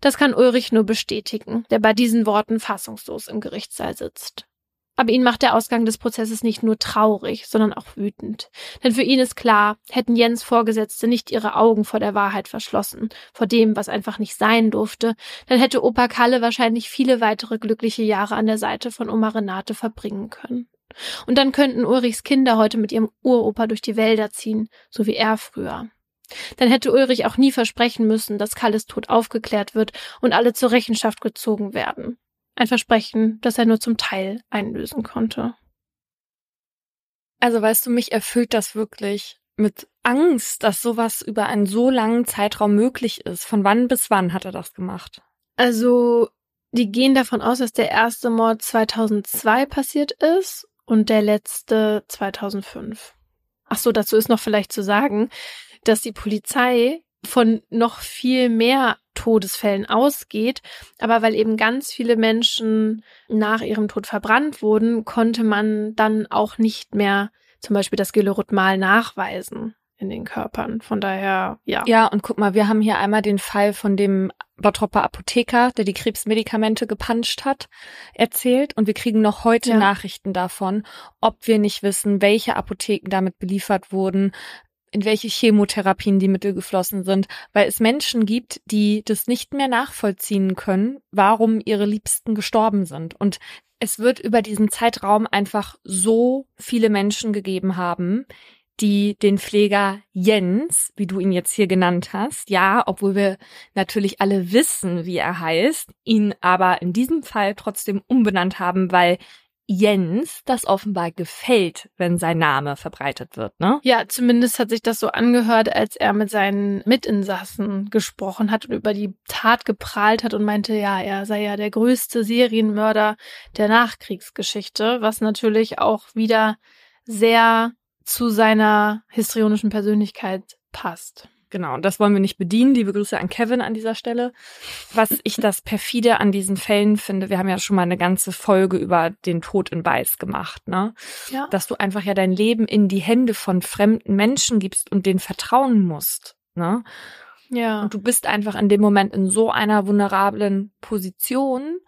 Das kann Ulrich nur bestätigen, der bei diesen Worten fassungslos im Gerichtssaal sitzt. Aber ihn macht der Ausgang des Prozesses nicht nur traurig, sondern auch wütend. Denn für ihn ist klar, hätten Jens Vorgesetzte nicht ihre Augen vor der Wahrheit verschlossen, vor dem, was einfach nicht sein durfte, dann hätte Opa Kalle wahrscheinlich viele weitere glückliche Jahre an der Seite von Oma Renate verbringen können. Und dann könnten Ulrichs Kinder heute mit ihrem Uropa durch die Wälder ziehen, so wie er früher. Dann hätte Ulrich auch nie versprechen müssen, dass Kalles Tod aufgeklärt wird und alle zur Rechenschaft gezogen werden. Ein Versprechen, das er nur zum Teil einlösen konnte. Also weißt du, mich erfüllt das wirklich mit Angst, dass sowas über einen so langen Zeitraum möglich ist. Von wann bis wann hat er das gemacht? Also, die gehen davon aus, dass der erste Mord 2002 passiert ist und der letzte 2005. Ach so, dazu ist noch vielleicht zu sagen, dass die Polizei von noch viel mehr Todesfällen ausgeht. Aber weil eben ganz viele Menschen nach ihrem Tod verbrannt wurden, konnte man dann auch nicht mehr zum Beispiel das Gelorutmal nachweisen in den Körpern. Von daher, ja. Ja, und guck mal, wir haben hier einmal den Fall von dem Bottropper Apotheker, der die Krebsmedikamente gepanscht hat, erzählt. Und wir kriegen noch heute ja. Nachrichten davon, ob wir nicht wissen, welche Apotheken damit beliefert wurden, in welche Chemotherapien die Mittel geflossen sind, weil es Menschen gibt, die das nicht mehr nachvollziehen können, warum ihre Liebsten gestorben sind. Und es wird über diesen Zeitraum einfach so viele Menschen gegeben haben, die den Pfleger Jens, wie du ihn jetzt hier genannt hast, ja, obwohl wir natürlich alle wissen, wie er heißt, ihn aber in diesem Fall trotzdem umbenannt haben, weil Jens das offenbar gefällt, wenn sein Name verbreitet wird, ne? Ja, zumindest hat sich das so angehört, als er mit seinen Mitinsassen gesprochen hat und über die Tat geprahlt hat und meinte, ja, er sei ja der größte Serienmörder der Nachkriegsgeschichte, was natürlich auch wieder sehr zu seiner histrionischen Persönlichkeit passt. Genau, und das wollen wir nicht bedienen. Liebe Grüße an Kevin an dieser Stelle. Was ich das perfide an diesen Fällen finde, wir haben ja schon mal eine ganze Folge über den Tod in Weiß gemacht, ne? Ja. Dass du einfach ja dein Leben in die Hände von fremden Menschen gibst und denen vertrauen musst, ne? Ja. Und du bist einfach in dem Moment in so einer vulnerablen Position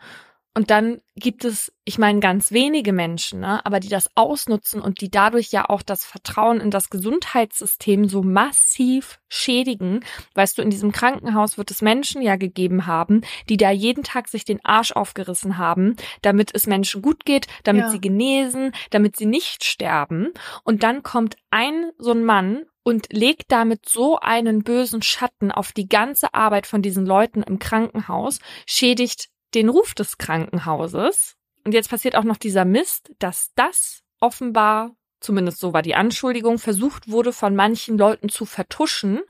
und dann gibt es, ich meine, ganz wenige Menschen, ne, aber die das ausnutzen und die dadurch ja auch das Vertrauen in das Gesundheitssystem so massiv schädigen. Weißt du, in diesem Krankenhaus wird es Menschen ja gegeben haben, die da jeden Tag sich den Arsch aufgerissen haben, damit es Menschen gut geht, damit ja. sie genesen, damit sie nicht sterben. Und dann kommt ein so ein Mann und legt damit so einen bösen Schatten auf die ganze Arbeit von diesen Leuten im Krankenhaus, schädigt den Ruf des Krankenhauses. Und jetzt passiert auch noch dieser Mist, dass das offenbar zumindest so war die Anschuldigung, versucht wurde von manchen Leuten zu vertuschen.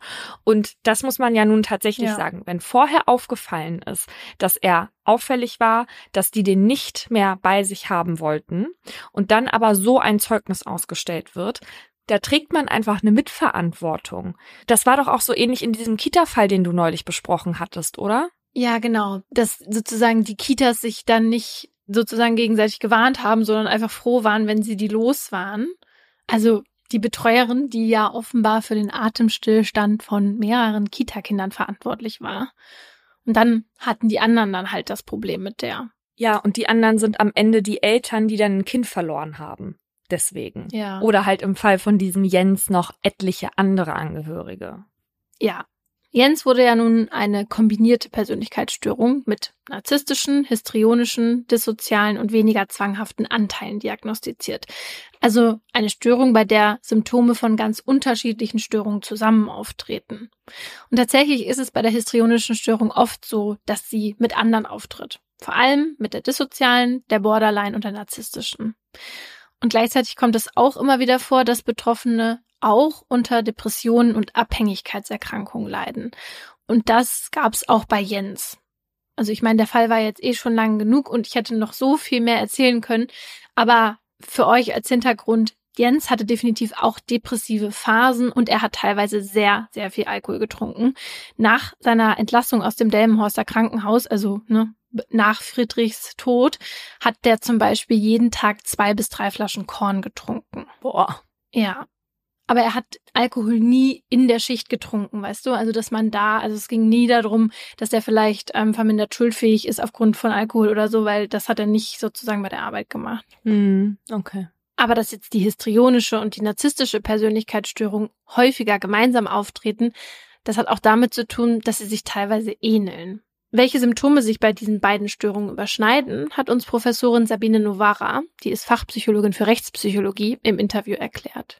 Und das muss man ja nun tatsächlich ja. sagen. Wenn vorher aufgefallen ist, dass er auffällig war, dass die den nicht mehr bei sich haben wollten und dann aber so ein Zeugnis ausgestellt wird, da trägt man einfach eine Mitverantwortung. Das war doch auch so ähnlich in diesem Kita-Fall, den du neulich besprochen hattest, oder? Ja, genau. Dass sozusagen die Kitas sich dann nicht sozusagen gegenseitig gewarnt haben, sondern einfach froh waren, wenn sie die los waren. Also die Betreuerin, die ja offenbar für den Atemstillstand von mehreren Kita-Kindern verantwortlich war. Und dann hatten die anderen dann halt das Problem mit der. Ja, und die anderen sind am Ende die Eltern, die dann ein Kind verloren haben. Deswegen. Ja. Oder halt im Fall von diesem Jens noch etliche andere Angehörige. Ja, Jens wurde ja nun eine kombinierte Persönlichkeitsstörung mit narzisstischen, histrionischen, dissozialen und weniger zwanghaften Anteilen diagnostiziert. Also eine Störung, bei der Symptome von ganz unterschiedlichen Störungen zusammen auftreten. Und tatsächlich ist es bei der histrionischen Störung oft so, dass sie mit anderen auftritt. Vor allem mit der dissozialen, der Borderline und der narzisstischen. Und gleichzeitig kommt es auch immer wieder vor, dass Betroffene auch unter Depressionen und Abhängigkeitserkrankungen leiden. Und das gab es auch bei Jens. Also ich meine, der Fall war jetzt eh schon lang genug und ich hätte noch so viel mehr erzählen können. Aber für euch als Hintergrund, Jens hatte definitiv auch depressive Phasen und er hat teilweise sehr, sehr viel Alkohol getrunken. Nach seiner Entlassung aus dem Delmenhorster Krankenhaus, also ne, nach Friedrichs Tod, hat der zum Beispiel jeden Tag zwei bis drei Flaschen Korn getrunken. Boah. Ja. Aber er hat Alkohol nie in der Schicht getrunken, weißt du? Also, dass man da, also es ging nie darum, dass er vielleicht ähm, vermindert schuldfähig ist aufgrund von Alkohol oder so, weil das hat er nicht sozusagen bei der Arbeit gemacht. Mhm. Okay. Aber dass jetzt die histrionische und die narzisstische Persönlichkeitsstörung häufiger gemeinsam auftreten, das hat auch damit zu tun, dass sie sich teilweise ähneln. Welche Symptome sich bei diesen beiden Störungen überschneiden, hat uns Professorin Sabine Novara, die ist Fachpsychologin für Rechtspsychologie, im Interview erklärt.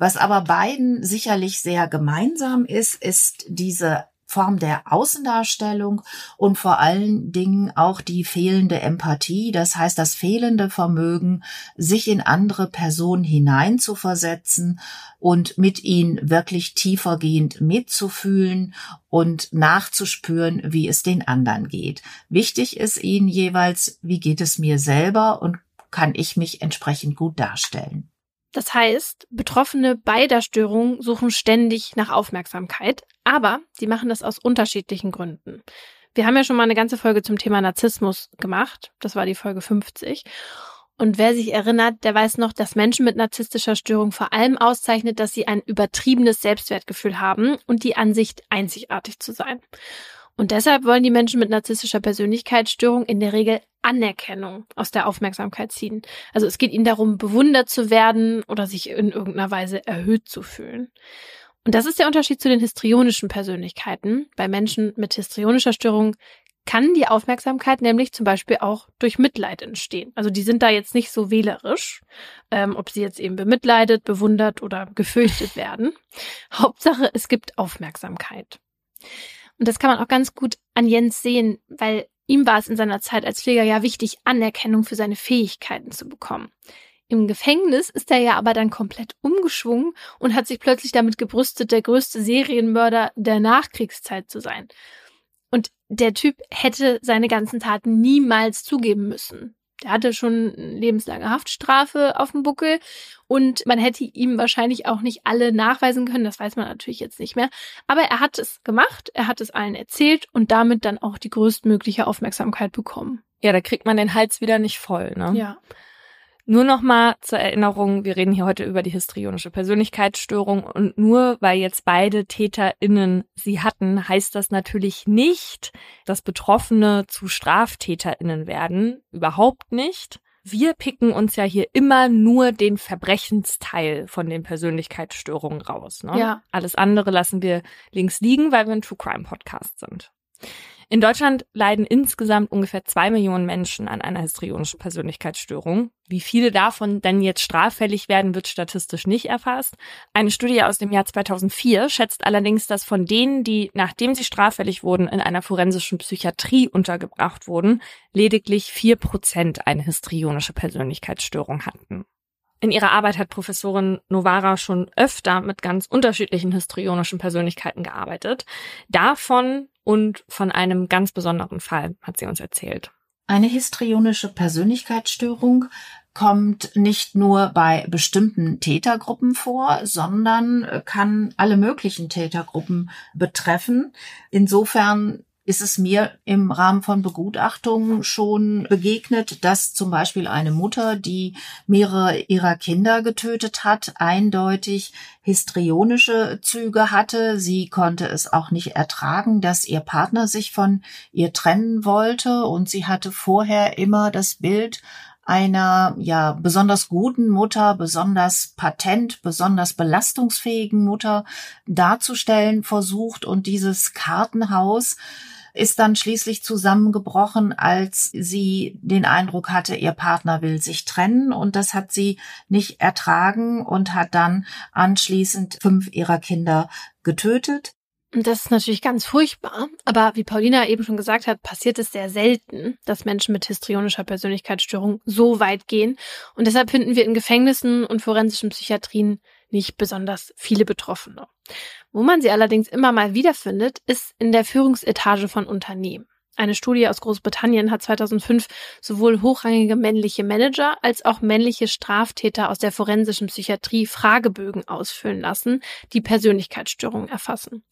Was aber beiden sicherlich sehr gemeinsam ist, ist diese Form der Außendarstellung und vor allen Dingen auch die fehlende Empathie, das heißt das fehlende Vermögen, sich in andere Personen hineinzuversetzen und mit ihnen wirklich tiefergehend mitzufühlen und nachzuspüren, wie es den anderen geht. Wichtig ist ihnen jeweils, wie geht es mir selber und kann ich mich entsprechend gut darstellen. Das heißt, Betroffene beider Störungen suchen ständig nach Aufmerksamkeit, aber die machen das aus unterschiedlichen Gründen. Wir haben ja schon mal eine ganze Folge zum Thema Narzissmus gemacht. Das war die Folge 50. Und wer sich erinnert, der weiß noch, dass Menschen mit narzisstischer Störung vor allem auszeichnet, dass sie ein übertriebenes Selbstwertgefühl haben und die Ansicht, einzigartig zu sein. Und deshalb wollen die Menschen mit narzisstischer Persönlichkeitsstörung in der Regel Anerkennung aus der Aufmerksamkeit ziehen. Also es geht ihnen darum, bewundert zu werden oder sich in irgendeiner Weise erhöht zu fühlen. Und das ist der Unterschied zu den histrionischen Persönlichkeiten. Bei Menschen mit histrionischer Störung kann die Aufmerksamkeit nämlich zum Beispiel auch durch Mitleid entstehen. Also die sind da jetzt nicht so wählerisch, ähm, ob sie jetzt eben bemitleidet, bewundert oder gefürchtet werden. Hauptsache, es gibt Aufmerksamkeit. Und das kann man auch ganz gut an Jens sehen, weil ihm war es in seiner Zeit als Pfleger ja wichtig, Anerkennung für seine Fähigkeiten zu bekommen. Im Gefängnis ist er ja aber dann komplett umgeschwungen und hat sich plötzlich damit gebrüstet, der größte Serienmörder der Nachkriegszeit zu sein. Und der Typ hätte seine ganzen Taten niemals zugeben müssen. Der hatte schon lebenslange Haftstrafe auf dem Buckel und man hätte ihm wahrscheinlich auch nicht alle nachweisen können, das weiß man natürlich jetzt nicht mehr. Aber er hat es gemacht, er hat es allen erzählt und damit dann auch die größtmögliche Aufmerksamkeit bekommen. Ja, da kriegt man den Hals wieder nicht voll, ne? Ja. Nur noch mal zur Erinnerung, wir reden hier heute über die histrionische Persönlichkeitsstörung und nur weil jetzt beide TäterInnen sie hatten, heißt das natürlich nicht, dass Betroffene zu StraftäterInnen werden. Überhaupt nicht. Wir picken uns ja hier immer nur den Verbrechensteil von den Persönlichkeitsstörungen raus. Ne? Ja. Alles andere lassen wir links liegen, weil wir ein True Crime Podcast sind. In Deutschland leiden insgesamt ungefähr zwei Millionen Menschen an einer histrionischen Persönlichkeitsstörung. Wie viele davon denn jetzt straffällig werden, wird statistisch nicht erfasst. Eine Studie aus dem Jahr 2004 schätzt allerdings, dass von denen, die nachdem sie straffällig wurden, in einer forensischen Psychiatrie untergebracht wurden, lediglich vier Prozent eine histrionische Persönlichkeitsstörung hatten. In ihrer Arbeit hat Professorin Novara schon öfter mit ganz unterschiedlichen histrionischen Persönlichkeiten gearbeitet. Davon und von einem ganz besonderen Fall hat sie uns erzählt. Eine histrionische Persönlichkeitsstörung kommt nicht nur bei bestimmten Tätergruppen vor, sondern kann alle möglichen Tätergruppen betreffen. Insofern ist es mir im Rahmen von Begutachtungen schon begegnet, dass zum Beispiel eine Mutter, die mehrere ihrer Kinder getötet hat, eindeutig histrionische Züge hatte. Sie konnte es auch nicht ertragen, dass ihr Partner sich von ihr trennen wollte und sie hatte vorher immer das Bild einer ja besonders guten Mutter, besonders patent, besonders belastungsfähigen Mutter darzustellen versucht und dieses Kartenhaus ist dann schließlich zusammengebrochen, als sie den Eindruck hatte, ihr Partner will sich trennen und das hat sie nicht ertragen und hat dann anschließend fünf ihrer Kinder getötet. Und das ist natürlich ganz furchtbar. Aber wie Paulina eben schon gesagt hat, passiert es sehr selten, dass Menschen mit histrionischer Persönlichkeitsstörung so weit gehen. Und deshalb finden wir in Gefängnissen und forensischen Psychiatrien nicht besonders viele Betroffene. Wo man sie allerdings immer mal wiederfindet, ist in der Führungsetage von Unternehmen. Eine Studie aus Großbritannien hat 2005 sowohl hochrangige männliche Manager als auch männliche Straftäter aus der forensischen Psychiatrie Fragebögen ausfüllen lassen, die Persönlichkeitsstörungen erfassen.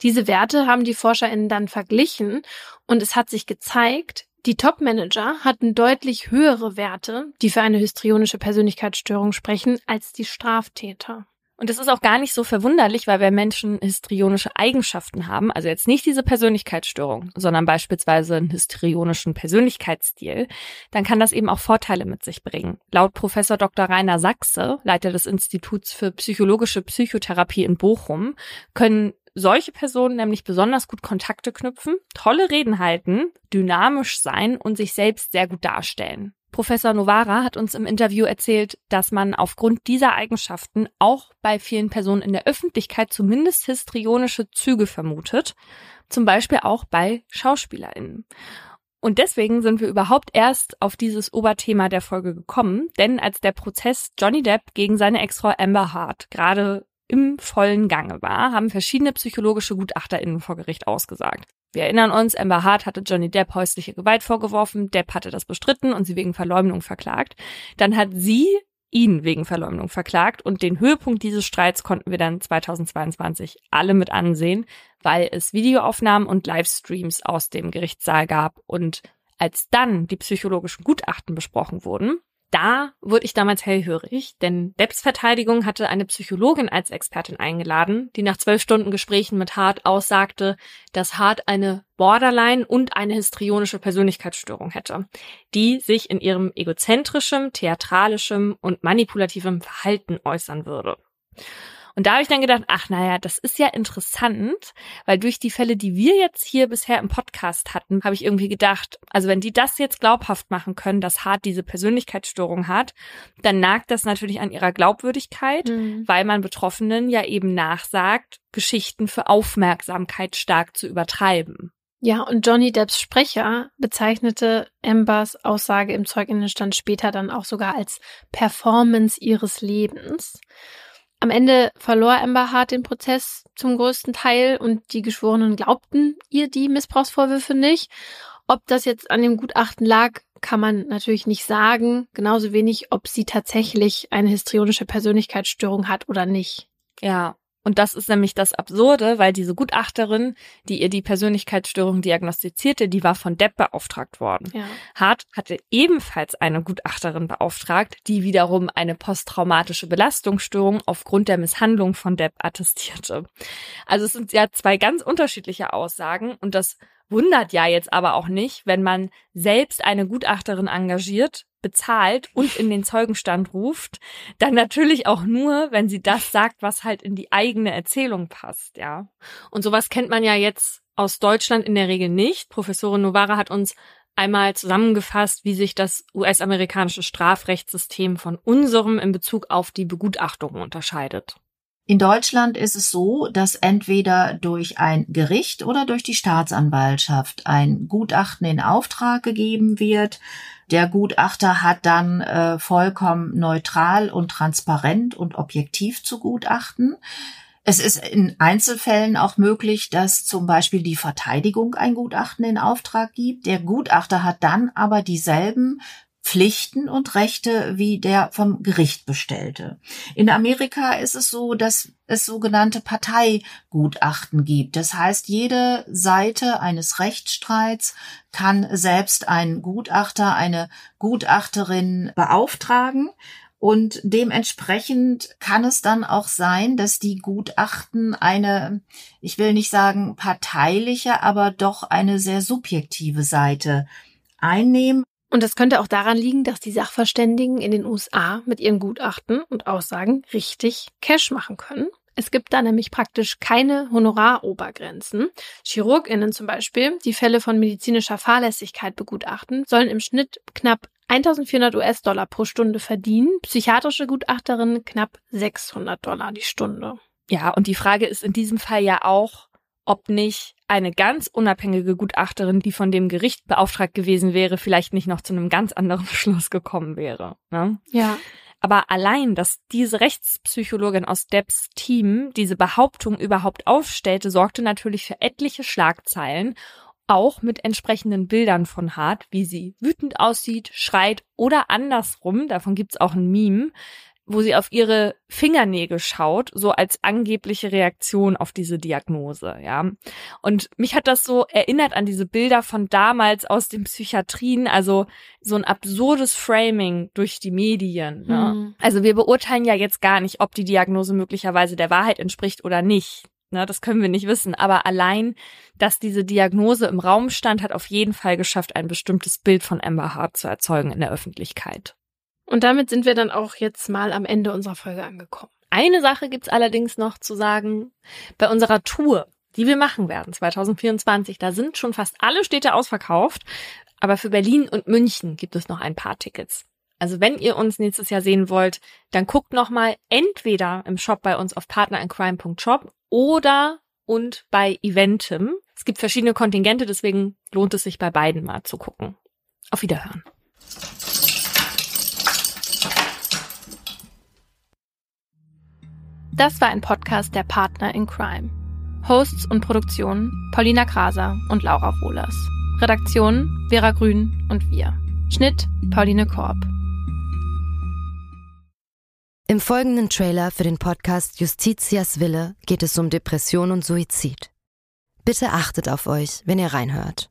Diese Werte haben die ForscherInnen dann verglichen und es hat sich gezeigt, die Top-Manager hatten deutlich höhere Werte, die für eine histrionische Persönlichkeitsstörung sprechen, als die Straftäter. Und das ist auch gar nicht so verwunderlich, weil wir Menschen histrionische Eigenschaften haben, also jetzt nicht diese Persönlichkeitsstörung, sondern beispielsweise einen histrionischen Persönlichkeitsstil, dann kann das eben auch Vorteile mit sich bringen. Laut Professor Dr. Rainer Sachse, Leiter des Instituts für psychologische Psychotherapie in Bochum, können solche Personen nämlich besonders gut Kontakte knüpfen, tolle Reden halten, dynamisch sein und sich selbst sehr gut darstellen. Professor Novara hat uns im Interview erzählt, dass man aufgrund dieser Eigenschaften auch bei vielen Personen in der Öffentlichkeit zumindest histrionische Züge vermutet, zum Beispiel auch bei SchauspielerInnen. Und deswegen sind wir überhaupt erst auf dieses Oberthema der Folge gekommen, denn als der Prozess Johnny Depp gegen seine Ex-Frau Amber Hart gerade im vollen Gange war, haben verschiedene psychologische GutachterInnen vor Gericht ausgesagt. Wir erinnern uns, Amber Hart hatte Johnny Depp häusliche Gewalt vorgeworfen, Depp hatte das bestritten und sie wegen Verleumdung verklagt. Dann hat sie ihn wegen Verleumdung verklagt und den Höhepunkt dieses Streits konnten wir dann 2022 alle mit ansehen, weil es Videoaufnahmen und Livestreams aus dem Gerichtssaal gab und als dann die psychologischen Gutachten besprochen wurden, da wurde ich damals hellhörig, denn Depps Verteidigung hatte eine Psychologin als Expertin eingeladen, die nach zwölf Stunden Gesprächen mit Hart aussagte, dass Hart eine Borderline und eine histrionische Persönlichkeitsstörung hätte, die sich in ihrem egozentrischem, theatralischem und manipulativem Verhalten äußern würde. Und da habe ich dann gedacht, ach naja, das ist ja interessant, weil durch die Fälle, die wir jetzt hier bisher im Podcast hatten, habe ich irgendwie gedacht, also wenn die das jetzt glaubhaft machen können, dass Hart diese Persönlichkeitsstörung hat, dann nagt das natürlich an ihrer Glaubwürdigkeit, mhm. weil man Betroffenen ja eben nachsagt, Geschichten für Aufmerksamkeit stark zu übertreiben. Ja, und Johnny Depps Sprecher bezeichnete Ambers Aussage im Zeuginnenstand später dann auch sogar als Performance ihres Lebens. Am Ende verlor Amber Hart den Prozess zum größten Teil und die Geschworenen glaubten ihr die Missbrauchsvorwürfe nicht. Ob das jetzt an dem Gutachten lag, kann man natürlich nicht sagen. Genauso wenig, ob sie tatsächlich eine histrionische Persönlichkeitsstörung hat oder nicht. Ja, und das ist nämlich das Absurde, weil diese Gutachterin, die ihr die Persönlichkeitsstörung diagnostizierte, die war von Depp beauftragt worden. Ja. Hart hatte ebenfalls eine Gutachterin beauftragt, die wiederum eine posttraumatische Belastungsstörung aufgrund der Misshandlung von Depp attestierte. Also es sind ja zwei ganz unterschiedliche Aussagen und das wundert ja jetzt aber auch nicht, wenn man selbst eine Gutachterin engagiert, bezahlt und in den Zeugenstand ruft, dann natürlich auch nur, wenn sie das sagt, was halt in die eigene Erzählung passt, ja. Und sowas kennt man ja jetzt aus Deutschland in der Regel nicht. Professorin Novara hat uns einmal zusammengefasst, wie sich das US-amerikanische Strafrechtssystem von unserem in Bezug auf die Begutachtung unterscheidet. In Deutschland ist es so, dass entweder durch ein Gericht oder durch die Staatsanwaltschaft ein Gutachten in Auftrag gegeben wird. Der Gutachter hat dann äh, vollkommen neutral und transparent und objektiv zu gutachten. Es ist in Einzelfällen auch möglich, dass zum Beispiel die Verteidigung ein Gutachten in Auftrag gibt. Der Gutachter hat dann aber dieselben Pflichten und Rechte wie der vom Gericht bestellte. In Amerika ist es so, dass es sogenannte Parteigutachten gibt. Das heißt, jede Seite eines Rechtsstreits kann selbst einen Gutachter, eine Gutachterin beauftragen. Und dementsprechend kann es dann auch sein, dass die Gutachten eine, ich will nicht sagen parteiliche, aber doch eine sehr subjektive Seite einnehmen. Und das könnte auch daran liegen, dass die Sachverständigen in den USA mit ihren Gutachten und Aussagen richtig Cash machen können. Es gibt da nämlich praktisch keine Honorarobergrenzen. Chirurginnen zum Beispiel, die Fälle von medizinischer Fahrlässigkeit begutachten, sollen im Schnitt knapp 1400 US-Dollar pro Stunde verdienen, psychiatrische Gutachterinnen knapp 600 Dollar die Stunde. Ja, und die Frage ist in diesem Fall ja auch, ob nicht eine ganz unabhängige Gutachterin, die von dem Gericht beauftragt gewesen wäre, vielleicht nicht noch zu einem ganz anderen Schluss gekommen wäre. Ne? Ja. Aber allein, dass diese Rechtspsychologin aus Debs Team diese Behauptung überhaupt aufstellte, sorgte natürlich für etliche Schlagzeilen, auch mit entsprechenden Bildern von Hart, wie sie wütend aussieht, schreit oder andersrum, davon gibt's auch ein Meme, wo sie auf ihre Fingernägel schaut, so als angebliche Reaktion auf diese Diagnose, ja. Und mich hat das so erinnert an diese Bilder von damals aus den Psychiatrien, also so ein absurdes Framing durch die Medien. Ne? Mhm. Also wir beurteilen ja jetzt gar nicht, ob die Diagnose möglicherweise der Wahrheit entspricht oder nicht. Ne, das können wir nicht wissen. Aber allein, dass diese Diagnose im Raum stand, hat auf jeden Fall geschafft, ein bestimmtes Bild von Amber Hart zu erzeugen in der Öffentlichkeit. Und damit sind wir dann auch jetzt mal am Ende unserer Folge angekommen. Eine Sache gibt's allerdings noch zu sagen. Bei unserer Tour, die wir machen werden 2024, da sind schon fast alle Städte ausverkauft. Aber für Berlin und München gibt es noch ein paar Tickets. Also wenn ihr uns nächstes Jahr sehen wollt, dann guckt noch mal entweder im Shop bei uns auf partnerincrime.shop oder und bei Eventim. Es gibt verschiedene Kontingente, deswegen lohnt es sich bei beiden mal zu gucken. Auf Wiederhören. Das war ein Podcast der Partner in Crime. Hosts und Produktion Paulina Kraser und Laura Wohlers. Redaktion Vera Grün und wir. Schnitt Pauline Korb. Im folgenden Trailer für den Podcast Justitias Wille geht es um Depression und Suizid. Bitte achtet auf euch, wenn ihr reinhört.